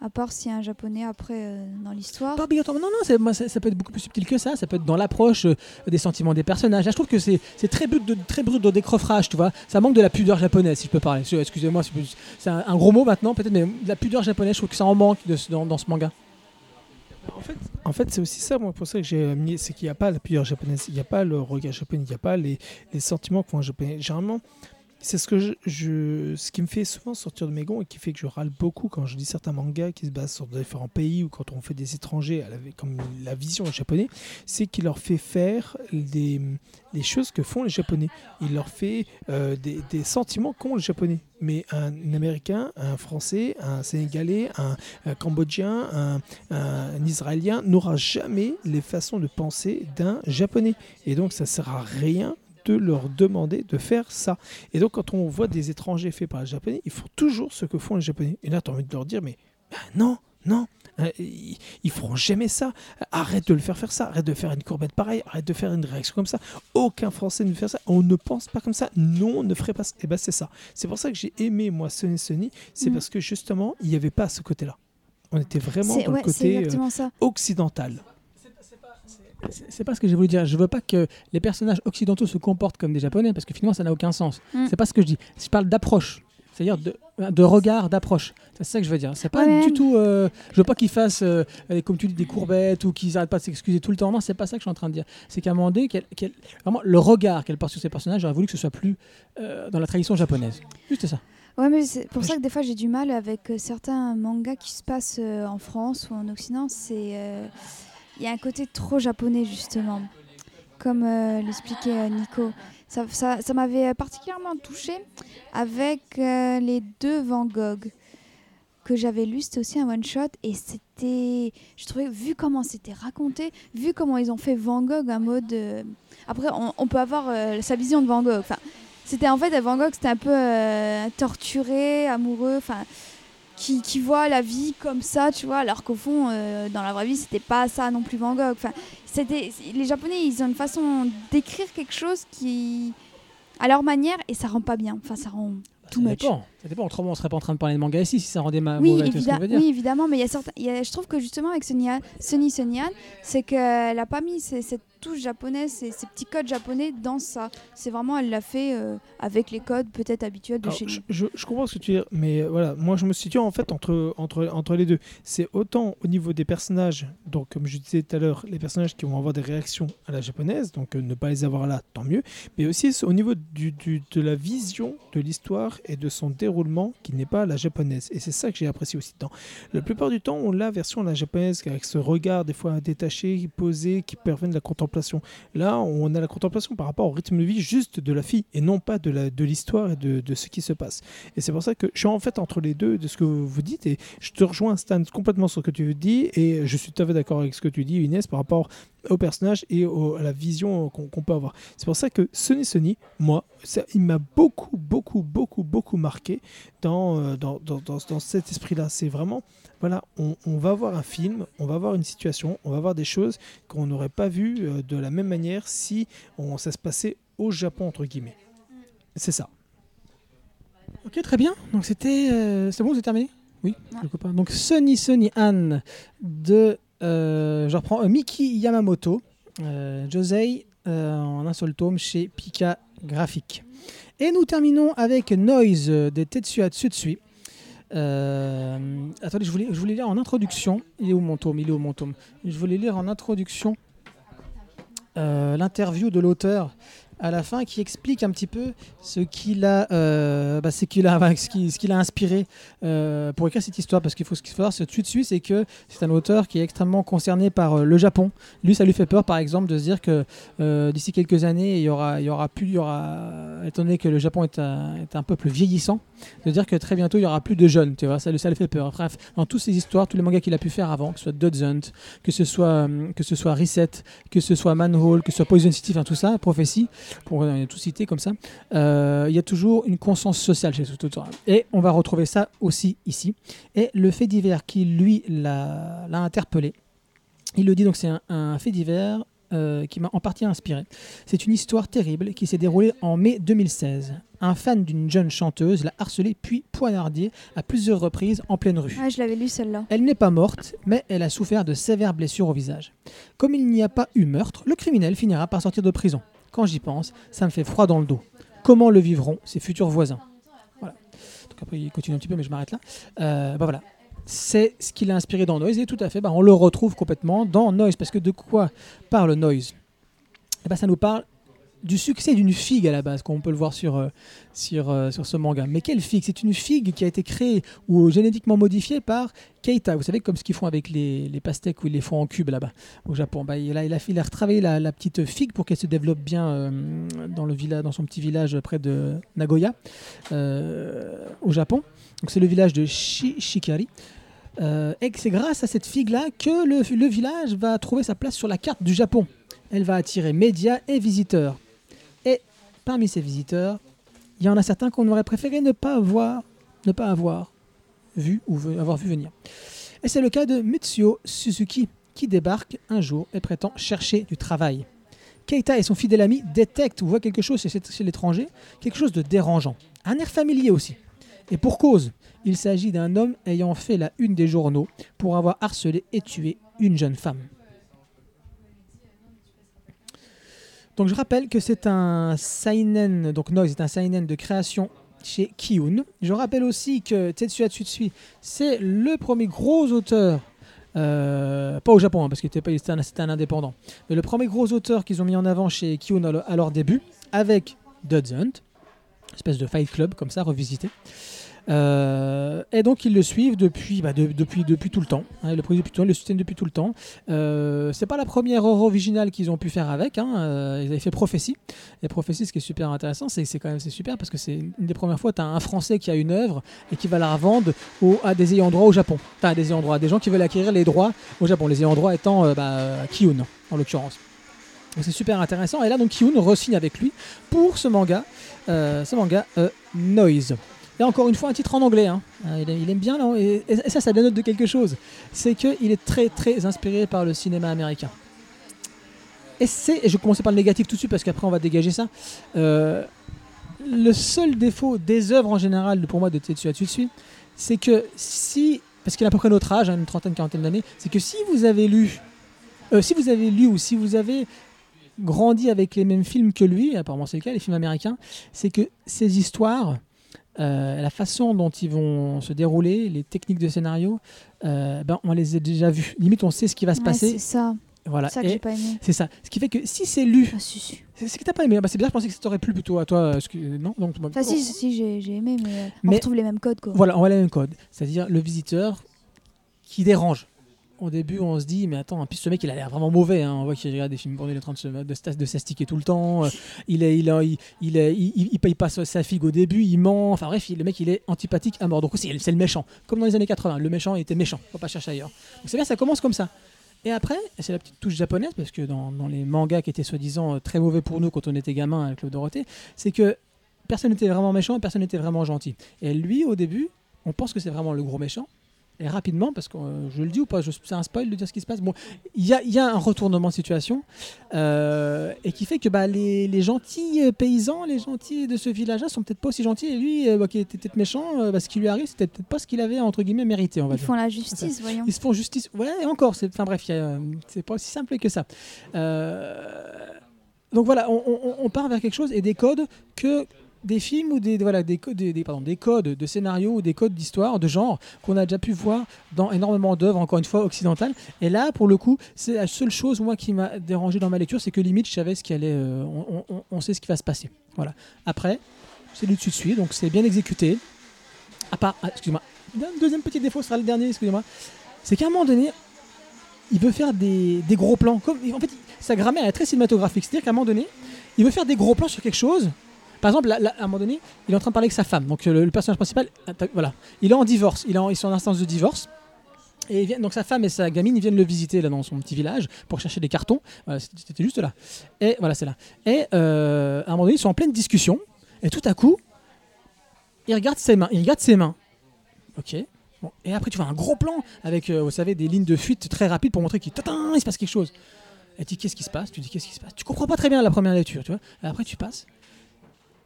À part s'il y a un japonais après euh, dans l'histoire. Pas obligatoirement. Non, non, c'est- moi, ça, ça peut être beaucoup plus subtil que ça. Ça peut être dans l'approche euh, des sentiments des personnages. Là, je trouve que c'est c'est très brut de, très brut de décroffrage, tu vois. Ça manque de la pudeur japonaise, si je peux parler. Excusez-moi, si c'est un, un gros mot maintenant, peut-être, mais de la pudeur japonaise, je trouve que ça en manque de dans, dans ce manga. En fait, en fait c'est aussi ça, moi, pour ça que j'ai mis, c'est qu'il n'y a pas la pudeur japonaise, il n'y a pas le regard japonais, il n'y a pas les, les sentiments qu'ont un japonais. Généralement, c'est ce que je, ce qui me fait souvent sortir de mes gonds et qui fait que je râle beaucoup quand je lis certains mangas qui se basent sur différents pays ou quand on fait des étrangers à la- comme la vision japonais, c'est qu'il leur fait faire des, les choses que font les japonais. Il leur fait euh, des, sentiments qu'ont les japonais. Mais un américain, un français, un sénégalais, un, cambodgien, un, un Israélien n'aura jamais les façons de penser d'un japonais. Et donc ça sert à rien de leur demander de faire ça. Et donc quand on voit des étrangers faits par les japonais, ils font toujours ce que font les japonais. Et là tu as envie de leur dire, mais ben non, non, euh, ils, ils feront jamais ça. Arrête de le faire faire ça, arrête de faire une courbette pareille, arrête de faire une réaction comme ça. Aucun Français ne fait ça. On ne pense pas comme ça. Non, on ne ferait pas ça. Et ben c'est ça. C'est pour ça que j'ai aimé moi Sony Sony, c'est Mm. parce que justement il n'y avait pas ce côté-là. On était vraiment dans ouais, le côté euh, occidental. C'est- pas ce que j'ai voulu dire. Je veux pas que les personnages occidentaux se comportent comme des japonais, parce que finalement, ça n'a aucun sens. Mm. C'est pas ce que je dis. Je parle d'approche. C'est-à-dire de, de regard, d'approche. C'est ça que je veux dire. C'est pas Ouais, du tout. euh, je veux pas qu'ils fassent, euh, comme tu dis, des courbettes ou qu'ils arrêtent pas de s'excuser tout le temps. Non, c'est pas ça que je suis en train de dire. C'est qu'à un moment donné, vraiment, le regard qu'elle porte sur ces personnages, j'aurais voulu que ce soit plus euh, dans la tradition japonaise. Juste ça. Ouais, mais c'est pour ça que des fois j'ai du mal avec certains mangas qui se passent en France ou en Occident. C'est il y a un côté trop japonais justement, comme euh, l'expliquait euh, Nico. Ça, ça, m'avait particulièrement touché avec euh, les deux Van Gogh que j'avais lu. C'était aussi un one shot et c'était, je trouvais vu comment c'était raconté, vu comment ils ont fait Van Gogh un mode. Après, on, peut avoir sa vision de Van Gogh. C'était en fait Van Gogh, c'était un peu torturé, amoureux, enfin qui, qui voit la vie comme ça, tu vois, alors qu'au fond, euh, dans la vraie vie, c'était pas ça non plus Van Gogh. Enfin, c'était les Japonais, ils ont une façon d'écrire quelque chose qui à leur manière et ça rend pas bien. Enfin, ça rend ça much. dépend. Ça dépend. Autrement, on serait pas en train de parler de manga ici si ça rendait ma Oui, mauvais. ce que évidemment, dire oui, évidemment, mais il y a certains, y a- je trouve que justement avec Sonia, Sunny Sunyan, c'est qu'elle n'a pas mis ces- cette touche japonaise, ces, ces petits codes japonais dans ça. C'est vraiment, elle l'a fait euh, avec les codes peut-être habituels de Alors, chez nous. je, je- je comprends ce que tu veux dire, mais euh, voilà, moi je me situe en fait entre, entre, entre les deux. C'est autant au niveau des personnages, donc comme je disais tout à l'heure, les personnages qui vont avoir des réactions à la japonaise, donc euh, ne pas les avoir là, tant mieux, mais aussi au niveau du, du- de la vision de l'histoire et de son déroulement qui n'est pas la japonaise. Et c'est ça que j'ai apprécié aussi dedans. La plupart du temps, on l'a version la japonaise avec ce regard des fois détaché, posé, qui permet de la contemplation. Là, on a la contemplation par rapport au rythme de vie juste de la fille et non pas de la- de l'histoire et de, de ce qui se passe. Et c'est pour ça que je suis en fait entre les deux de ce que vous dites et je te rejoins Stan complètement sur ce que tu dis et je suis tout à fait d'accord avec ce que tu dis Inès par rapport au personnage et au- à la vision qu'on peut avoir. C'est pour ça que Sony Sony, moi, ça- il m'a beaucoup, beaucoup, beaucoup, beaucoup marqué dans, euh, dans, dans, dans- dans cet esprit-là. C'est vraiment, voilà, on, on va voir un film, on va voir une situation, on va voir des choses qu'on n'aurait pas vues euh, de la même manière si on, ça se passait au Japon, entre guillemets. C'est ça. Ok, très bien. Donc c'était, euh, c'est bon, c'est terminé? Oui, Ouais. je pas. Donc Sunny Sunny Anne de, je reprends euh, Miki Yamamoto. Euh, Josei euh, en un seul tome chez Pika Graphic. Et nous terminons avec Noise de Tetsuya Tsutsui. Euh, attendez, je voulais, je voulais lire en introduction. Il est où mon tome? Il est où mon tome? Je voulais lire en introduction euh, l'interview de l'auteur à la fin qui explique un petit peu ce qu'il a, euh, bah, qu'il a, inspiré euh, pour écrire cette histoire. Parce qu'il faut ce qu'il faut savoir, ce Tsutsui, c'est que c'est un auteur qui est extrêmement concerné par euh, le Japon. Lui, ça lui fait peur, par exemple, de se dire que euh, d'ici quelques années, il y aura, il y aura plus, il y aura, étant donné que le Japon est un, est un peuple vieillissant, de dire que très bientôt il y aura plus de jeunes. Tu vois, ça, ça lui fait peur. Bref, dans toutes ces histoires, tous les mangas qu'il a pu faire avant, que ce soit Dodds Hunt, que ce soit, que ce soit Reset, que ce soit Manhole, que ce soit Poison City, enfin tout ça, Prophétie, pour euh, tout citer comme ça, euh, il y a toujours une conscience sociale chez cet auteur. Et on va retrouver ça aussi ici. Et le fait divers qui, lui, l'a interpellé, il le dit donc, c'est un, un fait divers euh, qui m'a en partie inspiré. C'est une histoire terrible qui s'est déroulée en mai 2016. Un fan d'une jeune chanteuse l'a harcelé puis poignardé à plusieurs reprises en pleine rue. Ah, je l'avais lu celle-là. Elle n'est pas morte, mais elle a souffert de sévères blessures au visage. Comme il n'y a pas eu meurtre, le criminel finira par sortir de prison. Quand j'y pense, ça me fait froid dans le dos. Comment le vivront ses futurs voisins Voilà. Donc après, il continue un petit peu, mais je m'arrête là. Euh, bah. C'est ce qui l'a inspiré dans Noise, et tout à fait, bah, on le retrouve complètement dans Noise. Parce que de quoi parle Noise? Eh ben, Ça nous parle du succès d'une figue à la base, comme on peut le voir sur, euh, sur, euh, sur ce manga. Mais quelle figue? C'est une figue qui a été créée ou génétiquement modifiée par Keita. Vous savez, comme ce qu'ils font avec les, les pastèques où ils les font en cube là-bas au Japon. Bah, il, a, il, a, il retravaillé la, petite figue pour qu'elle se développe bien euh, dans, le village, dans son petit village près de Nagoya, au Japon. Donc c'est le village de Shi- Shikari. Et c'est grâce à cette figue-là que le, le village va trouver sa place sur la carte du Japon. Elle va attirer médias et visiteurs. Parmi ces visiteurs, il y en a certains qu'on aurait préféré ne pas avoir, ne pas avoir vu ou avoir vu venir. Et c'est le cas de Mitsuo Suzuki qui débarque un jour et prétend chercher du travail. Keita et son fidèle ami détectent ou voient quelque chose chez l'étranger, quelque chose de dérangeant, un air familier aussi. Et pour cause, il s'agit d'un homme ayant fait la une des journaux pour avoir harcelé et tué une jeune femme. Donc je rappelle que c'est un seinen, donc Noise est un seinen de création chez Kiun. Je rappelle aussi que Tetsuya Tsutsui, c'est le premier gros auteur, euh, pas au Japon, hein, parce que c'était un, indépendant, mais le premier gros auteur qu'ils ont mis en avant chez Kiun à, leur- début, avec Dodds Hunt, espèce de Fight Club comme ça, revisité. Euh, et donc ils le suivent depuis, bah, de- depuis, depuis tout le temps. hein, le depuis tout le temps, ils le soutiennent depuis tout le temps. Euh, c'est pas la première œuvre originale qu'ils ont pu faire avec. hein, euh, ils avaient fait Prophétie. Et Prophétie, ce qui est super intéressant, c'est quand même c'est super parce que c'est une des premières fois tu as un Français qui a une œuvre et qui va la revendre au- à des ayants droit au Japon. Enfin, à des ayants droit, à des gens qui veulent acquérir les droits au Japon. Les ayants droit étant euh, bah, Kiyun en l'occurrence. Donc c'est super intéressant. Et là, donc Kiyun re-signe avec lui pour ce manga, ce manga Noise. Et encore une fois, un titre en anglais. hein. Euh, Il, aime bien, là, et, ça, ça dénote de quelque chose. C'est qu'il est très, très inspiré par le cinéma américain. Et c'est, et je commencer par le négatif tout de suite parce qu'après on va dégager ça. Euh, le seul défaut des œuvres en général, pour moi, de Tetsuya Tsutsui, c'est que si, parce qu'il a à peu près notre âge, hein, une trentaine, quarantaine d'années, c'est que si vous avez lu, euh, si vous avez lu ou si vous avez grandi avec les mêmes films que lui, apparemment c'est le cas, les films américains, c'est que ces histoires, euh, la façon dont ils vont se dérouler, les techniques de scénario, euh, ben, on les a déjà vues. Limite, on sait ce qui va se Ouais, passer. c'est ça, Voilà. c'est ça que j'ai pas aimé. c'est ça. Ce qui fait que si c'est lu, Ah, si, si. c'est ce que t'as pas aimé. Bah, c'est bizarre, je pensais que ça t'aurait plu plutôt à toi. euh, que- non Donc, Enfin, si, si, j'ai aimé, mais, on retrouve les mêmes codes, quoi. Voilà, on a le même code. C'est-à-dire le visiteur qui dérange. Au début, on se dit, mais attends, en ce mec, il a l'air vraiment mauvais. hein. On voit qu'il regarde des films pour il est en train de, de, s'astiquer tout le temps. Euh, Il, est, il, il, il, il, paye pas sa figue au début, il ment. Enfin bref, le mec, il est antipathique à mort. Donc, c'est c'est le méchant. Comme dans les années 80, le méchant était méchant. Faut pas chercher ailleurs. Donc, c'est bien, ça commence comme ça. Et après, c'est la petite touche japonaise, parce que dans, dans les mangas qui étaient soi-disant euh, très mauvais pour nous quand on était gamin avec Claude Dorothée, c'est que personne n'était vraiment méchant et personne n'était vraiment gentil. Et lui, au début, on pense que c'est vraiment le gros méchant. Et rapidement, parce que euh, je le dis ou pas, c'est un spoil de dire ce qui se passe. Bon, il y a, y a un retournement de situation euh, et qui fait que bah, les, les gentils euh, paysans, les gentils de ce village-là sont peut-être pas aussi gentils. Et lui, euh, bah, qui était peut-être méchant, bah, ce qui lui arrive, c'était peut-être pas ce qu'il avait entre guillemets mérité, on va Ils dire. font la justice, voyons. Ils se font justice. Ouais, et encore. c'est- Enfin bref, c'est pas aussi simple que ça. Donc voilà, on, on- on part vers quelque chose et des codes que des films ou des voilà des codes des, des- pardon, des codes de scénario ou des codes d'histoire de genre qu'on a déjà pu voir dans énormément d'œuvres encore une fois occidentales et là pour le coup c'est la seule chose moi qui m'a dérangé dans ma lecture c'est que limite je savais ce qui allait euh, on, on- on sait ce qui va se passer voilà après c'est du dessus de suite donc c'est bien exécuté à part ah, excuse-moi un deuxième petit défaut sera le dernier excusez-moi c'est qu'à un moment donné, il veut faire des, des gros plans. Comme, en fait, sa grammaire est très cinématographique. C'est-à-dire qu'à un moment donné, il veut faire des gros plans sur quelque chose. Par exemple, à un moment donné, il est en train de parler avec sa femme. Donc euh, le, le personnage principal, atta- voilà, il est en divorce. Il en, ils sont en instance de divorce. Et vient- donc sa femme et sa gamine, viennent le visiter là dans son petit village pour chercher des cartons. C'était juste là. Et voilà, c'est là. Et euh, à un moment donné, ils sont en pleine discussion. Et tout à coup, il regarde ses mains. Il regarde ses mains. Ok. Et après, tu vois un gros plan avec, euh, vous savez, des lignes de fuite très rapides pour montrer qu'il se passe quelque chose. Et tu dis qu'est-ce qui se passe? Tu dis qu'est-ce qui se passe? Tu comprends pas très bien la première lecture, tu vois. Et après, tu passes.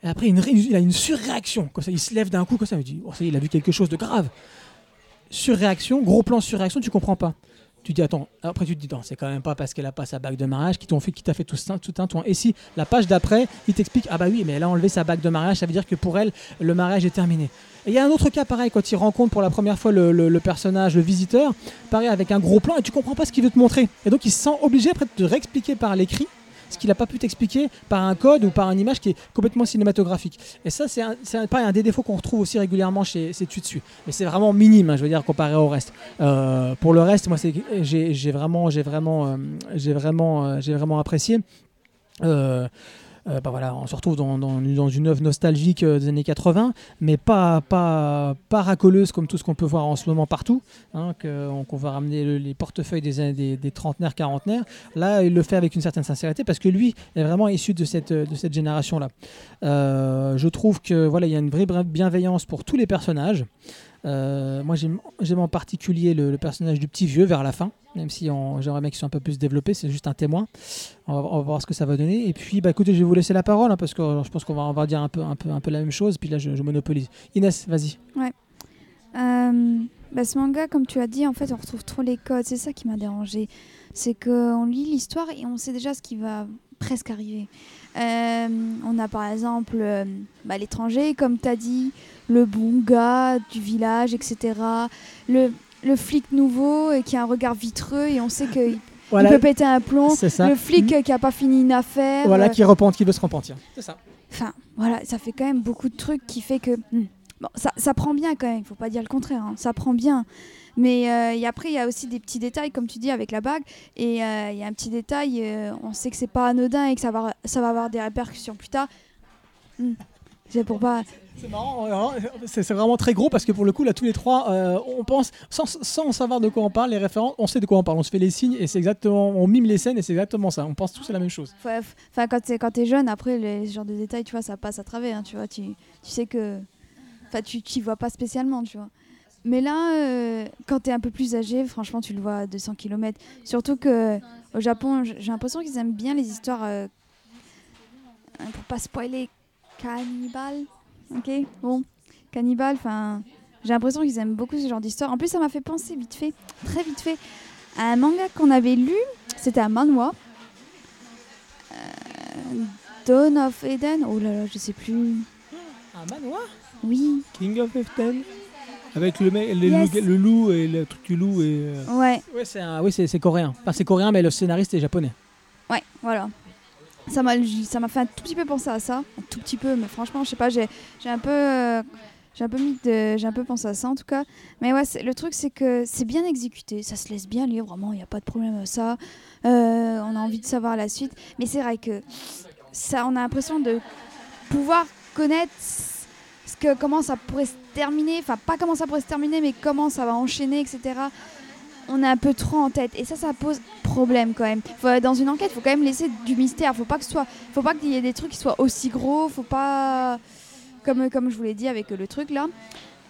Et après, une il a une surréaction. Ça, il se lève d'un coup, comme ça, il dit oh, ça il a vu quelque chose de grave. Surréaction, gros plan surréaction, tu comprends pas. Tu dis attends, après tu te dis non, c'est quand même pas parce qu'elle a pas sa bague de mariage qui fait qui t'a fait tout tout un tour. Et si la page d'après, il t'explique ah bah oui, mais elle a enlevé sa bague de mariage, ça veut dire que pour elle le mariage est terminé. Et il y a un autre cas pareil quand il rencontre pour la première fois le, le- le personnage, le visiteur, pareil avec un gros plan et tu comprends pas ce qu'il veut te montrer. Et donc il se sent obligé après de te réexpliquer par l'écrit ce qu'il n'a pas pu t'expliquer par un code ou par une image qui est complètement cinématographique. Et ça, c'est un, des défauts qu'on retrouve aussi régulièrement chez ces dessus Mais c'est vraiment minime, hein, je veux dire, comparé au reste. Euh, pour le reste, moi, j'ai vraiment, vraiment, euh, vraiment, euh, vraiment apprécié. Euh, bah voilà, on se retrouve dans, dans- une œuvre nostalgique euh, des années 80, mais pas, pas, pas racoleuse comme tout ce qu'on peut voir en ce moment partout, hein, qu'on va ramener le- les portefeuilles des, des, des trentenaires, quarantenaires. Là, il le fait avec une certaine sincérité parce que lui est vraiment issu de cette, de cette génération-là. Euh, je trouve que voilà, il y a une vraie bienveillance pour tous les personnages. Euh, moi, j'aime en particulier le, personnage du petit vieux vers la fin, même si j'aimerais bien qu'il soit un peu plus développé. C'est juste un témoin. On va, voir ce que ça va donner. Et puis, bah, écoutez, je vais vous laisser la parole hein, parce que je pense qu'on va, on dire un peu, un, peu, un peu la même chose. Puis là, je, monopolise. Inès, vas-y. Euh, bah, ce manga, comme tu as dit, en fait, on retrouve trop les codes. C'est ça qui m'a dérangé. C'est qu'on lit l'histoire et on sait déjà ce qui va presque arriver. Euh, on a par exemple euh, bah, l'étranger, comme tu as dit, le bon gars du village, etc. Le, le flic nouveau euh, qui a un regard vitreux et on sait qu'il Voilà, peut péter un plomb. c'est ça. Le flic euh, qui a pas fini une affaire. Voilà, euh, qui repente, qui veut se repentir. C'est ça. Enfin, voilà, ça fait quand même beaucoup de trucs qui fait que. hmm, Bon, ça, ça prend bien quand même, il faut pas dire le contraire, hein, ça prend bien. Mais euh, et après, il y a aussi des petits détails, comme tu dis, avec la bague. Et euh, il y a un petit détail, euh, on sait que c'est pas anodin et que ça va, ça va avoir des répercussions plus tard. Hmm. C'est pour pas. C'est marrant, euh, c'est vraiment très gros parce que pour le coup, là, tous les trois, euh, on pense, sans, sans savoir de quoi on parle, les références, on sait de quoi on parle, on se fait les signes et c'est exactement, on mime les scènes et c'est exactement ça. On pense tous à la même chose. Enfin, quand t'es quand t'es jeune, après, les, ce genre de détails, tu vois, ça passe à travers. hein, tu vois, tu, tu sais que. Enfin, tu t'y vois pas spécialement, tu vois. Mais là, euh, quand t'es un peu plus âgé, franchement, tu le vois à 200 km. Surtout que au Japon, j'ai l'impression qu'ils aiment bien les histoires. euh, pour pas spoiler, cannibale. Ok? Bon, cannibale, enfin. J'ai l'impression qu'ils aiment beaucoup ce genre d'histoire. En plus, ça m'a fait penser vite fait, très vite fait, à un manga qu'on avait lu. C'était un manhwa. Euh, Dawn of Eden. Oh là là, je sais plus. Un manoir Oui, King of F10 Avec le, mec- le, Yes. loup, le loup et le truc du loup et. euh, ouais, Ouais, c'est un- oui, c'est c'est coréen. Enfin, c'est coréen, mais le scénariste est japonais. ouais, voilà. Ça m'a, ça m'a fait un tout petit peu penser à ça, un tout petit peu, mais franchement, je sais pas, j'ai, j'ai un peu, euh, j'ai un peu mis de, j'ai un peu pensé à ça en tout cas. Mais ouais, c'est- le truc c'est que c'est bien exécuté, ça se laisse bien lire, vraiment, il n'y a pas de problème à ça. Euh, on a envie de savoir la suite, mais c'est vrai que ça, on a l'impression de pouvoir connaître comment ça pourrait se terminer, enfin pas comment ça pourrait se terminer, mais comment ça va enchaîner, etc. On a un peu trop en tête et ça, ça pose problème quand même. Dans une enquête, faut quand même laisser du mystère. Faut pas que ce soit, faut pas qu'il y ait des trucs qui soient aussi gros. Faut pas, comme comme je vous l'ai dit avec le truc là.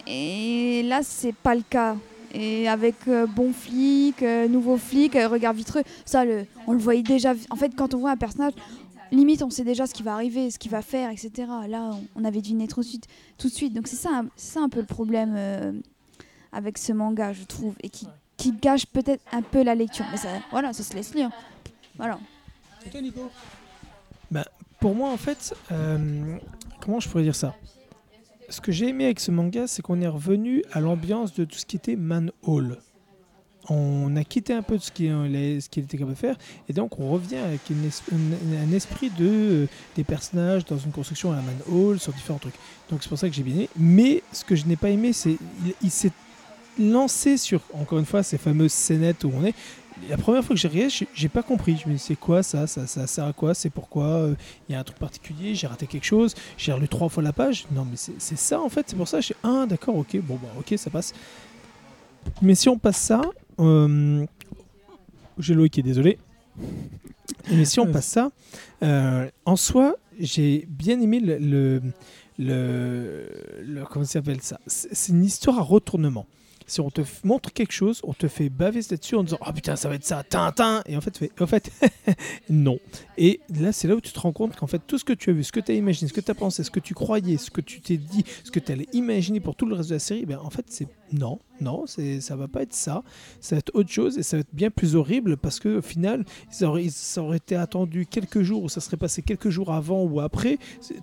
Et là, c'est pas le cas. Et avec euh, bon flic, euh, nouveau flic, euh, regard vitreux, ça, on le voyait déjà. En fait, quand on voit un personnage, limite, on sait déjà ce qui va arriver, ce qu'il va faire, etc. Là, on, avait deviné trop suite, tout de suite. Donc c'est ça, un- peu le problème euh, avec ce manga, je trouve, et qui, qui gâche peut-être un peu la lecture. Mais ça, voilà, ça se laisse lire. Voilà. Nico? Pour moi, en fait, euh, comment je pourrais dire ça? Ce que j'ai aimé avec ce manga, c'est qu'on est revenu à l'ambiance de tout ce qui était Manhole. On a quitté un peu de ce qu'il ce qu'il était capable de faire, et donc on revient avec un, esprit de, euh, des personnages dans une construction à la Manhole, sur différents trucs. Donc c'est pour ça que j'ai bien aimé. Mais ce que je n'ai pas aimé, c'est il, s'est lancé sur, encore une fois, ces fameuses scénettes où on est. La première fois que j'ai regardé, j'ai- j'ai pas compris. Je me dis, c'est quoi ça, ça Ça sert à quoi? C'est pourquoi euh, il y a un truc particulier, j'ai raté quelque chose, j'ai relu trois fois la page. Non, mais c'est ça en fait, c'est pour ça. Je suis ah d'accord, ok, bon bah ok, ça passe. Mais si on passe ça, euh, j'ai Loïc qui est désolé. Mais si on passe ça, euh, en soi, j'ai bien aimé le, le, le- le- comment ça s'appelle ça? C'est une histoire à retournement. Si on te montre quelque chose, on te fait baver là-dessus en disant Ah putain, ça va être ça, Tintin Et en fait, tu fais, en fait non. Et là, c'est là où tu te rends compte qu'en fait, tout ce que tu as vu, ce que tu as imaginé, ce que tu as pensé, ce que tu croyais, ce que tu t'es dit, ce que tu allais imaginer pour tout le reste de la série, ben, en fait, c'est non, non, c'est ça va pas être ça. Ça va être autre chose et ça va être bien plus horrible parce que au final, ça aurait, ça aurait été attendu quelques jours ou ça serait passé quelques jours avant ou après.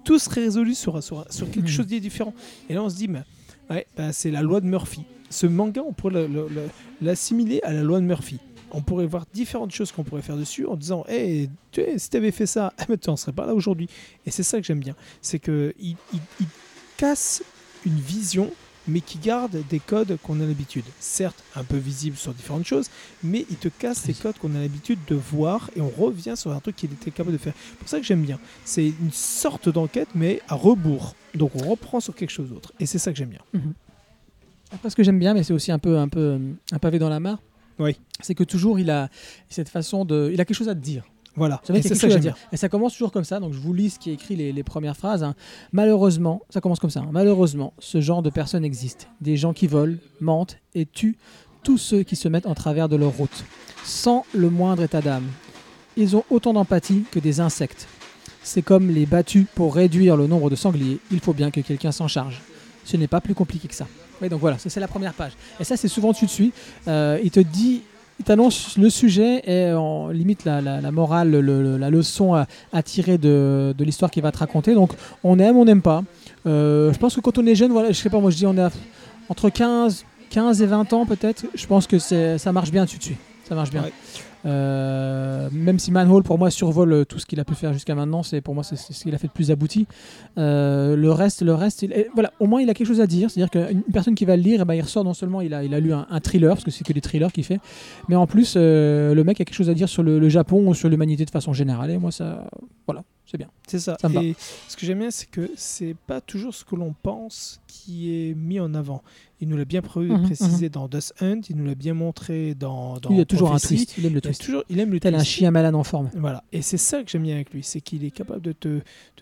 Tout serait résolu sur, sur, sur quelque Mhm. chose de différent. Et là, on se dit, mais, ouais, ben, c'est la loi de Murphy. Ce manga, on pourrait le- le- le- l'assimiler à la loi de Murphy. On pourrait voir différentes choses qu'on pourrait faire dessus en disant hey, tu sais, si tu avais fait ça, eh ben, tu n'en serais pas là aujourd'hui. Et c'est ça que j'aime bien. C'est qu'il il, il casse une vision, mais qui garde des codes qu'on a l'habitude. Certes, un peu visibles sur différentes choses, mais il te casse ces codes qu'on a l'habitude de voir et on revient sur un truc qu'il était capable de faire. C'est pour ça que j'aime bien. C'est une sorte d'enquête, mais à rebours. Donc on reprend sur quelque chose d'autre. Et c'est ça que j'aime bien. Après, ce que j'aime bien, mais c'est aussi un peu, un peu un pavé dans la mare. Oui. C'est que toujours il a cette façon de, il a quelque chose à te dire. Voilà. Ça Et ça j'aime dire. Et ça commence toujours comme ça. Donc je vous lis ce qui est écrit les, les premières phrases. hein. Malheureusement, ça commence comme ça. hein. Malheureusement, ce genre de personnes existe. Des gens qui volent, mentent et tuent tous ceux qui se mettent en travers de leur route, sans le moindre état d'âme. Ils ont autant d'empathie que des insectes. C'est comme les battus pour réduire le nombre de sangliers. Il faut bien que quelqu'un s'en charge. Ce n'est pas plus compliqué que ça. Donc voilà, c'est la première page. Et ça, c'est souvent dessus dessus. Euh, il te dit, il t'annonce le sujet et en limite la, morale, le- le- la leçon à, tirer de, l'histoire qu'il va te raconter. Donc on aime, on n'aime pas. Euh, je pense que quand on est jeune, voilà, je sais pas, moi je dis on est entre 15, 15 et 20 ans peut-être. Je pense que ça marche bien dessus dessus. Ça marche bien. Euh, même si Manhole pour moi survole tout ce qu'il a pu faire jusqu'à maintenant, c'est pour moi c'est ce qu'il a fait de plus abouti. Euh, le reste, le reste, il- voilà, au moins il a quelque chose à dire. C'est-à-dire qu'une personne qui va le lire, eh ben, il ressort non seulement il a, lu un, un thriller parce que c'est que des thrillers qu'il fait, mais en plus euh, le mec a quelque chose à dire sur le, le Japon ou sur l'humanité de façon générale. Et moi ça, voilà, c'est bien. C'est ça. Et ce que j'aime bien, c'est que c'est pas toujours ce que l'on pense qui est mis en avant. Il nous l'a bien pré- Mhm, précisé dans Dust Hunt, il nous l'a bien montré dans, dans il y a toujours un twist. Il aime le Il, twist. toujours, il aime le Tel un twist. chien malade en forme. Voilà. Et c'est ça que j'aime bien avec lui, c'est qu'il est capable de te,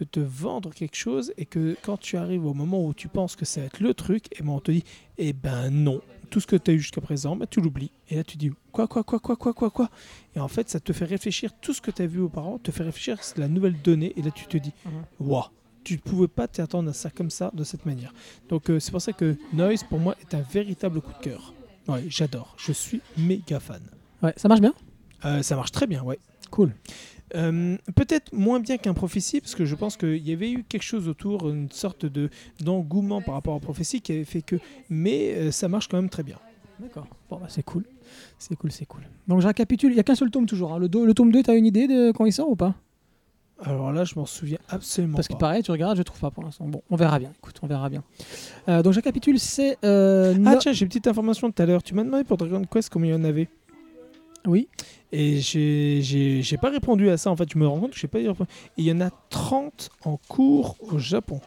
de te vendre quelque chose et que quand tu arrives au moment où tu penses que ça va être le truc, et ben on te dit, eh ben non, tout ce que tu as eu jusqu'à présent, ben tu l'oublies. Et là tu dis, quoi, quoi, quoi, quoi, quoi, quoi, quoi? Et en fait, ça te fait réfléchir, tout ce que tu as vu auparavant, te fait réfléchir, c'est la nouvelle donnée, et là tu te dis, Mhm. waouh, tu ne pouvais pas t'attendre à ça comme ça, de cette manière. Donc euh, c'est pour ça que Noise, pour moi, est un véritable coup de cœur. Ouais, j'adore, je suis méga fan. Ouais, ça marche bien? Euh, ça marche très bien, ouais. Cool. Euh, Peut-être moins bien qu'un prophétie, parce que je pense qu'il y avait eu quelque chose autour, une sorte de d'engouement par rapport à prophétie qui avait fait que. Mais euh, ça marche quand même très bien. D'accord. Bon, bah, c'est cool. C'est cool, c'est cool. Donc je récapitule. Il n'y a qu'un seul tome toujours. hein. Le, do- le tome 2, tu as une idée de quand il sort ou pas? Alors là, je m'en souviens absolument Parce que pas. pareil, tu regardes, je trouve pas pour l'instant. Bon, on verra bien. Écoute, on verra bien. Euh, donc je récapitule, c'est. euh, Ah no- tiens, j'ai une petite information tout à l'heure. Tu m'as demandé pour Dragon Quest combien il y en avait? Oui. Et j'ai- pas répondu à ça. En fait, je me rends compte que j'ai pas répondu. Et il y en a 30 en cours au Japon.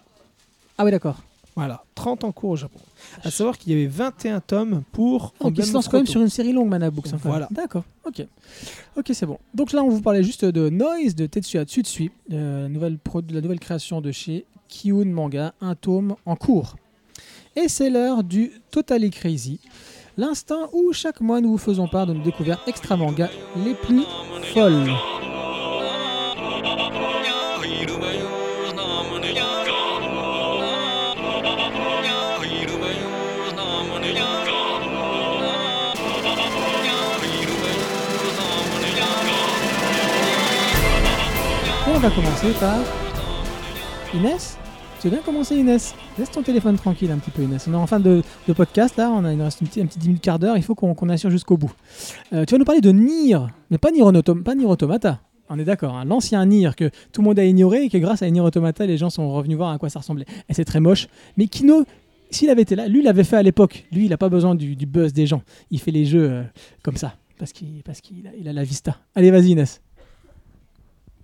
Ah oui, d'accord. Voilà, 30 en cours au Japon. À savoir qu'il y avait 21 tomes pour. Ah, donc il se Emblem lance of quand même sur une série longue, Manabooks. hein. Voilà. D'accord. Ok. Ok, c'est bon. Donc là, on vous parlait juste de Noise de Tetsuya Tsutsui, euh, nouvelle pro- la nouvelle création de chez Kiun Manga, un tome en cours. Et c'est l'heure du Totally Crazy. L'instant où chaque mois nous vous faisons part de nos découvertes extra manga les plus folles. On va commencer par Inès. Tu veux bien commencer Inès? Laisse ton téléphone tranquille un petit peu Inès. On est en fin de, podcast là, on a, il nous reste une petite- un petit 10 minutes, quart d'heure, il faut qu'on assure jusqu'au bout. Euh, tu vas nous parler de Nier, mais pas Nier, Autom- pas Nier Automata. On est d'accord, hein. l'ancien Nier que tout le monde a ignoré et que grâce à Nier Automata, les gens sont revenus voir à quoi ça ressemblait. Et c'est très moche. Mais Kino, s'il avait été là, lui, l'avait fait à l'époque. Lui, il n'a pas besoin du, buzz des gens. Il fait les jeux euh, comme ça, parce qu'il a la vista. Allez, vas-y Inès.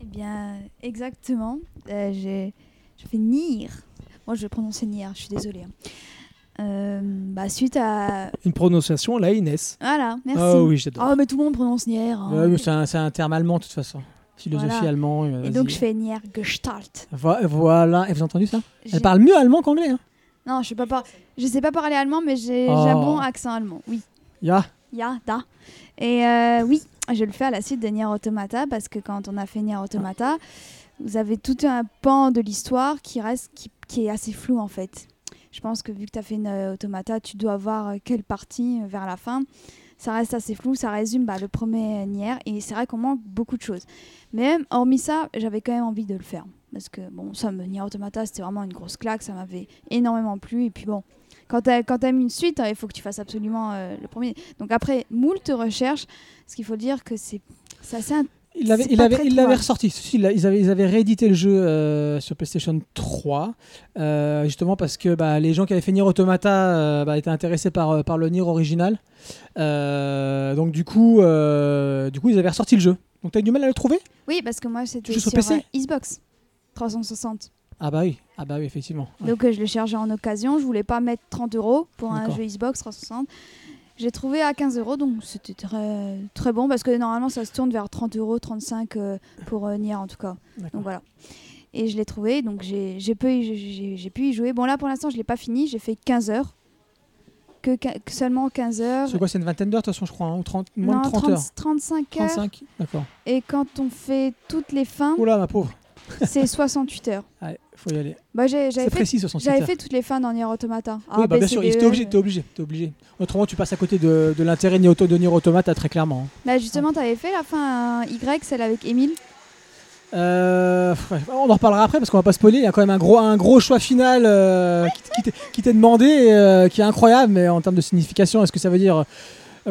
Eh bien, exactement. Euh, j'ai je fais Nier. Moi, je vais prononcer Nier, je suis désolée. hein. Euh, bah, suite à. Une prononciation, la Inès. Voilà, merci. Ah oui, j'adore. Oh, mais tout le monde prononce Nier. hein. Ouais, mais c'est un, c'est un terme allemand de toute façon. Philosophie Voilà. allemand. euh, Et donc, je fais Nier Gestalt. Vo- Voilà, et vous avez entendu ça? J'ai- Elle parle mieux allemand qu'anglais. Hein. Non, je sais pas, par- je sais pas parler allemand, mais j'ai Oh. j'ai un bon accent allemand. Oui. Ya. Ya, da. Et euh, oui, je le fais à la suite de Nier Automata parce que quand on a fait Nier Automata, vous avez tout un pan de l'histoire qui reste, qui, qui est assez flou en fait. Je pense que vu que tu as fait une euh, Automata, tu dois voir euh, quelle partie euh, vers la fin. Ça reste assez flou, ça résume bah, le premier Nier et c'est vrai qu'on manque beaucoup de choses. Mais même, hormis ça, j'avais quand même envie de le faire. Parce que bon, ça me Nier Automata, c'était vraiment une grosse claque, ça m'avait énormément plu. Et puis bon, quand tu quand aimes une suite, hein, il faut que tu fasses absolument le premier. Donc après, moult recherches, ce qu'il faut dire que c'est assez Il l'avait, il avait, il ressorti. Si, Ils avaient, ils avaient réédité le jeu euh, sur PlayStation 3, euh, justement parce que bah, les gens qui avaient fait Nier Automata euh, bah, étaient intéressés par, par le Nier original. Euh, donc du coup, euh, du coup, ils avaient ressorti le jeu. Donc t'as eu du mal à le trouver? Oui, parce que moi, c'était sur sur, PC euh, Xbox 360. Ah bah oui, ah bah oui, effectivement. Ouais. Donc euh, je l'ai chargé en occasion. Je voulais pas mettre 30 euros pour un jeu Xbox 360. J'ai trouvé à 15 euros, donc c'était très, très bon parce que normalement ça se tourne vers 30 euros, 35 euh, pour euh, Nier en tout cas. Donc voilà. Et je l'ai trouvé, donc j'ai pu, y- pu jouer. Bon là pour l'instant je l'ai pas fini, j'ai fait 15 heures. Que, seulement 15 heures. C'est quoi, c'est une vingtaine d'heures de toute façon, je crois, hein, ou 30, moins non, de 30 30 heures. 35 heures. 35 D'accord. Et quand on fait toutes les fins, Oula, ma pauvre. c'est 68 heures. Faut y aller. Bah, j'avais fait, précis, 68 j'avais heures. fait toutes les fins dans Nier Automata. Oui, A, bah bien sûr, D, t'es E, obligé, t'es obligé, obligé. Autrement, tu passes à côté de, de l'intérêt de Nier Automata très clairement. hein. Bah justement, t'avais fait la fin Y, celle avec Emile. Euh, on en reparlera après parce qu'on va pas spoiler. Il y a quand même un gros, un gros choix final euh, qui, t'est- demandé, et, euh, qui est incroyable, mais en termes de signification, est-ce que ça veut dire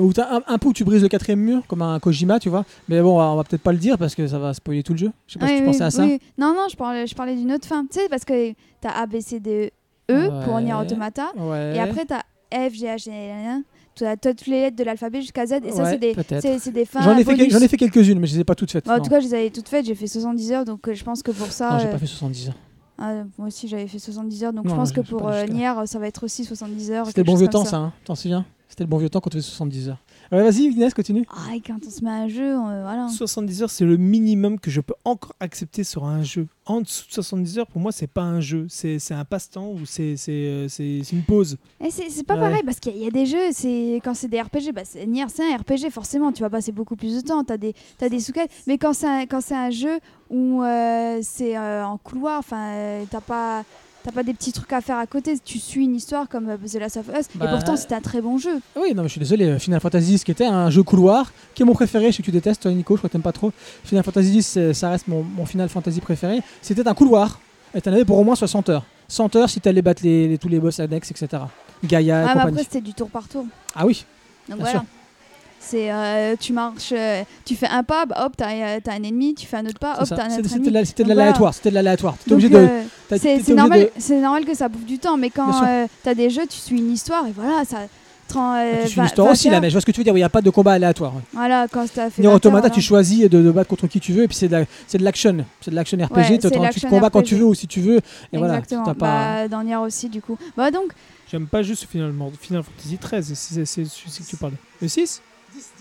où un, un peu où tu brises le quatrième mur, comme un Kojima, tu vois Mais bon, on va peut-être pas le dire parce que ça va spoiler tout le jeu. Je sais pas si Oui, tu pensais à ça. oui. Non, non, je parlais, je parlais d'une autre fin. Tu sais, parce que t'as A, B, C, D, E pour Ouais. Nier Automata. Ouais. Et après, t'as F, G, H, N. Tu as toutes les lettres de l'alphabet jusqu'à Z. Et ça, c'est des, des fins. J'en ai, fait fait quelques-unes, mais je les ai pas toutes faites. En tout cas, je les avais toutes faites. J'ai fait 70 heures. Donc, euh, je pense que pour ça. non, j'ai euh, pas fait 70 heures. ah, moi aussi, j'avais fait 70 heures. Donc, Non, je pense que pour euh, Nier, ça va être aussi 70 heures. C'était bon vieux temps, ça, hein t'en souviens? C'était le bon vieux temps quand tu faisais 70 heures. Ouais, vas-y, Inès, continue. Ah, et quand on se met à un jeu, euh, voilà. 70 heures, c'est le minimum que je peux encore accepter sur un jeu. En dessous de 70 heures, pour moi, c'est pas un jeu. C'est c'est un passe-temps ou c'est c'est, euh, c'est- c'est une pause. Et c'est c'est pas Ouais. pareil parce qu'il y a des jeux, c'est quand c'est des RPG, bah c'est- Nier c'est un RPG forcément, tu vas passer beaucoup plus de temps, t'as des t'as des sous-quêtes, mais quand c'est un, quand c'est un jeu où euh, c'est euh, en couloir, enfin euh, t'as pas t'as pas des petits trucs à faire à côté, tu suis une histoire comme euh, The Last of Us, Bah, et pourtant c'est un très bon jeu. Oui, non, mais je suis désolé. euh, Final Fantasy X, qui était un jeu couloir, qui est mon préféré. Je sais que tu détestes, toi, Nico. Je crois que t'aimes pas trop. Final Fantasy X, ça reste mon, mon Final Fantasy préféré. C'était un couloir. Et t'en avais pour au moins 60 heures. 100 heures si t'allais battre les, les- tous les boss annexes, etc. Gaïa et Ah, mais compagnie. après c'était du tour par tour. Ah oui, Donc Bien voilà. sûr. C'est euh, tu marches, euh, tu fais un pas, bah, hop t'as euh, t'as un ennemi, tu fais un autre pas, hop t'as un autre ennemi. c'était de l'aléatoire. C'était de l'aléatoire. Euh, C'est normal, de- c'est normal que ça bouffe du temps, mais quand euh, t'as des jeux, tu suis une histoire et voilà, ça. euh, Tu suis vingt- l'histoire aussi 20 là, mais je vois ce que tu veux dire. Il n'y a pas de combat aléatoire. Voilà, quand t'as fait. Nier 20 heures, Automata, voilà. tu choisis de, de battre contre qui tu veux, et puis c'est de, la- c'est de l'action. C'est de l'action RPG. Ouais, tu combats quand tu veux ou si tu veux. Et voilà, Exactement. t'as pas. Bah, dans Nier aussi, du coup. Bah donc, J'aime pas juste finalement Final Fantasy 13, c'est c'est celui que tu parlais. Le 6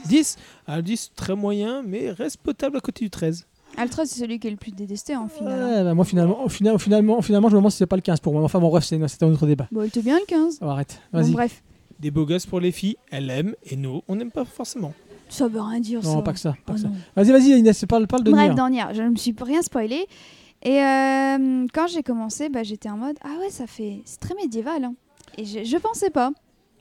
10 Ah, le 10, très moyen, mais reste potable à côté du 13. Altra, c'est celui qui est le plus détesté en final. hein. Ouais, bah, moi finalement, au final, finalement, finalement, je me demande si c'est pas le 15 pour moi. Enfin bon, bref, c'est un autre débat. Bon, il était bien le 15. Oh, arrête, Bon, vas-y. bref. des beaux gosses pour les filles, elles aiment, et nous, on n'aime pas forcément. Ça veut rien dire, Non, ça. pas que ça. pas Oh que ça. non. Vas-y, vas-y, Inès, parle, parle de Bref, Nier. Nier, je ne me suis rien spoilé. Et euh, quand j'ai commencé, bah, j'étais en mode Ah ouais, ça fait. C'est très médiéval. hein. Et je, je pensais pas.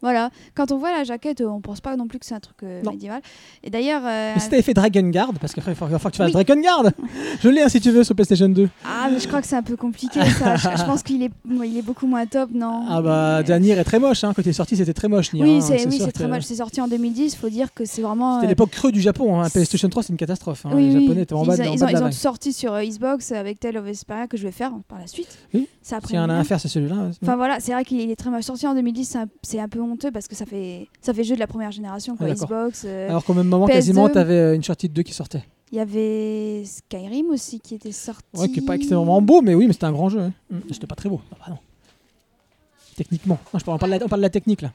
Voilà. Quand on voit la jaquette, on pense pas non plus que c'est un truc euh, médiéval. Et d'ailleurs. euh, Mais si t'avais fait Dragon Guard, parce qu'il falloir que tu fasses Oui. Dragon Guard Je l'ai hein, si tu veux sur PlayStation 2. Ah, mais je crois que c'est un peu compliqué ça. je, je pense qu'il est, il est beaucoup moins top, non Ah bah, Mais- Nier est très moche, hein. quand il est sorti c'était très moche Nier. Oui, hein. c'est oui, sûr c'est très moche. C'est sorti en 2010. faut dire que c'est vraiment. C'était euh, l'époque creux du Japon, hein. PlayStation 3 c'est une catastrophe. hein. Oui, Les oui. Japonais étaient en ils, bas, de- ils en ont, bas de ils ont tout sorti sur euh, Xbox avec Tale of Vesperia que je vais faire par la suite. Oui. Ça. S'il y en a un à faire, c'est celui-là. Enfin voilà, c'est vrai qu'il est très mal sorti en 2010, c'est un, c'est un peu honteux parce que ça fait ça fait jeu de la première génération quoi, Ah. Xbox. euh, Alors qu'au même moment, PS2. quasiment, t'avais euh, une sortie de 2 qui sortait. Il y avait Skyrim aussi qui était sorti. Ouais, qui est pas extrêmement beau, mais oui, mais c'était un grand jeu. hein. Mm. C'était pas très beau. Ah bah non. Techniquement. Non, je parle, on, parle de la, on parle de la technique là.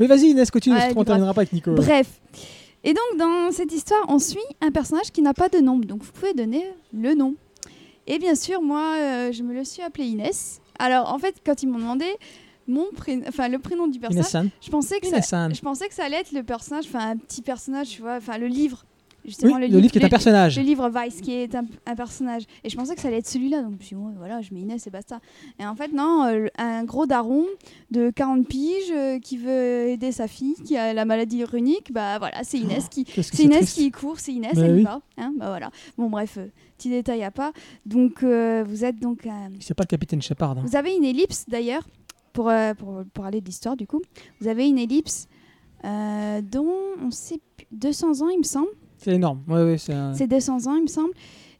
Oui, vas-y Inès, continue, Ouais, qu'on grave. terminera pas avec Nico. Bref. Et donc dans cette histoire, on suit un personnage qui n'a pas de nom, donc vous pouvez donner le nom. Et bien sûr, moi, euh, je me le suis appelé Inès. Alors en fait, quand ils m'ont demandé mon prénom, enfin le prénom du personnage, Inès-san. je pensais que ça, je pensais que ça allait être le personnage, enfin un petit personnage, tu vois, enfin le livre. Justement, Oui, le livre qui est un personnage. Le livre Vice qui est un, un personnage. Et je pensais que ça allait être celui-là. Donc je me suis dit, voilà, je mets Inès et basta. Et en fait, non, euh, un gros daron de 40 piges euh, qui veut aider sa fille qui a la maladie runique, bah voilà, c'est Inès qui. Inès qui court, c'est Inès, Bah elle y oui. va. Hein, bah voilà. Bon, bref, euh, petit détail à pas. Donc, vous êtes donc. C'est pas le capitaine Shepard. hein. vous avez une ellipse d'ailleurs, pour, euh, pour, pour aller de l'histoire du coup. Vous avez une ellipse euh, dont on sait plus- 200 ans, il me semble. C'est énorme. Ouais, ouais, c'est un- C'est 200 ans, il me semble.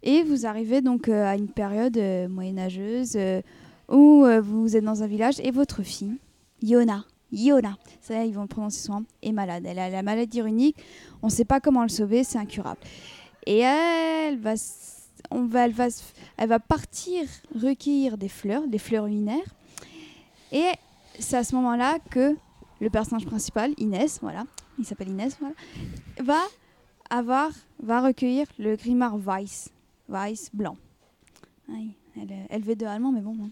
Et vous arrivez donc euh, à une période euh, moyenâgeuse où vous êtes dans un village et votre fille, Yona, Yona, ça ils vont le prononcer souvent, est malade. Elle a la maladie runique. On ne sait pas comment le sauver, c'est incurable. Et elle va, on va, elle va, elle va partir recueillir des fleurs, des fleurs urinaires. Et c'est à ce moment-là que le personnage principal, Inès, voilà, il s'appelle Inès, voilà, va avoir, va recueillir le grimoire Weiss, Weiss blanc. Elle, veut de allemand, mais bon. hein.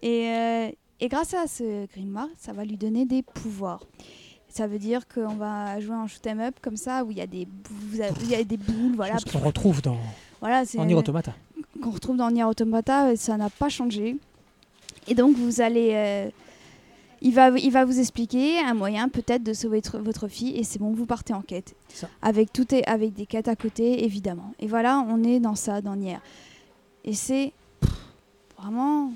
Et, euh, et grâce à ce grimoire, ça va lui donner des pouvoirs. Ça veut dire qu'on va jouer un shoot 'em up comme ça où il y a des il y a des boules, voilà. chose qu'on retrouve dans Voilà, c'est en Nier Automata. qu'on retrouve dans Nier Automata, euh, ça n'a pas changé. Et donc vous allez, euh, il va, il va vous expliquer un moyen peut-être de sauver votre, fille et c'est bon, vous partez en quête. Ça. Avec tout est, avec des quêtes à côté évidemment. Et voilà, on est dans ça, dans Nier. Et c'est vraiment,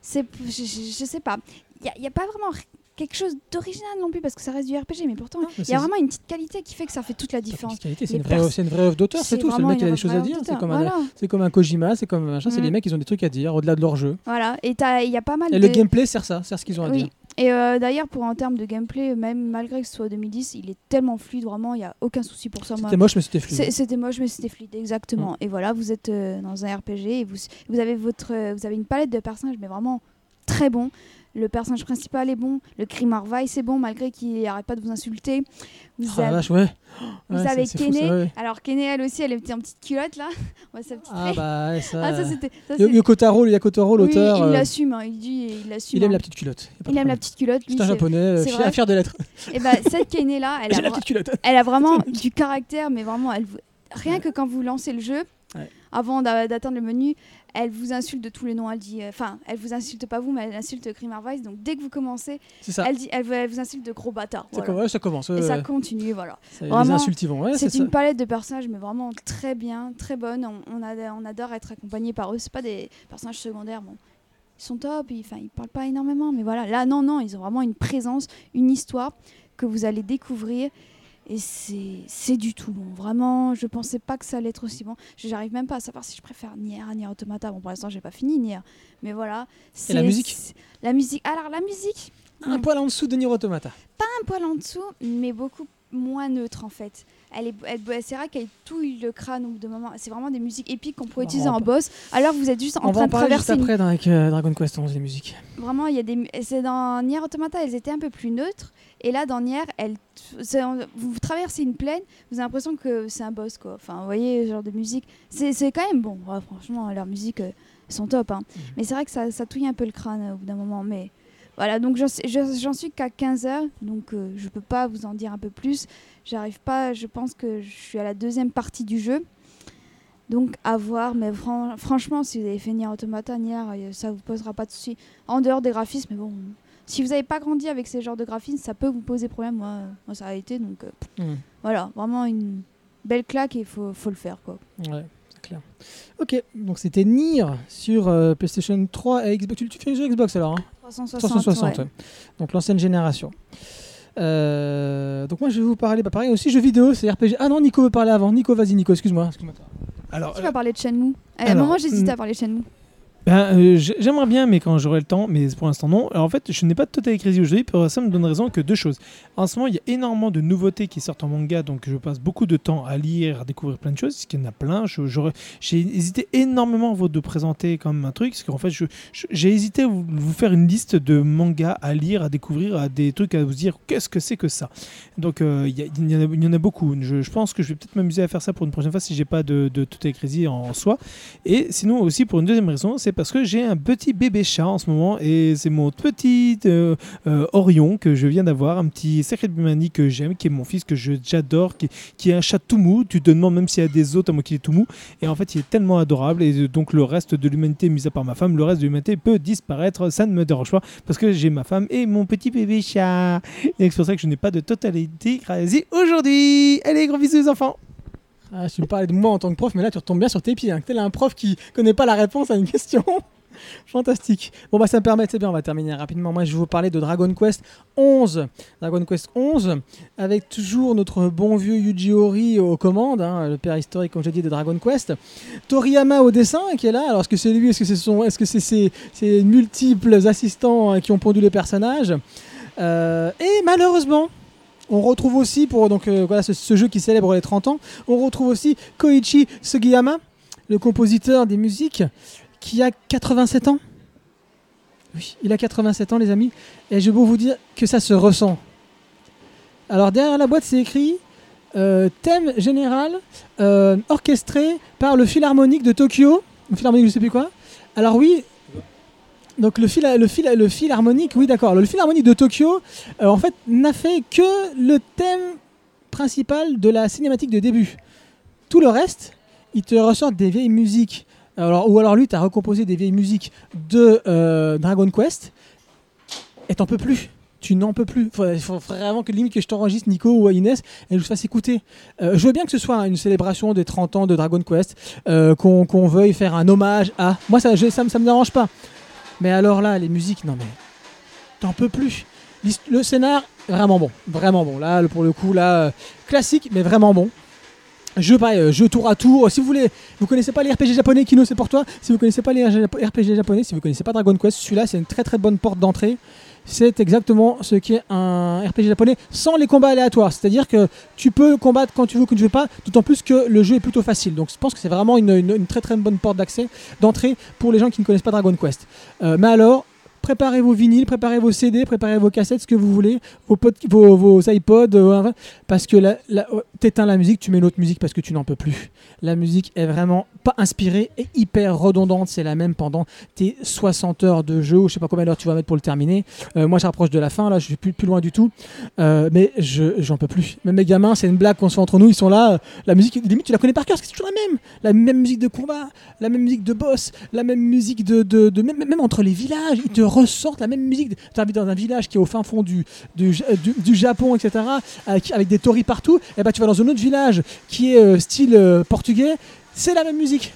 c'est, je, je, je sais pas, il n'y a, pas vraiment quelque chose d'original non plus parce que ça reste du RPG, mais pourtant il y c'est- a vraiment une petite qualité qui fait que ça fait toute la différence. C'est une, vraie- pers- c'est une vraie œuvre d'auteur, c'est tout. C'est le mec qui a des choses à dire. C'est comme, un- Voilà. c'est comme un Kojima, c'est comme machin. C'est Mm. les mecs, ils ont des trucs à dire au-delà de leur jeu. Voilà, et il y a pas mal Et de... le gameplay sert ça, sert ce qu'ils ont à Oui. dire. Et euh, d'ailleurs, pour en termes de gameplay, même malgré que ce soit 2010, il est tellement fluide, vraiment, il n'y a aucun souci pour ça. C'était moche, mais c'était fluide. C'est- C'était moche, mais c'était fluide, exactement. Mm. Et voilà, vous êtes euh, dans un RPG et vous, vous, avez votre, euh, vous avez une palette de personnages, mais vraiment très bon. Le personnage principal est bon, le Grimard Weiss est bon, malgré qu'il n'arrête pas de vous insulter. Vous Oh avez, vache, ouais. vous Ouais, avez c'est- c'est fou, ça, Kené. ouais. Alors, Kené, elle aussi, elle est en petite culotte, là. Ouais, sa petite Ah bah ça. Ah, ça, c'était. ça, Yo- c'est- Yoko Taro, le Taro, Oui, l'auteur, il euh, l'assume, hein, il dit, il l'assume. il aime hein. la petite culotte. Il aime la petite culotte. C'est un c'est- japonais, euh, c'est fier, fier de l'être. Et bah, cette Kené là, elle a, la culotte. elle a vraiment du caractère, mais vraiment, elle rien que quand vous lancez le jeu, avant d'a- d'atteindre le menu, elle vous insulte de tous les noms. Elle dit, euh, enfin, elle vous insulte pas vous, mais elle insulte Grimar Weiss. Donc dès que vous commencez, elle dit, elle, vous- elle vous insulte de gros bâtards. Ça, voilà. com- ouais, ça commence. ouais, Et ça continue, voilà. C'est ça. une palette de personnages, mais vraiment très bien, très bonne. On, on, a- on adore être accompagné par eux. C'est pas des personnages secondaires, bon. Ils sont top, ils, ils parlent pas énormément, mais voilà. Là, non, non, ils ont vraiment une présence, une histoire que vous allez découvrir. Et c'est c'est du tout bon. Vraiment, je pensais pas que ça allait être aussi bon. J'arrive même pas à savoir si je préfère Nier à Nier Automata. Bon, pour l'instant, j'ai pas fini Nier. Mais voilà. la c'est- musique La musique. Alors, la musique, Un poil en dessous de Nier Automata. un poil en dessous, mais beaucoup moins neutre en fait. Elle est, elle, c'est vrai qu'elle touille le crâne au bout de moment. C'est vraiment des musiques épiques qu'on pourrait Bah, utiliser on en va- boss. Alors vous êtes juste en On va train de traverser. une- après dans- avec euh, Dragon Quest 11, les musiques. Vraiment, il y a des. C'est dans Nier Automata, elles étaient un peu plus neutres. Et là, dans Nier, elles, vous, traversez une plaine, vous avez l'impression que c'est un boss quoi. Enfin, vous voyez, ce genre de musique. C'est c'est quand même bon. Ouais, franchement, leurs musiques euh, sont top. hein. Mhm. Mais c'est vrai que ça, ça touille un peu le crâne euh, au bout d'un moment. Mais Voilà, donc j'en suis qu'à 15 heures, donc euh, je peux pas vous en dire un peu plus. J'arrive pas, je pense que je suis à la deuxième partie du jeu. Donc à voir, mais fran- franchement, si vous avez fait Nier Automata, Nier, euh, ça vous posera pas de soucis. En dehors des graphismes, mais bon, si vous n'avez pas grandi avec ces genres de graphismes, ça peut vous poser problème. Moi, moi ça a été, donc euh, Hmm. voilà, vraiment une belle claque et il faut, faut le faire. quoi. Ouais, c'est clair. Ok, donc c'était Nier sur euh, PlayStation 3 et Xbox. Tu, tu fais Xbox alors hein? 360, 360, ouais. ouais. donc l'ancienne génération. Euh, donc moi je vais vous parler, bah, pareil aussi jeux vidéo, c'est RPG. Ah non, Nico veut parler avant. Nico, vas-y Nico, excuse-moi. excuse-moi. Alors, Qui va parler de Shenmue À un moment, j'hésitais hmm. à parler de Shenmue. Ben, euh, j'ai- J'aimerais bien, mais quand j'aurai le temps, mais pour l'instant non. Alors en fait, je n'ai pas de Total Crazy aujourd'hui, pour ça me donne raison que deux choses. En ce moment, il y a énormément de nouveautés qui sortent en manga, donc je passe beaucoup de temps à lire, à découvrir plein de choses, parce qu'il y en a plein. J'ai hésité énormément avant de présenter comme un truc, parce qu'en fait, j'ai hésité à vous, faire une liste de mangas à lire, à découvrir, à des trucs à vous dire qu'est-ce que c'est que ça? Donc euh, il y, en a- beaucoup. Je, pense que je vais peut-être m'amuser à faire ça pour une prochaine fois si j'ai pas de, Total Crazy en soi. Et sinon aussi pour une deuxième raison, c'est parce que j'ai un petit bébé chat en ce moment et c'est mon petit euh, euh, Orion que je viens d'avoir, un petit Sacred Bimani que j'aime, qui est mon fils que j'adore, qui, qui est un chat tout mou. Tu te demandes même s'il y a des autres à moi qu'il est tout mou. Et en fait, il est tellement adorable et euh, donc le reste de l'humanité, mis à part ma femme, le reste de l'humanité peut disparaître. Ça ne me dérange pas parce que j'ai ma femme et mon petit bébé chat. Et c'est pour ça que je n'ai pas de totalité aujourd'hui. Allez, gros bisous les enfants. Ah, tu me parlais de moi en tant que prof, mais là tu retombes bien sur tes pieds. Hein. Tel un prof qui connaît pas la réponse à une question. Fantastique. Bon bah ça me permet, c'est bien, on va terminer rapidement. Moi je vais vous parler de Dragon Quest 11. Dragon Quest 11 avec toujours notre bon vieux Yuji Horii aux commandes, hein, le père historique comme j'ai dit de Dragon Quest. Toriyama au dessin qui est là. Alors est-ce que c'est lui, est-ce que c'est son, est-ce que c'est ses, ses multiples assistants hein, qui ont pondu les personnages? Euh, Et malheureusement. On retrouve aussi, pour donc, euh, voilà, ce, jeu qui célèbre les 30 ans, on retrouve aussi Koichi Sugiyama, le compositeur des musiques, qui a 87 ans. Oui, il a 87 ans, les amis. Et je peux vous dire que ça se ressent. Alors, derrière la boîte, c'est écrit euh, thème général euh, orchestré par le Philharmonique de Tokyo. Philharmonique, je sais plus quoi. Alors, oui. Donc le fil, le fil, le philharmonique, oui d'accord. Le philharmonique de Tokyo, euh, en fait, n'a fait que le thème principal de la cinématique de début. Tout le reste, il te ressort des vieilles musiques. Alors, ou alors lui, tu as recomposé des vieilles musiques de euh, Dragon Quest, et t'en peux plus. Tu n'en peux plus. Il faut vraiment que que je t'enregistre, Nico ou Inès, et je vous fasse écouter. Euh, je veux bien que ce soit une célébration des 30 ans de Dragon Quest, qu'on veuille faire un hommage à. Moi, ça, je- ça, ça me dérange pas. Mais alors là, les musiques, non mais. T'en peux plus. Le scénar, vraiment bon. Vraiment bon. Là, pour le coup, là, euh, classique, mais vraiment bon. Jeu pareil, euh, jeu tour à tour. Si vous voulez, vous connaissez pas les RPG japonais, Kino c'est pour toi. Si vous connaissez pas les RPG japonais, si vous connaissez pas Dragon Quest, celui-là c'est une très très bonne porte d'entrée. C'est exactement ce qu'est un RPG japonais sans les combats aléatoires. C'est-à-dire que tu peux combattre quand tu veux, quand tu veux pas, d'autant plus que le jeu est plutôt facile. Donc je pense que c'est vraiment une, très très bonne porte d'accès, d'entrée pour les gens qui ne connaissent pas Dragon Quest. Euh, mais alors, préparez vos vinyles, préparez vos CD, préparez vos cassettes, ce que vous voulez, vos, pod- vos, vos iPods, euh, parce que euh, t'éteins la musique, tu mets l'autre musique parce que tu n'en peux plus. La musique est vraiment pas inspirée et hyper redondante. C'est la même pendant tes 60 heures de jeu, ou je sais pas combien d'heures tu vas mettre pour le terminer. Euh, moi, je rapproche de la fin, là, je suis plus, loin du tout. Euh, mais je j'en peux plus. Même mes gamins, c'est une blague qu'on se fait entre nous, ils sont là. la musique, limite, tu la connais par cœur, c'est toujours la même. La même musique de combat, la même musique de boss, la même musique de. même entre les villages, ils te ressortent la même musique. Tu habites dans un village qui est au fin fond du, du, du- Japon, etc., avec, des torii partout. Et bah, tu vas dans un autre village qui est euh, style euh, portugais, c'est la même musique.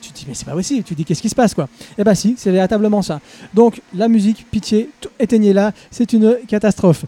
Tu te dis, mais c'est pas possible. Tu te dis, qu'est-ce qui se passe, quoi? Eh bah, si, c'est véritablement ça. Donc, la musique, pitié, éteignez-la, c'est une catastrophe.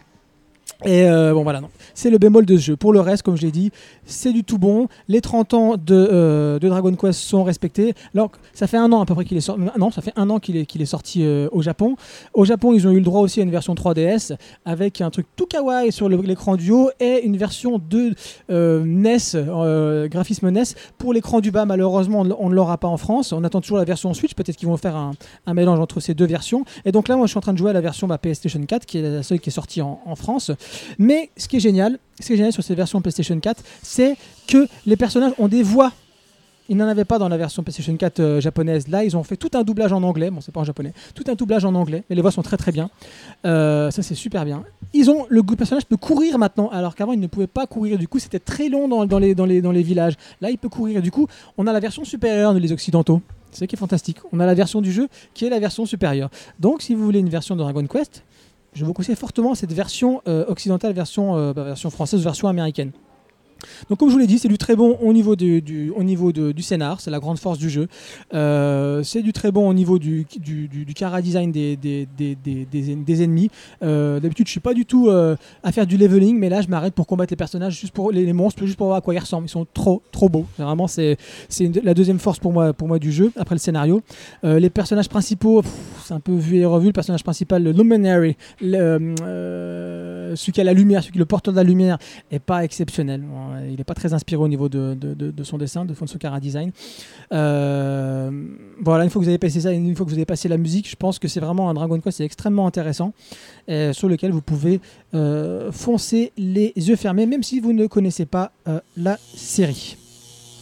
Et euh, bon voilà, c'est le bémol de ce jeu. Pour le reste, comme je l'ai dit, c'est du tout bon. Les 30 ans de, euh, de Dragon Quest sont respectés. Alors, ça fait un an à peu près qu'il est sorti. Non, ça fait un an qu'il est, sorti euh, au Japon. Au Japon, ils ont eu le droit aussi à une version 3DS avec un truc tout kawaii sur l'écran du haut et une version de NES, graphisme NES, pour l'écran du bas. Malheureusement, on ne- l'aura pas en France. On attend toujours la version Switch. Peut-être qu'ils vont faire un, mélange entre ces deux versions. Et donc là, moi, je suis en train de jouer à la version bah, PlayStation 4, qui est la seule qui est sortie en France. Mais ce qui est génial, ce qui est génial sur cette version PlayStation 4, c'est que les personnages ont des voix. Ils n'en avaient pas dans la version PlayStation 4 euh, japonaise. Là, ils ont fait tout un doublage en anglais. Bon, c'est pas en japonais. Tout un doublage en anglais. Mais les voix sont très très bien. Euh, ça, c'est super bien. Ils ont le personnage peut courir maintenant, alors qu'avant il ne pouvait pas courir. Du coup, c'était très long dans, les, dans, les, villages. Là, il peut courir. Du coup, on a la version supérieure de les occidentaux. C'est qui est fantastique. On a la version du jeu qui est la version supérieure. Donc, si vous voulez une version de Dragon Quest, je vous conseille fortement cette version euh, occidentale, version, euh, bah, version française, version américaine. Donc comme je vous l'ai dit, c'est du très bon au niveau du, au niveau du scénar, c'est la grande force du jeu. Euh, c'est du très bon au niveau du, du, du, design des, des, des, des, ennemis. Euh, D'habitude, je suis pas du tout euh, à faire du leveling, mais là, je m'arrête pour combattre les personnages, juste pour les, monstres, juste pour voir à quoi ils ressemblent. Ils sont trop, trop beaux. Vraiment, c'est la deuxième force pour moi, pour moi du jeu, après le scénario. Les personnages principaux, c'est un peu vu et revu. Le personnage principal, le Luminary, celui qui a la lumière, celui qui est le porteur de la lumière, est pas exceptionnel. Il n'est pas très inspiré au niveau de, son dessin, de son cara design. Euh, voilà, une fois que vous avez passé ça, une fois que vous avez passé la musique, je pense que c'est vraiment un Dragon Quest, extrêmement intéressant, euh, sur lequel vous pouvez euh, foncer les yeux fermés, même si vous ne connaissez pas euh, la série.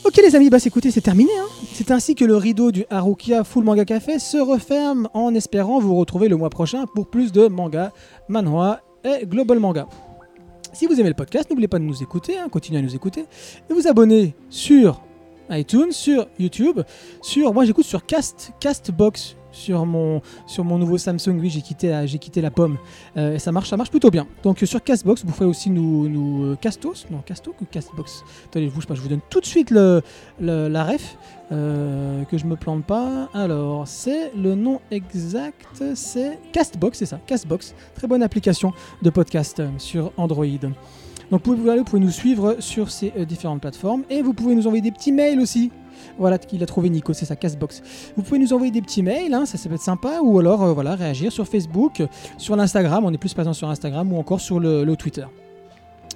Ok les amis, bah écoutez, c'est terminé. hein. C'est ainsi que le rideau du Harukia Full Manga Café se referme en espérant vous retrouver le mois prochain pour plus de manga, manhwa et global manga. Si vous aimez le podcast, n'oubliez pas de nous écouter, hein, continuez à nous écouter, et vous abonner sur iTunes, sur YouTube, sur moi j'écoute sur Cast, Castbox, sur mon sur mon nouveau Samsung. Oui, j'ai quitté la, j'ai quitté la pomme. Euh, et ça marche, ça marche plutôt bien. Donc euh, sur Castbox, vous pouvez aussi nous nous euh, Castos, non Casto ou Castbox. Attendez, je je vous donne tout de suite le, la ref. euh, que je me plante pas. Alors, c'est le nom exact, c'est Castbox, c'est ça, Castbox. Très bonne application de podcast euh, sur Android. Donc, vous pouvez, vous nous suivre sur ces euh, différentes plateformes et vous pouvez nous envoyer des petits mails aussi. Voilà, qu'il a trouvé Nico, c'est sa Castbox. Vous pouvez nous envoyer des petits mails, hein, ça, peut être sympa, ou alors euh, voilà, réagir sur Facebook, sur l'Instagram, on est plus présent sur Instagram ou encore sur le, Twitter.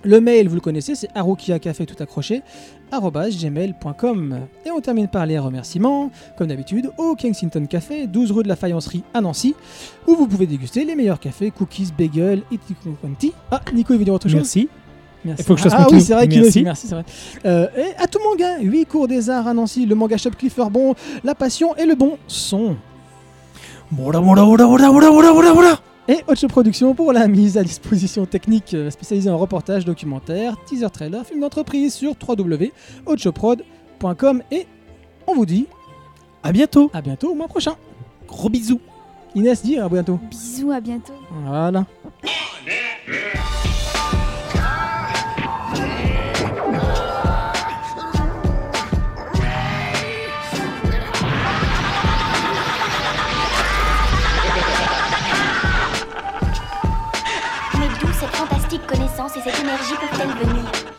Le mail, vous le connaissez, c'est arukiacafé tout accroché, gmail.com. Et on termine par les remerciements, comme d'habitude, au Kensington Café, 12 rue de la Faïencerie à Nancy, où vous pouvez déguster les meilleurs cafés, cookies, bagels et tea. Ah, Nico, il veut dire autre chose? Merci. Merci. Il faut que je fasse ah, mon oui, c'est vrai qu'il aussi, merci, c'est vrai. Euh, et à tout manga, 8 cours des arts à Nancy, le manga shop Clifford la passion et le bon son. Voilà, voilà, voilà, voilà, voilà, voilà, voilà, voilà. Et Hotshot Productions pour la mise à disposition technique euh, spécialisée en reportage, documentaire, teaser trailer, film d'entreprise sur www.hotshotprod.com et on vous dit À bientôt. à bientôt au mois prochain. Gros bisous. Inès dit à bientôt. Bisous, à bientôt. Voilà. Et cette énergie peuvent-elles venir?